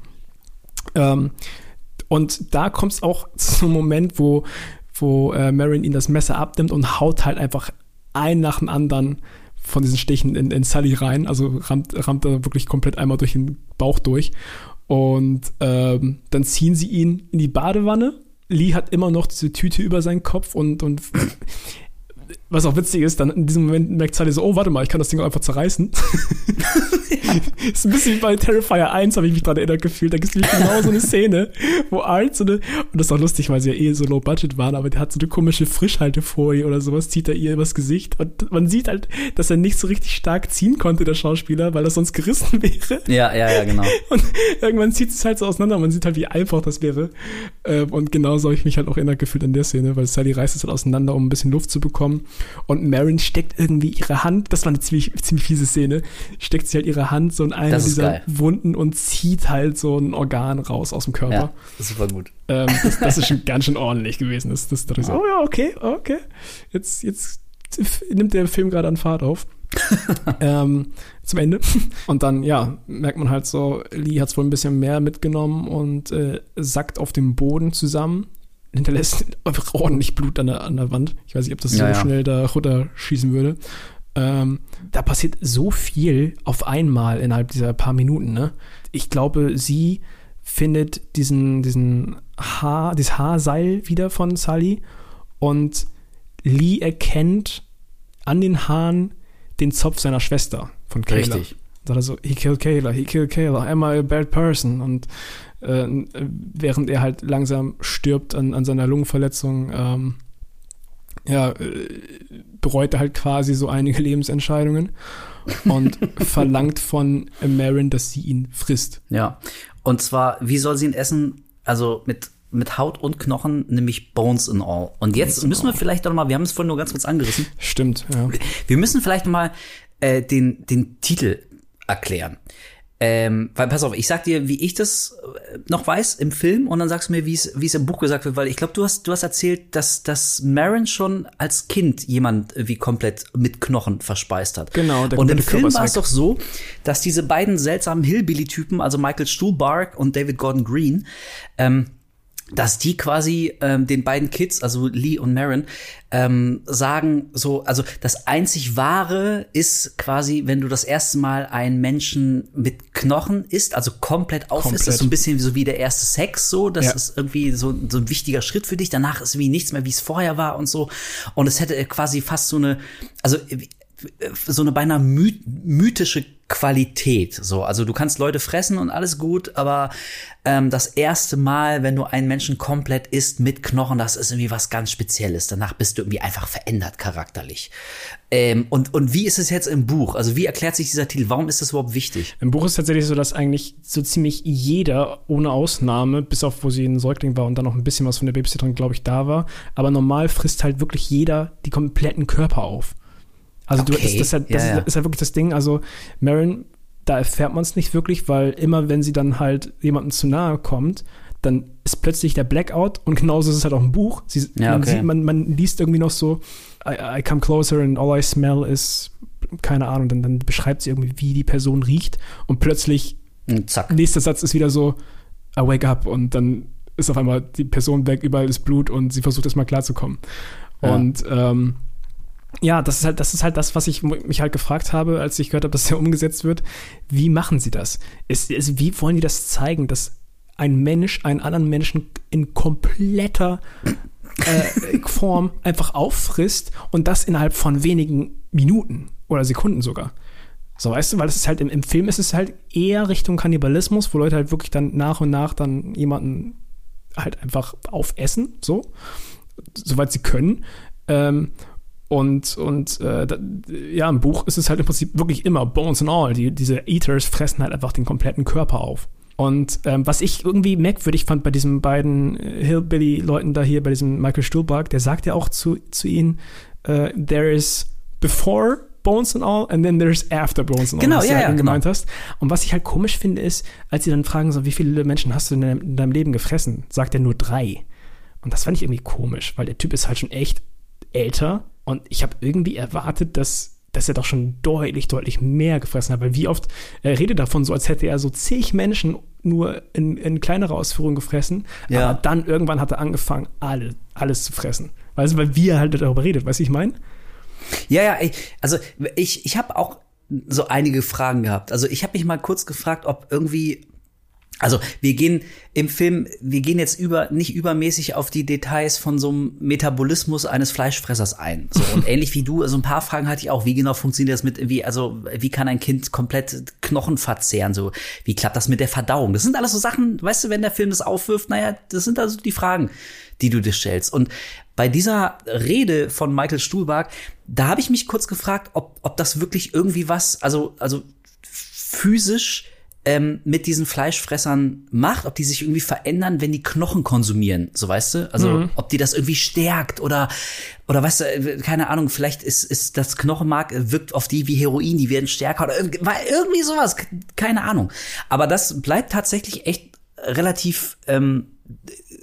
Speaker 2: Ähm, und da kommt es auch zum Moment, wo, wo äh, Marin ihn das Messer abnimmt und haut halt einfach ein nach dem anderen von diesen Stichen in, in Sully rein. Also rammt, rammt er wirklich komplett einmal durch den Bauch durch. Und ähm, dann ziehen sie ihn in die Badewanne. Lee hat immer noch diese Tüte über seinen Kopf und, und was auch witzig ist, dann in diesem Moment merkt Sully so, oh, warte mal, ich kann das Ding auch einfach zerreißen. ist ein bisschen wie bei Terrifier 1, habe ich mich dran erinnert gefühlt. Da gibt es nämlich genau so eine Szene, wo Art so eine, und das ist auch lustig, weil sie ja eh so low budget waren, aber der hat so eine komische Frischhaltefolie oder sowas, zieht er ihr übers Gesicht und man sieht halt, dass er nicht so richtig stark ziehen konnte, der Schauspieler, weil das sonst gerissen wäre.
Speaker 1: Ja, ja, ja, genau.
Speaker 2: Und irgendwann zieht es halt so auseinander. Man sieht halt, wie einfach das wäre. Ähm, Und genauso habe ich mich halt auch erinnert gefühlt an der Szene, weil Sally reißt es halt auseinander, um ein bisschen Luft zu bekommen. Und Marin steckt irgendwie ihre Hand, das war eine ziemlich, ziemlich fiese Szene, steckt sie halt ihre Hand so in eine dieser
Speaker 1: geil.
Speaker 2: Wunden und zieht halt so ein Organ raus aus dem Körper.
Speaker 1: Ja, super gut.
Speaker 2: Ähm, das, das ist schon ganz schön ordentlich gewesen. Das, das dachte ich so, oh ja, okay, okay. Jetzt, jetzt nimmt der Film gerade an Fahrt auf. ähm, zum Ende. Und dann, ja, merkt man halt so, Lee hat es wohl ein bisschen mehr mitgenommen und äh, sackt auf dem Boden zusammen. Hinterlässt einfach ordentlich Blut an der, an der Wand. Ich weiß nicht, ob das so
Speaker 1: Ja, ja.
Speaker 2: schnell da runterschießen würde. Ähm, da passiert so viel auf einmal innerhalb dieser paar Minuten, ne? Ich glaube, sie findet diesen, diesen Haar, dieses Haarseil wieder von Sully und Lee erkennt an den Haaren den Zopf seiner Schwester von Kayla.
Speaker 1: Richtig.
Speaker 2: Sagt er so, he killed Kayla, he killed Kayla, am I a bad person? Und äh, während er halt langsam stirbt an, an seiner Lungenverletzung, ähm, ja, äh, bereut er halt quasi so einige Lebensentscheidungen und verlangt von Marin, dass sie ihn frisst.
Speaker 1: Ja. Und zwar, wie soll sie ihn essen? Also mit, mit Haut und Knochen, nämlich Bones and all. Und jetzt müssen wir vielleicht doch mal, wir haben es vorhin nur ganz kurz angerissen,
Speaker 2: Stimmt, ja.
Speaker 1: wir müssen vielleicht mal äh, den, den Titel erklären. Ähm, weil, pass auf, ich sag dir, wie ich das äh, noch weiß im Film und dann sagst du mir, wie es wie es im Buch gesagt wird, weil ich glaube, du hast du hast erzählt, dass dass Marin schon als Kind jemand wie komplett mit Knochen verspeist hat.
Speaker 2: Genau, der
Speaker 1: Und im Film war es doch so, dass diese beiden seltsamen Hillbilly-Typen, also Michael Stuhlbarg und David Gordon Green, ähm, dass die quasi ähm, den beiden Kids, also Lee und Marin, ähm, sagen so, also das einzig Wahre ist quasi, wenn du das erste Mal einen Menschen mit Knochen isst, also komplett auf
Speaker 2: Komplett.
Speaker 1: ist, das ist so ein bisschen so wie der erste Sex, so, das
Speaker 2: Ja.
Speaker 1: ist irgendwie so, so ein wichtiger Schritt für dich. Danach ist wie nichts mehr, wie es vorher war und so. Und es hätte quasi fast so eine, also so eine beinahe my mythische Qualität. So, also du kannst Leute fressen und alles gut, aber ähm, das erste Mal, wenn du einen Menschen komplett isst mit Knochen, das ist irgendwie was ganz Spezielles. Danach bist du irgendwie einfach verändert charakterlich. Ähm, und und wie ist es jetzt im Buch? Also wie erklärt sich dieser Titel? Warum ist das überhaupt wichtig?
Speaker 2: Im Buch ist tatsächlich so, dass eigentlich so ziemlich jeder, ohne Ausnahme, bis auf wo sie ein Säugling war und dann noch ein bisschen was von der Babysitterin, glaube ich, da war, aber normal frisst halt wirklich jeder die kompletten Körper auf. Also du,
Speaker 1: Okay,
Speaker 2: das, das, ist halt, das
Speaker 1: ja, ja.
Speaker 2: Ist, ist halt wirklich das Ding. Also Marin, da erfährt man es nicht wirklich, weil immer wenn sie dann halt jemandem zu nahe kommt, dann ist plötzlich der Blackout und genauso ist es halt auch im Buch. Sie,
Speaker 1: Ja,
Speaker 2: man,
Speaker 1: okay.
Speaker 2: sieht, man, man liest irgendwie noch so, I, I come closer and all I smell is, keine Ahnung, dann, dann beschreibt sie irgendwie, wie die Person riecht und plötzlich
Speaker 1: Und zack.
Speaker 2: nächster Satz ist wieder so, I wake up und dann ist auf einmal die Person weg, überall ist Blut und sie versucht erstmal klarzukommen.
Speaker 1: Ja.
Speaker 2: Und ähm, ja, das ist halt, das ist halt das, was ich mich halt gefragt habe, als ich gehört habe, dass der umgesetzt wird. Wie machen sie das? Ist, ist, wie wollen die das zeigen, dass ein Mensch einen anderen Menschen in kompletter äh, Form einfach auffrisst und das innerhalb von wenigen Minuten oder Sekunden sogar? So, weißt du, weil es ist halt im, im Film ist es halt eher Richtung Kannibalismus, wo Leute halt wirklich dann nach und nach dann jemanden halt einfach aufessen, so, soweit sie können. Ähm, und, und äh, da, ja, im Buch ist es halt im Prinzip wirklich immer Bones and All. Die, diese Eaters fressen halt einfach den kompletten Körper auf. Und ähm, was ich irgendwie merkwürdig fand bei diesen beiden äh, Hillbilly-Leuten da hier, bei diesem Michael Stuhlbarg, der sagt ja auch zu, zu ihnen, äh, there is before Bones and All and then there's after Bones and All.
Speaker 1: Genau,
Speaker 2: was du
Speaker 1: ja,
Speaker 2: halt
Speaker 1: ja, genau.
Speaker 2: gemeint hast. Und was ich halt komisch finde, ist, als sie dann fragen, so, wie viele Menschen hast du in deinem, in deinem Leben gefressen, sagt er nur drei. Und das fand ich irgendwie komisch, weil der Typ ist halt schon echt älter und ich habe irgendwie erwartet, dass dass er doch schon deutlich, deutlich mehr gefressen hat. Weil wie oft er redet davon, so als hätte er so zig Menschen nur in, in kleinerer Ausführung gefressen.
Speaker 1: Ja.
Speaker 2: Aber dann irgendwann hat er angefangen, alle, alles zu fressen. Weißt du, weil wir halt darüber redet, weißt du, ich meine?
Speaker 1: Ja, ja, ich, also ich, ich habe auch so einige Fragen gehabt. Also ich habe mich mal kurz gefragt, ob irgendwie, also wir gehen im Film, wir gehen jetzt über nicht übermäßig auf die Details von so einem Metabolismus eines Fleischfressers ein. So und ähnlich wie du, also ein paar Fragen hatte ich auch. Wie genau funktioniert das mit, wie also wie kann ein Kind komplett Knochen verzehren? So wie klappt das mit der Verdauung? Das sind alles so Sachen, weißt du, wenn der Film das aufwirft, naja, das sind also die Fragen, die du dir stellst. Und bei dieser Rede von Michael Stuhlbarg, da habe ich mich kurz gefragt, ob, ob das wirklich irgendwie was, also, also physisch ähm, mit diesen Fleischfressern macht, ob die sich irgendwie verändern, wenn die Knochen konsumieren, so weißt du? Also ob die das irgendwie stärkt oder oder weißt du, äh, keine Ahnung, vielleicht ist, ist das Knochenmark äh, wirkt auf die wie Heroin, die werden stärker oder irgendwie sowas, keine Ahnung. Aber das bleibt tatsächlich echt relativ ähm,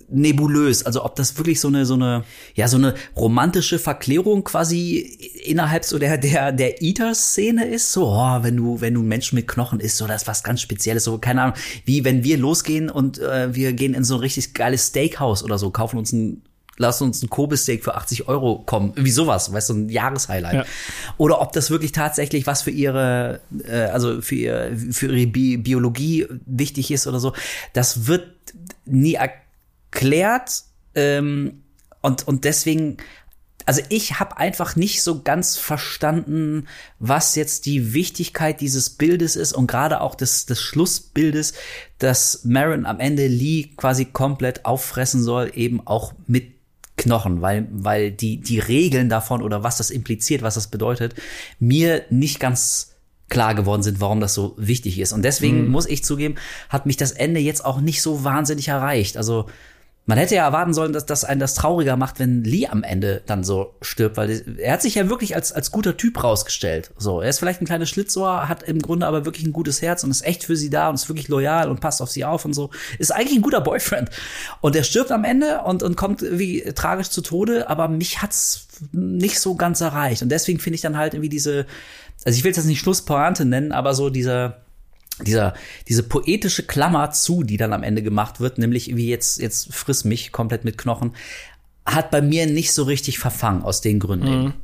Speaker 1: nebulös. Also ob das wirklich so eine so eine ja so eine romantische Verklärung quasi innerhalb so der der der Eater-Szene ist. So, oh, wenn du wenn du Menschen mit Knochen isst, so das ist was ganz Spezielles. So keine Ahnung, wie wenn wir losgehen und äh, wir gehen in so ein richtig geiles Steakhouse oder so, kaufen uns ein Lass uns ein Kobe-Steak für 80 Euro kommen. Wie sowas, weißt du, ein Jahreshighlight.
Speaker 2: Ja.
Speaker 1: Oder ob das wirklich tatsächlich was für ihre, äh, also für, ihr, für ihre Bi Biologie wichtig ist oder so. Das wird nie erklärt. Ähm, und, und deswegen, also ich habe einfach nicht so ganz verstanden, was jetzt die Wichtigkeit dieses Bildes ist und gerade auch des, des Schlussbildes, dass Marin am Ende Lee quasi komplett auffressen soll, eben auch mit Knochen, weil, weil die, die Regeln davon oder was das impliziert, was das bedeutet, mir nicht ganz klar geworden sind, warum das so wichtig ist. Und deswegen muss ich zugeben, hat mich das Ende jetzt auch nicht so wahnsinnig erreicht. Also man hätte ja erwarten sollen, dass das einen das trauriger macht, wenn Lee am Ende dann so stirbt, weil er hat sich ja wirklich als, als guter Typ rausgestellt. So, er ist vielleicht ein kleines Schlitzohr, hat im Grunde aber wirklich ein gutes Herz und ist echt für sie da und ist wirklich loyal und passt auf sie auf und so. Ist eigentlich ein guter Boyfriend. Und er stirbt am Ende und, und kommt wie tragisch zu Tode, aber mich hat's nicht so ganz erreicht. Und deswegen finde ich dann halt irgendwie diese, also ich will es jetzt nicht Schlusspointe nennen, aber so dieser, dieser, diese poetische Klammer zu, die dann am Ende gemacht wird, nämlich wie jetzt, jetzt friss mich komplett mit Knochen, hat bei mir nicht so richtig verfangen aus den Gründen. eben.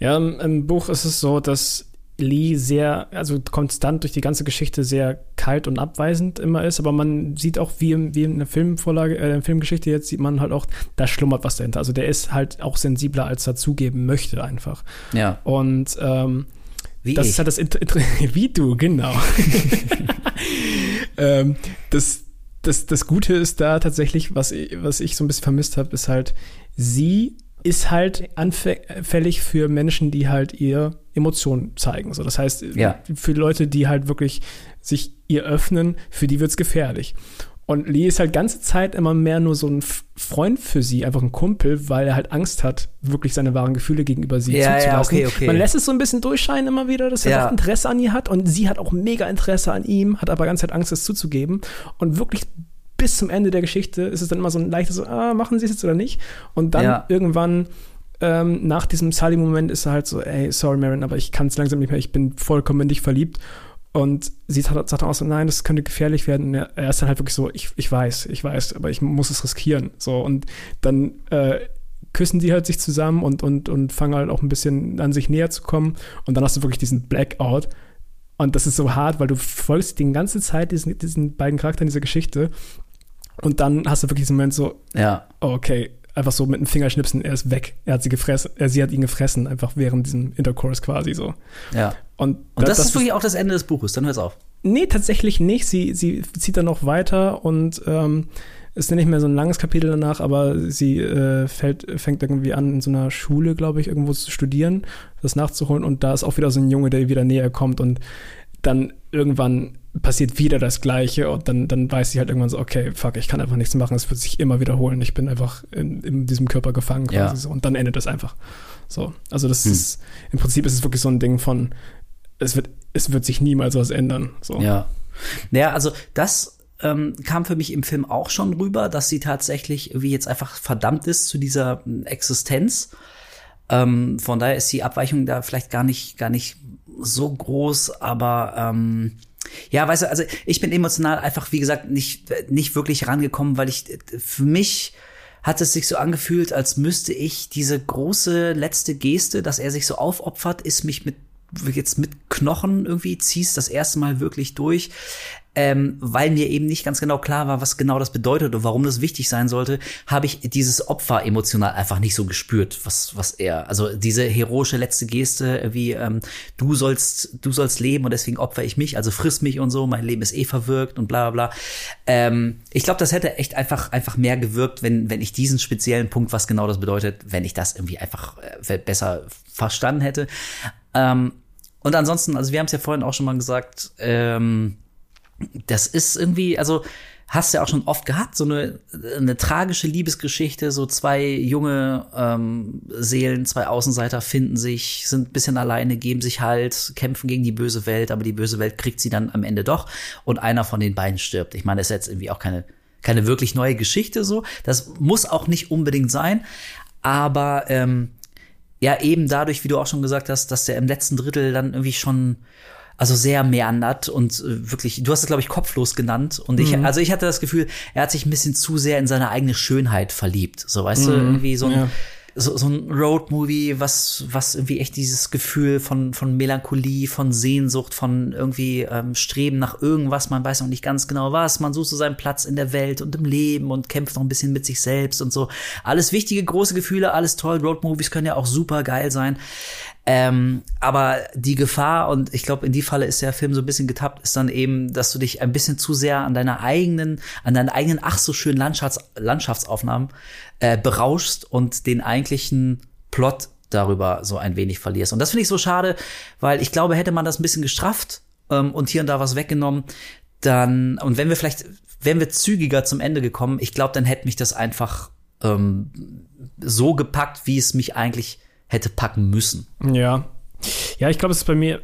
Speaker 2: Ja, im, Buch ist es so, dass Lee sehr, also konstant durch die ganze Geschichte sehr kalt und abweisend immer ist, aber man sieht auch, wie, im, wie in der Filmvorlage, äh, in der Filmgeschichte jetzt sieht man halt auch, da schlummert was dahinter. Also der ist halt auch sensibler, als er zugeben möchte einfach.
Speaker 1: Ja,
Speaker 2: Und ähm,
Speaker 1: wie
Speaker 2: das
Speaker 1: ich.
Speaker 2: ist halt das Inter wie du, genau. ähm, das, das, das Gute ist da tatsächlich, was ich, was ich so ein bisschen vermisst habe, ist halt, sie ist halt anfällig für Menschen, die halt ihr Emotionen zeigen. So, das heißt,
Speaker 1: Ja.
Speaker 2: für Leute, die halt wirklich sich ihr öffnen, für die wird's gefährlich. Und Lee ist halt ganze Zeit immer mehr nur so ein Freund für sie, einfach ein Kumpel, weil er halt Angst hat, wirklich seine wahren Gefühle gegenüber sie
Speaker 1: Ja, ja,
Speaker 2: zuzulassen.
Speaker 1: okay, okay.
Speaker 2: Man lässt es so ein bisschen durchscheinen immer wieder, dass er
Speaker 1: Ja.
Speaker 2: doch Interesse an ihr hat und sie hat auch mega Interesse an ihm, hat aber ganze Zeit Angst, es zuzugeben. Und wirklich bis zum Ende der Geschichte ist es dann immer so ein leichtes so, ah, machen sie es jetzt oder nicht? Und dann
Speaker 1: Ja.
Speaker 2: irgendwann ähm, nach diesem Sully-Moment ist er halt so, ey, sorry, Marin, aber ich kann es langsam nicht mehr, ich bin vollkommen in dich verliebt. Und sie sagt, auch so, nein, das könnte gefährlich werden. Und er, ist dann halt wirklich so, ich, ich weiß, ich weiß, aber ich muss es riskieren. So, und dann äh, küssen die halt sich zusammen und, und, und fangen halt auch ein bisschen an sich näher zu kommen. Und dann hast du wirklich diesen Blackout. Und das ist so hart, weil du folgst die ganze Zeit diesen, diesen beiden Charakteren dieser Geschichte. Und dann hast du wirklich diesen Moment so,
Speaker 1: Ja,
Speaker 2: okay, einfach so mit dem Fingerschnipsen, er ist weg. Er hat sie gefressen, er, sie hat ihn gefressen, einfach während diesem Intercourse quasi so.
Speaker 1: ja.
Speaker 2: Und,
Speaker 1: Und das,
Speaker 2: das
Speaker 1: ist wirklich auch das Ende des Buches, dann hör's auf.
Speaker 2: Nee, tatsächlich nicht. Sie, sie zieht dann noch weiter und ähm, ist nicht mehr so ein langes Kapitel danach, aber sie äh, fällt, fängt irgendwie an, in so einer Schule, glaube ich, irgendwo zu studieren, das nachzuholen. Und da ist auch wieder so ein Junge, der ihr wieder näher kommt und dann irgendwann passiert wieder das Gleiche und dann, dann weiß sie halt irgendwann so, okay, fuck, ich kann einfach nichts machen, es wird sich immer wiederholen, ich bin einfach in, in diesem Körper gefangen quasi
Speaker 1: Ja.
Speaker 2: so und dann endet es einfach. So, also das
Speaker 1: Hm.
Speaker 2: ist, im Prinzip ist es wirklich so ein Ding von, es wird, es wird sich niemals was ändern. So.
Speaker 1: Ja. Naja, also das ähm, kam für mich im Film auch schon rüber, dass sie tatsächlich wie jetzt einfach verdammt ist zu dieser ähm, Existenz. Ähm, von daher ist die Abweichung da vielleicht gar nicht, gar nicht so groß, aber ähm, ja, weißt du, also ich bin emotional einfach, wie gesagt, nicht, nicht wirklich rangekommen, weil ich für mich hat es sich so angefühlt, als müsste ich diese große letzte Geste, dass er sich so aufopfert, ist mich mit jetzt mit Knochen irgendwie ziehst das erste Mal wirklich durch, ähm, weil mir eben nicht ganz genau klar war, was genau das bedeutet und warum das wichtig sein sollte, habe ich dieses Opfer emotional einfach nicht so gespürt, was was er, also diese heroische letzte Geste, wie ähm, du sollst du sollst leben und deswegen opfer ich mich, also friss mich und so, mein Leben ist eh verwirkt und bla bla bla. Ähm, ich glaube, das hätte echt einfach einfach mehr gewirkt, wenn wenn ich diesen speziellen Punkt, was genau das bedeutet, wenn ich das irgendwie einfach äh, besser verstanden hätte. Ähm, und ansonsten, also wir haben es ja vorhin auch schon mal gesagt, ähm, das ist irgendwie, also hast du ja auch schon oft gehabt, so eine, eine tragische Liebesgeschichte, so zwei junge ähm, Seelen, zwei Außenseiter finden sich, sind ein bisschen alleine, geben sich halt, kämpfen gegen die böse Welt, aber die böse Welt kriegt sie dann am Ende doch und einer von den beiden stirbt. Ich meine, das ist jetzt irgendwie auch keine, keine wirklich neue Geschichte so. Das muss auch nicht unbedingt sein, aber ähm, ja, eben dadurch, wie du auch schon gesagt hast, dass der im letzten Drittel dann irgendwie schon also sehr meandert und äh, wirklich, du hast es glaube ich kopflos genannt und ich also ich hatte das Gefühl, er hat sich ein bisschen zu sehr in seine eigene Schönheit verliebt, so weißt du, irgendwie so ein
Speaker 2: ja.
Speaker 1: So, so ein Roadmovie, was was irgendwie echt dieses Gefühl von von Melancholie, von Sehnsucht, von irgendwie ähm, Streben nach irgendwas, man weiß noch nicht ganz genau was, man sucht so seinen Platz in der Welt und im Leben und kämpft noch ein bisschen mit sich selbst und so. Alles wichtige große Gefühle, alles toll. Roadmovies können ja auch super geil sein. Ähm, aber die Gefahr, und ich glaube, in die Falle ist der Film so ein bisschen getappt, ist dann eben, dass du dich ein bisschen zu sehr an deiner eigenen, an deinen eigenen ach so schönen Landschafts Landschaftsaufnahmen äh, berauschst und den eigentlichen Plot darüber so ein wenig verlierst. Und das finde ich so schade, weil ich glaube, hätte man das ein bisschen gestrafft ähm, und hier und da was weggenommen, dann, und wenn wir vielleicht, wären wir zügiger zum Ende gekommen, ich glaube, dann hätte mich das einfach ähm, so gepackt, wie es mich eigentlich hätte packen müssen.
Speaker 2: Ja. Ja, ich glaube, es ist bei mir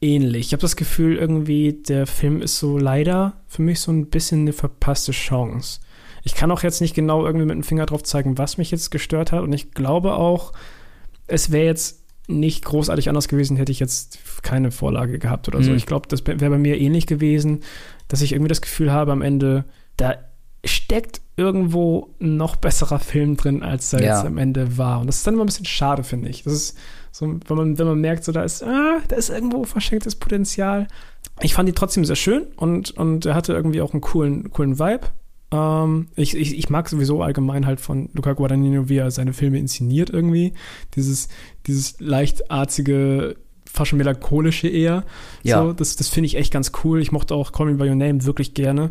Speaker 2: ähnlich. Ich habe das Gefühl, irgendwie, der Film ist so leider für mich so ein bisschen eine verpasste Chance. Ich kann auch jetzt nicht genau irgendwie mit dem Finger drauf zeigen, was mich jetzt gestört hat. Und ich glaube auch, es wäre jetzt nicht großartig anders gewesen, hätte ich jetzt keine Vorlage gehabt oder so.
Speaker 1: Mhm.
Speaker 2: Ich glaube, das wäre bei mir ähnlich gewesen, dass ich irgendwie das Gefühl habe, am Ende, da steckt irgendwo ein noch besserer Film drin, als er
Speaker 1: Ja.
Speaker 2: jetzt am Ende war. Und das ist dann immer ein bisschen schade, finde ich. Das ist so, wenn man, wenn man merkt, so da ist, ah, da ist irgendwo verschenktes Potenzial. Ich fand ihn trotzdem sehr schön und, und er hatte irgendwie auch einen coolen, coolen Vibe. Ähm, ich, ich, ich mag sowieso allgemein halt von Luca Guadagnino, wie er seine Filme inszeniert irgendwie. Dieses, dieses leicht arzige, fast schon melancholische eher.
Speaker 1: Ja.
Speaker 2: So, das, das finde ich echt ganz cool. Ich mochte auch Call Me By Your Name wirklich gerne.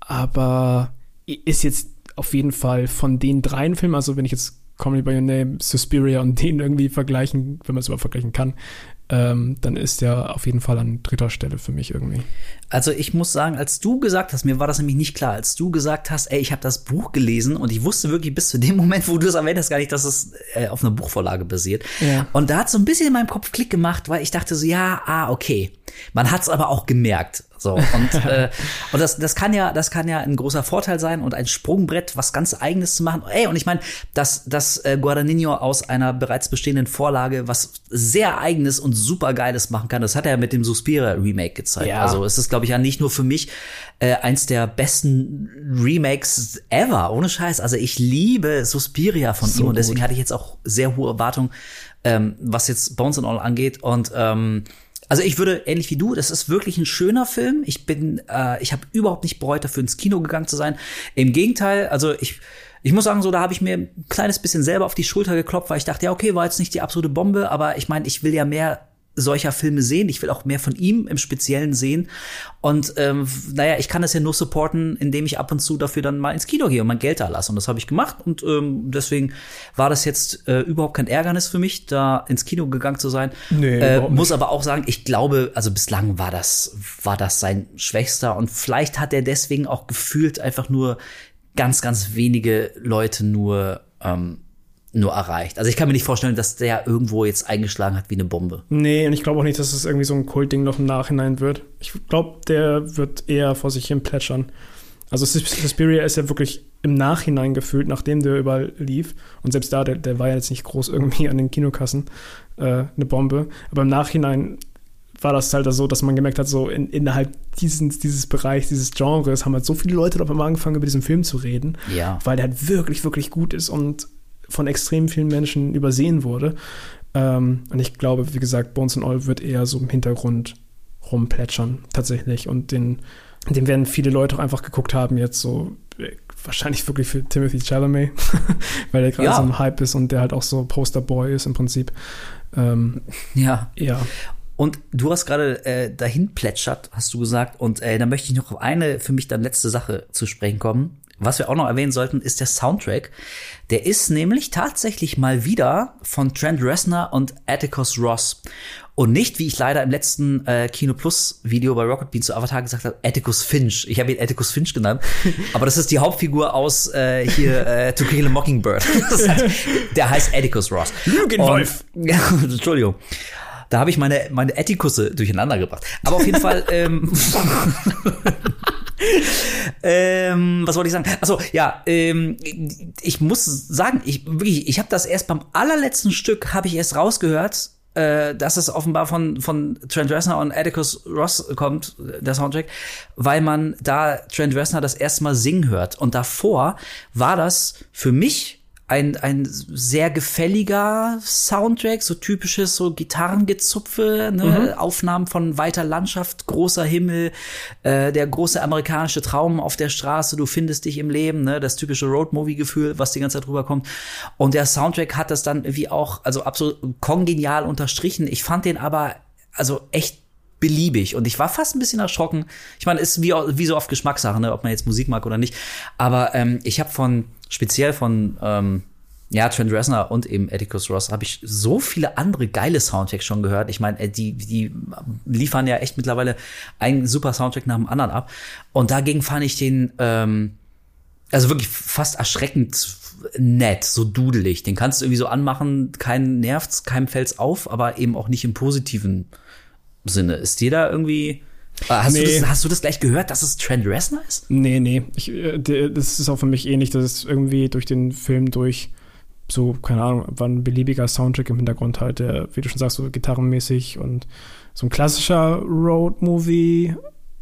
Speaker 2: Aber ist jetzt auf jeden Fall von den dreien Filmen, also wenn ich jetzt Me By Your Name, Suspiria und den irgendwie vergleichen, wenn man es überhaupt vergleichen kann, ähm, dann ist der auf jeden Fall an dritter Stelle für mich irgendwie.
Speaker 1: Also ich muss sagen, als du gesagt hast, mir war das nämlich nicht klar, als du gesagt hast, ey, ich habe das Buch gelesen und ich wusste wirklich bis zu dem Moment, wo du es erwähnt hast, gar nicht, dass es äh, auf einer Buchvorlage basiert.
Speaker 2: Ja.
Speaker 1: Und da hat so ein bisschen in meinem Kopf Klick gemacht, weil ich dachte so, ja, ah, okay. Man hat es aber auch gemerkt. So und äh, und das das kann ja das kann ja ein großer Vorteil sein und ein Sprungbrett was ganz eigenes zu machen. Ey und ich meine, dass dass äh, Guadagnino aus einer bereits bestehenden Vorlage was sehr eigenes und super geiles machen kann. Das hat er mit dem Suspiria Remake gezeigt.
Speaker 2: Ja.
Speaker 1: Also es ist glaube ich ja nicht nur für mich äh, eins der besten Remakes ever, ohne Scheiß. Also ich liebe Suspiria von
Speaker 2: So
Speaker 1: ihm und deswegen
Speaker 2: gut.
Speaker 1: hatte ich jetzt auch sehr hohe Erwartungen, ähm, was jetzt Bones and All angeht und ähm, also ich würde ähnlich wie du, das ist wirklich ein schöner Film. Ich bin, äh, ich habe überhaupt nicht bereut, dafür ins Kino gegangen zu sein. Im Gegenteil, also ich, ich muss sagen, so da habe ich mir ein kleines bisschen selber auf die Schulter geklopft, weil ich dachte, ja okay, war jetzt nicht die absolute Bombe, aber ich meine, ich will ja mehr solcher Filme sehen. Ich will auch mehr von ihm im Speziellen sehen. Und ähm, naja, ich kann das ja nur supporten, indem ich ab und zu dafür dann mal ins Kino gehe und mein Geld da lasse. Und das habe ich gemacht. Und ähm, deswegen war das jetzt äh, überhaupt kein Ärgernis für mich, da ins Kino gegangen zu sein.
Speaker 2: Nee,
Speaker 1: äh, muss aber auch sagen, ich glaube, also bislang war das, war das sein Schwächster. Und vielleicht hat er deswegen auch gefühlt einfach nur ganz, ganz wenige Leute nur ähm, nur erreicht. Also ich kann mir nicht vorstellen, dass der irgendwo jetzt eingeschlagen hat wie eine Bombe.
Speaker 2: Nee, und ich glaube auch nicht, dass es irgendwie so ein Kultding noch im Nachhinein wird. Ich glaube, der wird eher vor sich hin plätschern. Also Suspiria ist ja wirklich im Nachhinein gefühlt, nachdem der überall lief. Und selbst da, der, der war ja jetzt nicht groß irgendwie an den Kinokassen äh, eine Bombe. Aber im Nachhinein war das halt so, dass man gemerkt hat, so in, innerhalb dieses, dieses Bereichs, dieses Genres, haben halt so viele Leute auf einmal angefangen, über diesen Film zu reden.
Speaker 1: Ja.
Speaker 2: Weil der halt wirklich, wirklich gut ist und von extrem vielen Menschen übersehen wurde. Ähm, und ich glaube, wie gesagt, Bones and All wird eher so im Hintergrund rumplätschern, tatsächlich. Und den, den werden viele Leute auch einfach geguckt haben, jetzt so äh, wahrscheinlich wirklich für Timothy Chalamet, weil der gerade
Speaker 1: Ja.
Speaker 2: so im Hype ist und der halt auch so Posterboy ist im Prinzip. Ähm,
Speaker 1: Ja.
Speaker 2: ja.
Speaker 1: Und du hast gerade äh, dahin plätschert, hast du gesagt. Und äh, da möchte ich noch auf eine für mich dann letzte Sache zu sprechen kommen. Was wir auch noch erwähnen sollten, ist der Soundtrack. Der ist nämlich tatsächlich mal wieder von Trent Reznor und Atticus Ross. Und nicht, wie ich leider im letzten äh, Kino Plus Video bei Rocket Bean zu Avatar gesagt habe, Atticus Finch. Ich habe ihn Atticus Finch genannt. Aber das ist die Hauptfigur aus äh, hier äh, To Kill a Mockingbird. Das heißt, der heißt Atticus Ross.
Speaker 2: Lügenwolf.
Speaker 1: Und- Ja, Entschuldigung. Da habe ich meine, meine Etikusse durcheinander gebracht. Aber auf jeden Fall, ähm, ähm, was wollte ich sagen? Achso, ja, ähm, ich muss sagen, ich wirklich, ich habe das erst beim allerletzten Stück habe ich erst rausgehört, äh, dass es offenbar von von Trent Reznor und Atticus Ross kommt, der Soundtrack, weil man da Trent Reznor das erste Mal singen hört und davor war das für mich ein, ein sehr gefälliger Soundtrack, so typisches so Gitarrengezupfe, ne? Aufnahmen von weiter Landschaft, großer Himmel, äh, der große amerikanische Traum auf der Straße, du findest dich im Leben, ne? das typische Roadmovie-Gefühl, was die ganze Zeit rüberkommt. Und der Soundtrack hat das dann irgendwie auch, also absolut kongenial unterstrichen. Ich fand den aber, also echt beliebig und ich war fast ein bisschen erschrocken. Ich meine, ist wie, wie so oft Geschmackssache, ne, ob man jetzt Musik mag oder nicht. Aber ähm, ich habe von speziell von ähm, ja Trent Reznor und eben Atticus Ross habe ich so viele andere geile Soundtracks schon gehört. Ich meine, äh, die die liefern ja echt mittlerweile einen super Soundtrack nach dem anderen ab. Und dagegen fand ich den ähm, also wirklich fast erschreckend nett, so dudelig. Den kannst du irgendwie so anmachen, keinen nervt's, keinem fällt's auf, aber eben auch nicht im positiven Sinne. Ist dir da irgendwie. Äh, Hast,
Speaker 2: Nee.
Speaker 1: du das, hast du das gleich gehört, dass es Trent Reznor ist?
Speaker 2: Nee, nee. Ich, äh, das ist auch für mich ähnlich, dass es irgendwie durch den Film durch so, keine Ahnung, war ein beliebiger Soundtrack im Hintergrund halt, der, wie du schon sagst, so gitarrenmäßig und so ein klassischer Road-Movie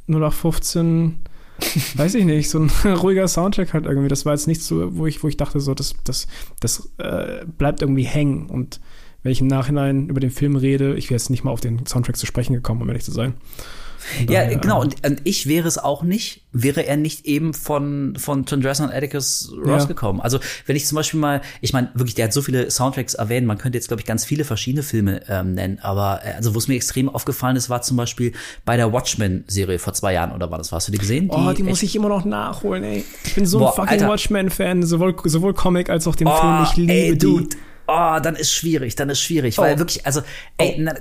Speaker 2: 0815, weiß ich nicht, so ein ruhiger Soundtrack halt irgendwie. Das war jetzt nicht so, wo ich, wo ich dachte, so, das, das, das äh, bleibt irgendwie hängen. Und wenn ich im Nachhinein über den Film rede, ich wäre jetzt nicht mal auf den Soundtrack zu sprechen gekommen, um ehrlich zu sein.
Speaker 1: Ja,
Speaker 2: daher,
Speaker 1: genau. Und, und ich wäre es auch nicht, wäre er nicht eben von, von Reznor und Atticus Ross
Speaker 2: Ja.
Speaker 1: gekommen. Also, wenn ich zum Beispiel mal, ich meine, wirklich, der hat so viele Soundtracks erwähnt, man könnte jetzt, glaube ich, ganz viele verschiedene Filme ähm, nennen, aber äh, also, wo es mir extrem aufgefallen ist, war zum Beispiel bei der Watchmen-Serie vor zwei Jahren oder war das? Hast du die gesehen?
Speaker 2: Oh, die muss ich immer noch nachholen, ey. Ich bin so
Speaker 1: Boah,
Speaker 2: ein fucking. Watchmen-Fan, sowohl, sowohl Comic als auch den
Speaker 1: Oh,
Speaker 2: Film. Ich liebe
Speaker 1: ey,
Speaker 2: die.
Speaker 1: Dude. Oh, dann ist schwierig, dann ist schwierig, weil
Speaker 2: Oh.
Speaker 1: wirklich, also, ey, na,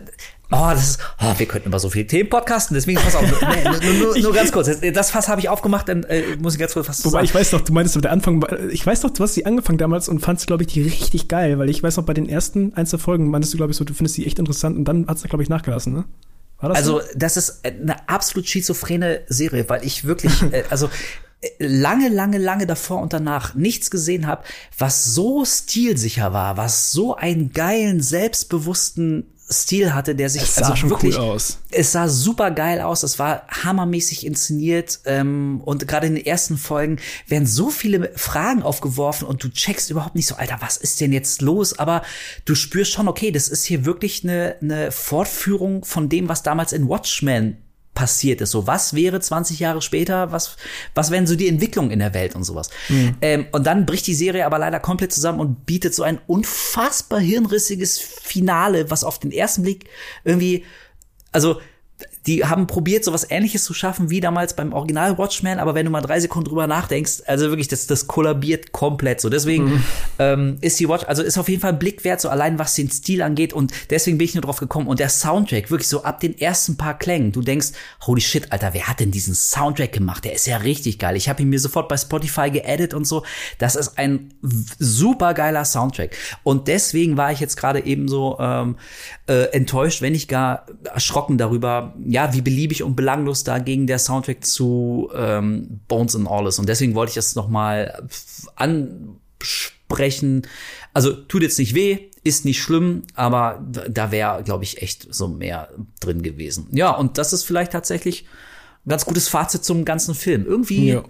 Speaker 1: oh, das ist, oh, wir könnten über so viele Themen podcasten, deswegen pass auf, nur, nur, nur ganz kurz, das- Fass habe ich aufgemacht, dann äh, muss ich ganz kurz was
Speaker 2: Wobei
Speaker 1: sagen.
Speaker 2: ich weiß doch, du meintest der Anfang, ich weiß doch, du hast sie angefangen damals und fandst, glaube ich, die richtig geil, weil ich weiß noch, bei den ersten Einzelfolgen meintest du, glaube ich, so, du findest die echt interessant und dann hat es, glaube ich, nachgelassen, ne? War das
Speaker 1: Also,
Speaker 2: so?
Speaker 1: das ist eine absolut schizophrene Serie, weil ich wirklich, äh, also äh, lange, lange, lange davor und danach nichts gesehen habe, was so stilsicher war, was so einen geilen, selbstbewussten Stil hatte, der sich
Speaker 2: Es sah
Speaker 1: also
Speaker 2: schon
Speaker 1: wirklich,
Speaker 2: cool aus.
Speaker 1: Es sah super geil aus, es war hammermäßig inszeniert ähm, und gerade in den ersten Folgen werden so viele Fragen aufgeworfen und du checkst überhaupt nicht so, Alter, was ist denn jetzt los? Aber du spürst schon, okay, das ist hier wirklich eine, eine Fortführung von dem, was damals in Watchmen passiert ist. So, was wäre 20 Jahre später? Was, was wären so die Entwicklungen in der Welt und sowas? Ähm, und dann bricht die Serie aber leider komplett zusammen und bietet so ein unfassbar hirnrissiges Finale, was auf den ersten Blick irgendwie, also die haben probiert, sowas ähnliches zu schaffen wie damals beim Original Watchmen, aber wenn du mal drei Sekunden drüber nachdenkst, also wirklich, das, das kollabiert komplett so. Deswegen ähm, ist die Watch, also ist auf jeden Fall Blick wert, so allein was den Stil angeht und deswegen bin ich nur drauf gekommen und der Soundtrack, wirklich so ab den ersten paar Klängen, du denkst, holy shit, Alter, wer hat denn diesen Soundtrack gemacht? Der ist ja richtig geil. Ich habe ihn mir sofort bei Spotify geedit und so. Das ist ein super geiler Soundtrack und deswegen war ich jetzt gerade eben so ähm, äh, enttäuscht, wenn nicht gar erschrocken darüber, ja, wie beliebig und belanglos dagegen der Soundtrack zu ähm, Bones and All ist. Und deswegen wollte ich das noch mal ansprechen. Also tut jetzt nicht weh, ist nicht schlimm, aber da wäre, glaube ich, echt so mehr drin gewesen. Ja, und das ist vielleicht tatsächlich ein ganz gutes Fazit zum ganzen Film. Irgendwie
Speaker 2: Ja.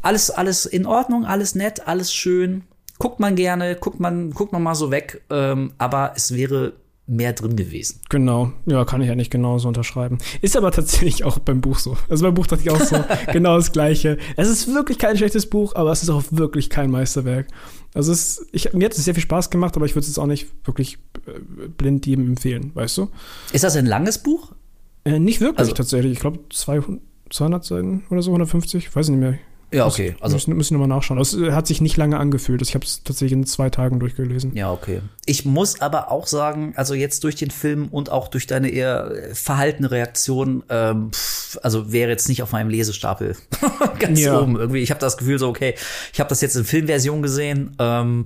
Speaker 1: alles, alles in Ordnung, alles nett, alles schön. Guckt man gerne, guckt man, guckt man mal so weg, ähm, aber es wäre mehr drin gewesen.
Speaker 2: Genau, ja, kann ich ja nicht genauso unterschreiben. Ist aber tatsächlich auch beim Buch so. Also beim Buch dachte ich auch so, genau das Gleiche. Es ist wirklich kein schlechtes Buch, aber es ist auch wirklich kein Meisterwerk. Also es, ich, mir hat es sehr viel Spaß gemacht, aber ich würde es jetzt auch nicht wirklich äh, blind jedem empfehlen, weißt du?
Speaker 1: Ist das ein langes Buch?
Speaker 2: Äh, nicht wirklich
Speaker 1: Also-
Speaker 2: tatsächlich. Ich glaube 200, 200 Seiten oder so, 150, weiß ich nicht mehr.
Speaker 1: Ja, okay. Also
Speaker 2: müssen, müssen wir mal nachschauen. Es äh, hat sich nicht lange angefühlt. Ich habe es tatsächlich in zwei Tagen durchgelesen.
Speaker 1: Ja, okay. Ich muss aber auch sagen, also jetzt durch den Film und auch durch deine eher äh, verhaltene Reaktion, ähm, also wäre jetzt nicht auf meinem Lesestapel ganz
Speaker 2: Ja.
Speaker 1: oben irgendwie. Ich habe das Gefühl so, okay, ich habe das jetzt in Filmversion gesehen, ähm,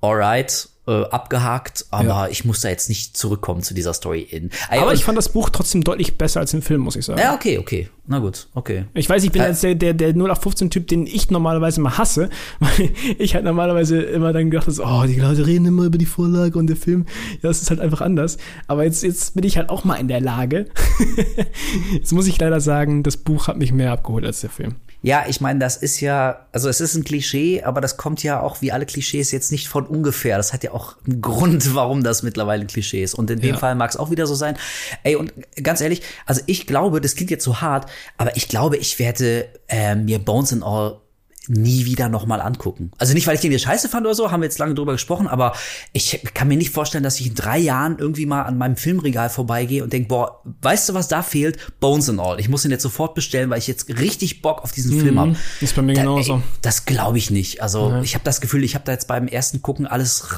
Speaker 1: alright, äh, abgehakt, aber
Speaker 2: Ja.
Speaker 1: ich muss da jetzt nicht zurückkommen zu dieser Story in.
Speaker 2: Aber ich fand das Buch trotzdem deutlich besser als den Film, muss ich sagen.
Speaker 1: ja, okay, okay. Na gut, okay.
Speaker 2: Ich weiß, ich bin
Speaker 1: Äh,
Speaker 2: jetzt der, der, der 0815-Typ, den ich normalerweise mal hasse, weil ich halt normalerweise immer dann gedacht habe, oh, die Leute reden immer über die Vorlage und der Film, ja, das ist halt einfach anders. Aber jetzt, jetzt bin ich halt auch mal in der Lage. jetzt muss ich leider sagen, das Buch hat mich mehr abgeholt als der Film.
Speaker 1: Ja, ich meine, das ist ja, also es ist ein Klischee, aber das kommt ja auch wie alle Klischees jetzt nicht von ungefähr. Das hat ja auch einen Grund, warum das mittlerweile ein Klischee ist. Und in dem
Speaker 2: Ja.
Speaker 1: Fall mag es auch wieder so sein. Ey, und ganz ehrlich, also ich glaube, das klingt jetzt so hart, aber ich glaube, ich werde äh, mir Bones and All nie wieder nochmal angucken. Also nicht, weil ich den hier scheiße fand oder so, haben wir jetzt lange drüber gesprochen, aber ich kann mir nicht vorstellen, dass ich in drei Jahren irgendwie mal an meinem Filmregal vorbeigehe und denke, boah, weißt du, was da fehlt? Bones and All. Ich muss ihn jetzt sofort bestellen, weil ich jetzt richtig Bock auf diesen Film habe.
Speaker 2: Ist bei mir
Speaker 1: Da-
Speaker 2: genauso.
Speaker 1: ey, das glaube ich nicht. Also ich habe das Gefühl, ich habe da jetzt beim ersten Gucken alles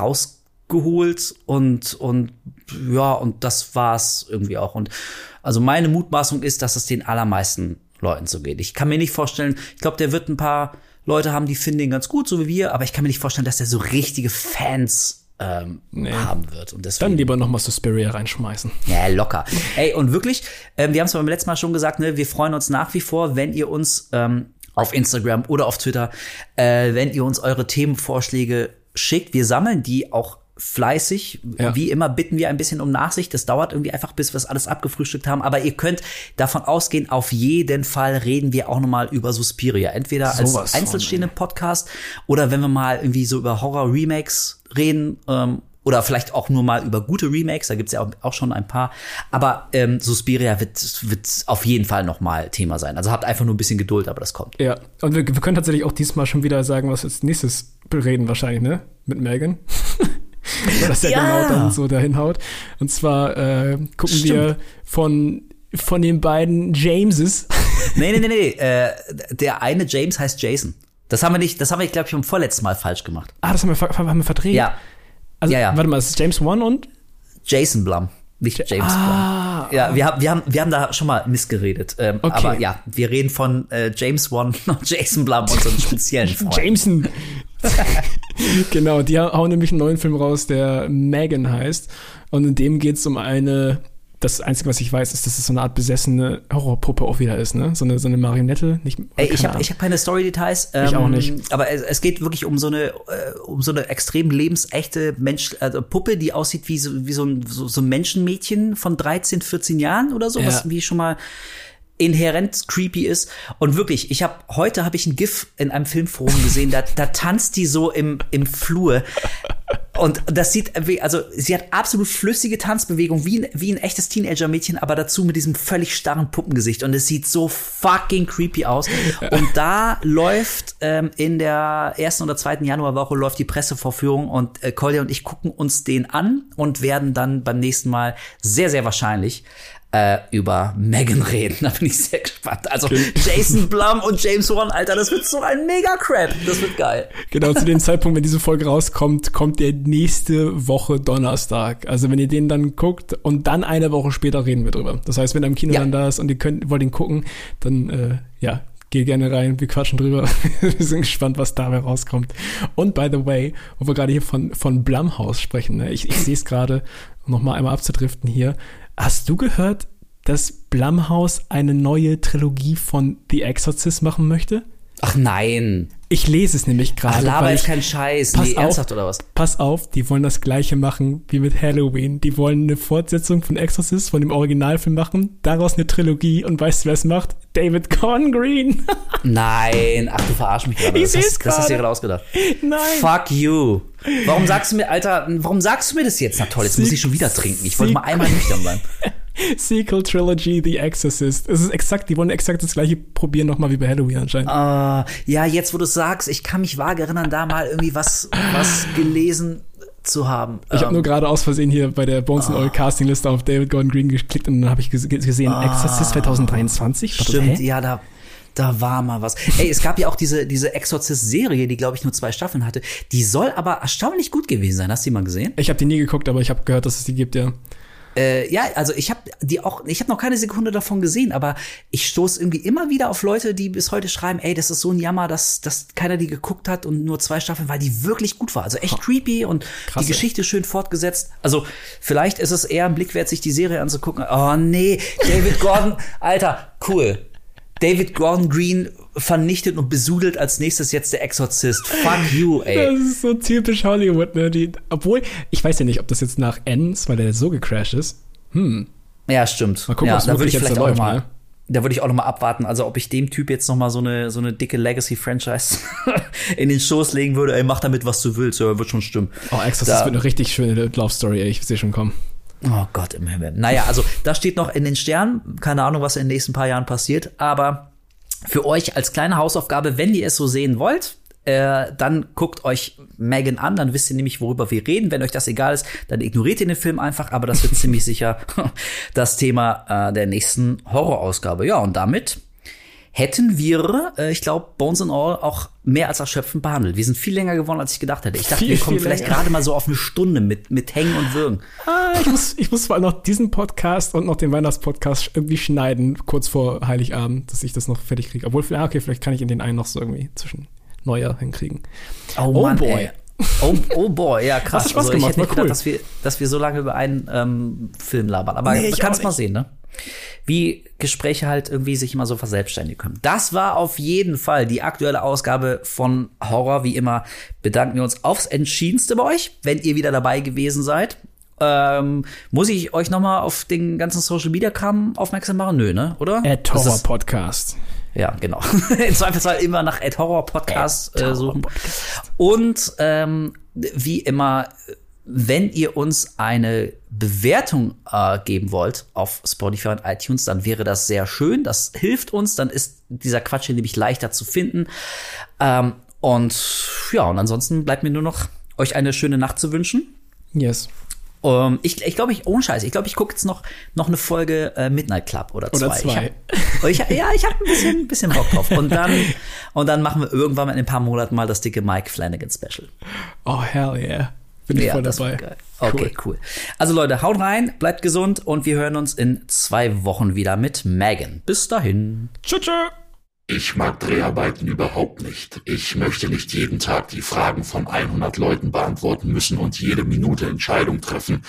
Speaker 1: rausgeholt und und ja und das war's irgendwie auch. Und also meine Mutmaßung ist, dass es den allermeisten Leuten so geht. Ich kann mir nicht vorstellen. Ich glaube, der wird ein paar Leute haben, die finden den ganz gut, so wie wir. Aber ich kann mir nicht vorstellen, dass der so richtige Fans ähm, haben wird. Und deswegen
Speaker 2: Dann lieber noch mal Suspiria reinschmeißen.
Speaker 1: ja, locker. Ey, und wirklich, ähm, wir haben es beim letzten Mal schon gesagt, ne, wir freuen uns nach wie vor, wenn ihr uns ähm, auf Instagram oder auf Twitter, äh, wenn ihr uns eure Themenvorschläge schickt. Wir sammeln die auch fleißig.
Speaker 2: Ja.
Speaker 1: Wie immer bitten wir ein bisschen um Nachsicht. Das dauert irgendwie einfach, bis wir es alles abgefrühstückt haben. Aber ihr könnt davon ausgehen, auf jeden Fall reden wir auch nochmal über Suspiria. Entweder als
Speaker 2: Sowas von,
Speaker 1: einzelstehende Podcast oder wenn wir mal irgendwie so über Horror-Remakes reden, ähm, oder vielleicht auch nur mal über gute Remakes, da gibt's ja auch, auch schon ein paar. Aber ähm, Suspiria wird, wird auf jeden Fall noch mal Thema sein. Also habt einfach nur ein bisschen Geduld, aber das kommt.
Speaker 2: Ja, und wir, wir können tatsächlich auch diesmal schon wieder sagen, was wir als nächstes reden wahrscheinlich, ne? Mit Megan. Weil das ja, genau dann so dahin haut. Und zwar äh, gucken
Speaker 1: Stimmt.
Speaker 2: wir von, von den beiden Jameses.
Speaker 1: Nee, nee, nee, nee. Äh, der eine James heißt Jason. Das haben wir nicht, das haben wir, glaube ich, beim vorletzten Mal falsch gemacht.
Speaker 2: Ah, das haben wir, haben wir verdreht.
Speaker 1: Ja,
Speaker 2: also,
Speaker 1: ja, ja.
Speaker 2: Warte mal, es ist James One und?
Speaker 1: Jason Blum. Nicht James
Speaker 2: Ah,
Speaker 1: Blum. Ja, wir haben, wir haben, wir haben da schon mal missgeredet. Ähm,
Speaker 2: Okay.
Speaker 1: Aber ja, wir reden von äh, James One und Jason Blum, unseren speziellen Freund.
Speaker 2: Jameson. genau, die hauen nämlich einen neuen Film raus, der Megan heißt. Und in dem geht es um eine, das Einzige, was ich weiß, ist, dass es so eine Art besessene Horrorpuppe auch wieder ist, ne? So eine, so eine Marionette. Nicht,
Speaker 1: Ey, ich habe ich hab keine Story-Details. Ähm,
Speaker 2: Ich auch nicht.
Speaker 1: Aber es, es geht wirklich um so eine, äh, um so eine extrem lebensechte Mensch, also Puppe, die aussieht wie so, wie so ein, so, so ein Menschenmädchen von 13, 14 Jahren oder so,
Speaker 2: Ja.
Speaker 1: was wie schon mal inhärent creepy ist. Und wirklich, ich habe heute habe ich ein GIF in einem Filmforum gesehen, da, da tanzt die so im, im Flur. Und das sieht, also sie hat absolut flüssige Tanzbewegung, wie ein, wie ein echtes Teenager-Mädchen, aber dazu mit diesem völlig starren Puppengesicht. Und es sieht so fucking creepy aus. Und da läuft ähm, in der ersten oder zweiten Januarwoche läuft die Pressevorführung und äh, Kolja und ich gucken uns den an und werden dann beim nächsten Mal sehr, sehr wahrscheinlich äh, über Megan reden. Da bin ich sehr gespannt. Also Jason Blum und James Wan, Alter, das wird so ein Mega-Crap. Das wird geil.
Speaker 2: Genau, zu dem Zeitpunkt, wenn diese Folge rauskommt, kommt der nächste Woche Donnerstag. Also wenn ihr den dann guckt und dann eine Woche später reden wir drüber. Das heißt, wenn er im Kino
Speaker 1: Ja.
Speaker 2: dann da ist und ihr könnt, wollt ihn gucken, dann äh, ja, geht gerne rein, wir quatschen drüber. wir sind gespannt, was dabei rauskommt. Und by the way, wo wir gerade hier von, von Blumhouse sprechen, ne? ich, ich sehe es gerade, um noch mal einmal abzudriften hier. Hast du gehört, dass Blumhouse eine neue Trilogie von The Exorcist machen möchte?
Speaker 1: Ach nein.
Speaker 2: Ich lese es nämlich gerade.
Speaker 1: Laber
Speaker 2: ich-
Speaker 1: keinen Scheiß.
Speaker 2: Pass
Speaker 1: Nee,
Speaker 2: auf.
Speaker 1: ernsthaft oder was?
Speaker 2: Pass auf, die wollen das gleiche machen wie mit Halloween. Die wollen eine Fortsetzung von Exorcist, von dem Originalfilm machen, daraus eine Trilogie und weißt du, wer es macht? David Corn Green.
Speaker 1: Nein, ach, du verarsch mich gerade.
Speaker 2: Ich
Speaker 1: Das, hast- das hast du dir
Speaker 2: gerade.
Speaker 1: ausgedacht.
Speaker 2: Nein.
Speaker 1: Fuck you. Warum sagst du mir, Alter, warum sagst du mir das jetzt? Na toll, jetzt muss ich schon wieder trinken. Ich wollte mal einmal nüchtern bleiben.
Speaker 2: Sequel Trilogy The Exorcist. Es ist exakt, die wollen exakt das gleiche probieren nochmal wie bei Halloween anscheinend.
Speaker 1: Äh, ja, jetzt wo du sagst, ich kann mich vage erinnern, da mal irgendwie was, was gelesen zu haben.
Speaker 2: Ich habe
Speaker 1: Ähm,
Speaker 2: nur gerade aus Versehen hier bei der Bones and Oil Castingliste auf David Gordon Green geklickt und dann habe ich ges- gesehen, Exorcist 2023. Warte,
Speaker 1: Stimmt,
Speaker 2: hä?
Speaker 1: ja, da, da war mal was. Ey, es gab ja auch diese, diese Exorzist-Serie, die, glaube ich, nur zwei Staffeln hatte. Die soll aber erstaunlich gut gewesen sein. Hast du die mal gesehen?
Speaker 2: Ich habe die nie geguckt, aber ich habe gehört, dass es die gibt, ja.
Speaker 1: Äh, ja, also ich habe die auch, ich habe noch keine Sekunde davon gesehen, aber ich stoße irgendwie immer wieder auf Leute, die bis heute schreiben, ey, das ist so ein Jammer, dass, dass keiner die geguckt hat und nur zwei Staffeln, weil die wirklich gut war. Also echt creepy und
Speaker 2: Krass,
Speaker 1: die
Speaker 2: ey.
Speaker 1: Geschichte schön fortgesetzt. Also vielleicht ist es eher ein Blick wert, sich die Serie anzugucken. Oh nee, David Gordon, Alter, cool. David Gordon Green vernichtet und besudelt als nächstes jetzt der Exorzist. Fuck you, ey.
Speaker 2: Das ist so typisch Hollywood, ne? Die, obwohl, ich weiß ja nicht, ob das jetzt nach Ends, weil der so gecrashed ist.
Speaker 1: Ja, stimmt.
Speaker 2: Mal gucken,
Speaker 1: ja,
Speaker 2: ob's
Speaker 1: da würde ich vielleicht
Speaker 2: so
Speaker 1: auch
Speaker 2: läuft,
Speaker 1: noch mal,
Speaker 2: ne?
Speaker 1: da würde ich auch noch mal abwarten, also ob ich dem Typ jetzt noch mal so eine so eine dicke Legacy Franchise in den Schoß legen würde, ey, mach damit was du willst, ja, wird schon stimmen.
Speaker 2: Oh, Exorcist
Speaker 1: Da-
Speaker 2: wird eine richtig schöne Love Story, ey. Ich sehe schon kommen.
Speaker 1: Oh Gott im Himmel. Naja, also das steht noch in den Sternen. Keine Ahnung, was in den nächsten paar Jahren passiert. Aber für euch als kleine Hausaufgabe, wenn ihr es so sehen wollt, äh, dann guckt euch Megan an, dann wisst ihr nämlich, worüber wir reden. Wenn euch das egal ist, dann ignoriert ihr den Film einfach, aber das wird ziemlich sicher das Thema äh, der nächsten Horrorausgabe. Ja, und damit hätten wir, äh, ich glaube, Bones and All auch mehr als erschöpfend behandelt. Wir sind viel länger geworden, als ich gedacht hätte. Ich dachte,
Speaker 2: Viel,
Speaker 1: wir kommen
Speaker 2: viel
Speaker 1: vielleicht
Speaker 2: länger.
Speaker 1: gerade mal so auf eine Stunde mit, mit Hängen und Würgen.
Speaker 2: Ah, ich muss, ich muss vor allem noch diesen Podcast und noch den Weihnachtspodcast irgendwie schneiden, kurz vor Heiligabend, dass ich das noch fertig kriege. Obwohl, ja, okay, vielleicht kann ich in den einen noch so irgendwie zwischen Neujahr hinkriegen.
Speaker 1: Oh, Mann,
Speaker 2: boy.
Speaker 1: Ey. Oh, oh boy, ja krass.
Speaker 2: Hat Spaß
Speaker 1: also,
Speaker 2: gemacht,
Speaker 1: ich hätte nicht
Speaker 2: cool.
Speaker 1: gedacht, dass wir, dass wir so lange über einen ähm, Film labern. Aber
Speaker 2: Nee,
Speaker 1: du
Speaker 2: ich
Speaker 1: kannst
Speaker 2: auch
Speaker 1: mal sehen, ne? Wie Gespräche halt irgendwie sich immer so verselbstständigen können. Das war auf jeden Fall die aktuelle Ausgabe von Horror. Wie immer bedanken wir uns aufs Entschiedenste bei euch, wenn ihr wieder dabei gewesen seid. Ähm, muss ich euch noch mal auf den ganzen Social Media Kram aufmerksam machen? Nö, ne? Oder? Das
Speaker 2: Horror Podcast.
Speaker 1: Ja, genau. Im Zweifelsfall immer nach Ad Horror Podcast
Speaker 2: Ad
Speaker 1: äh, suchen. Und ähm, wie immer, wenn ihr uns eine Bewertung äh, geben wollt auf Spotify und iTunes, dann wäre das sehr schön. Das hilft uns. Dann ist dieser Quatsch hier nämlich leichter zu finden. Ähm, und ja, und ansonsten bleibt mir nur noch euch eine schöne Nacht zu wünschen.
Speaker 2: Yes.
Speaker 1: Ähm, ich ich glaube, ich, ohne Scheiß, ich glaube, ich gucke jetzt noch, noch eine Folge äh, Midnight Club oder zwei.
Speaker 2: Oder zwei.
Speaker 1: Ich hab, ich, ja, ich habe ein bisschen, bisschen Bock drauf. Und dann, und dann machen wir irgendwann mal in ein paar Monaten mal das dicke Mike Flanagan Special.
Speaker 2: Oh, hell yeah. Bin ich voll
Speaker 1: das
Speaker 2: dabei.
Speaker 1: Okay, cool. Also Leute, haut rein, bleibt gesund und wir hören uns in zwei Wochen wieder mit Megan. Bis dahin.
Speaker 2: Tschüss. tschüss.
Speaker 5: Ich mag Dreharbeiten überhaupt nicht. Ich möchte nicht jeden Tag die Fragen von 100 Leuten beantworten müssen und jede Minute Entscheidung treffen.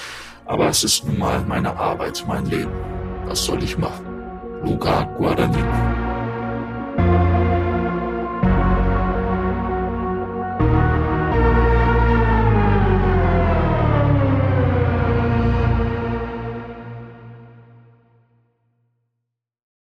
Speaker 5: Aber es ist nun mal meine Arbeit, mein Leben. Was soll ich machen? Luca Guadagnino.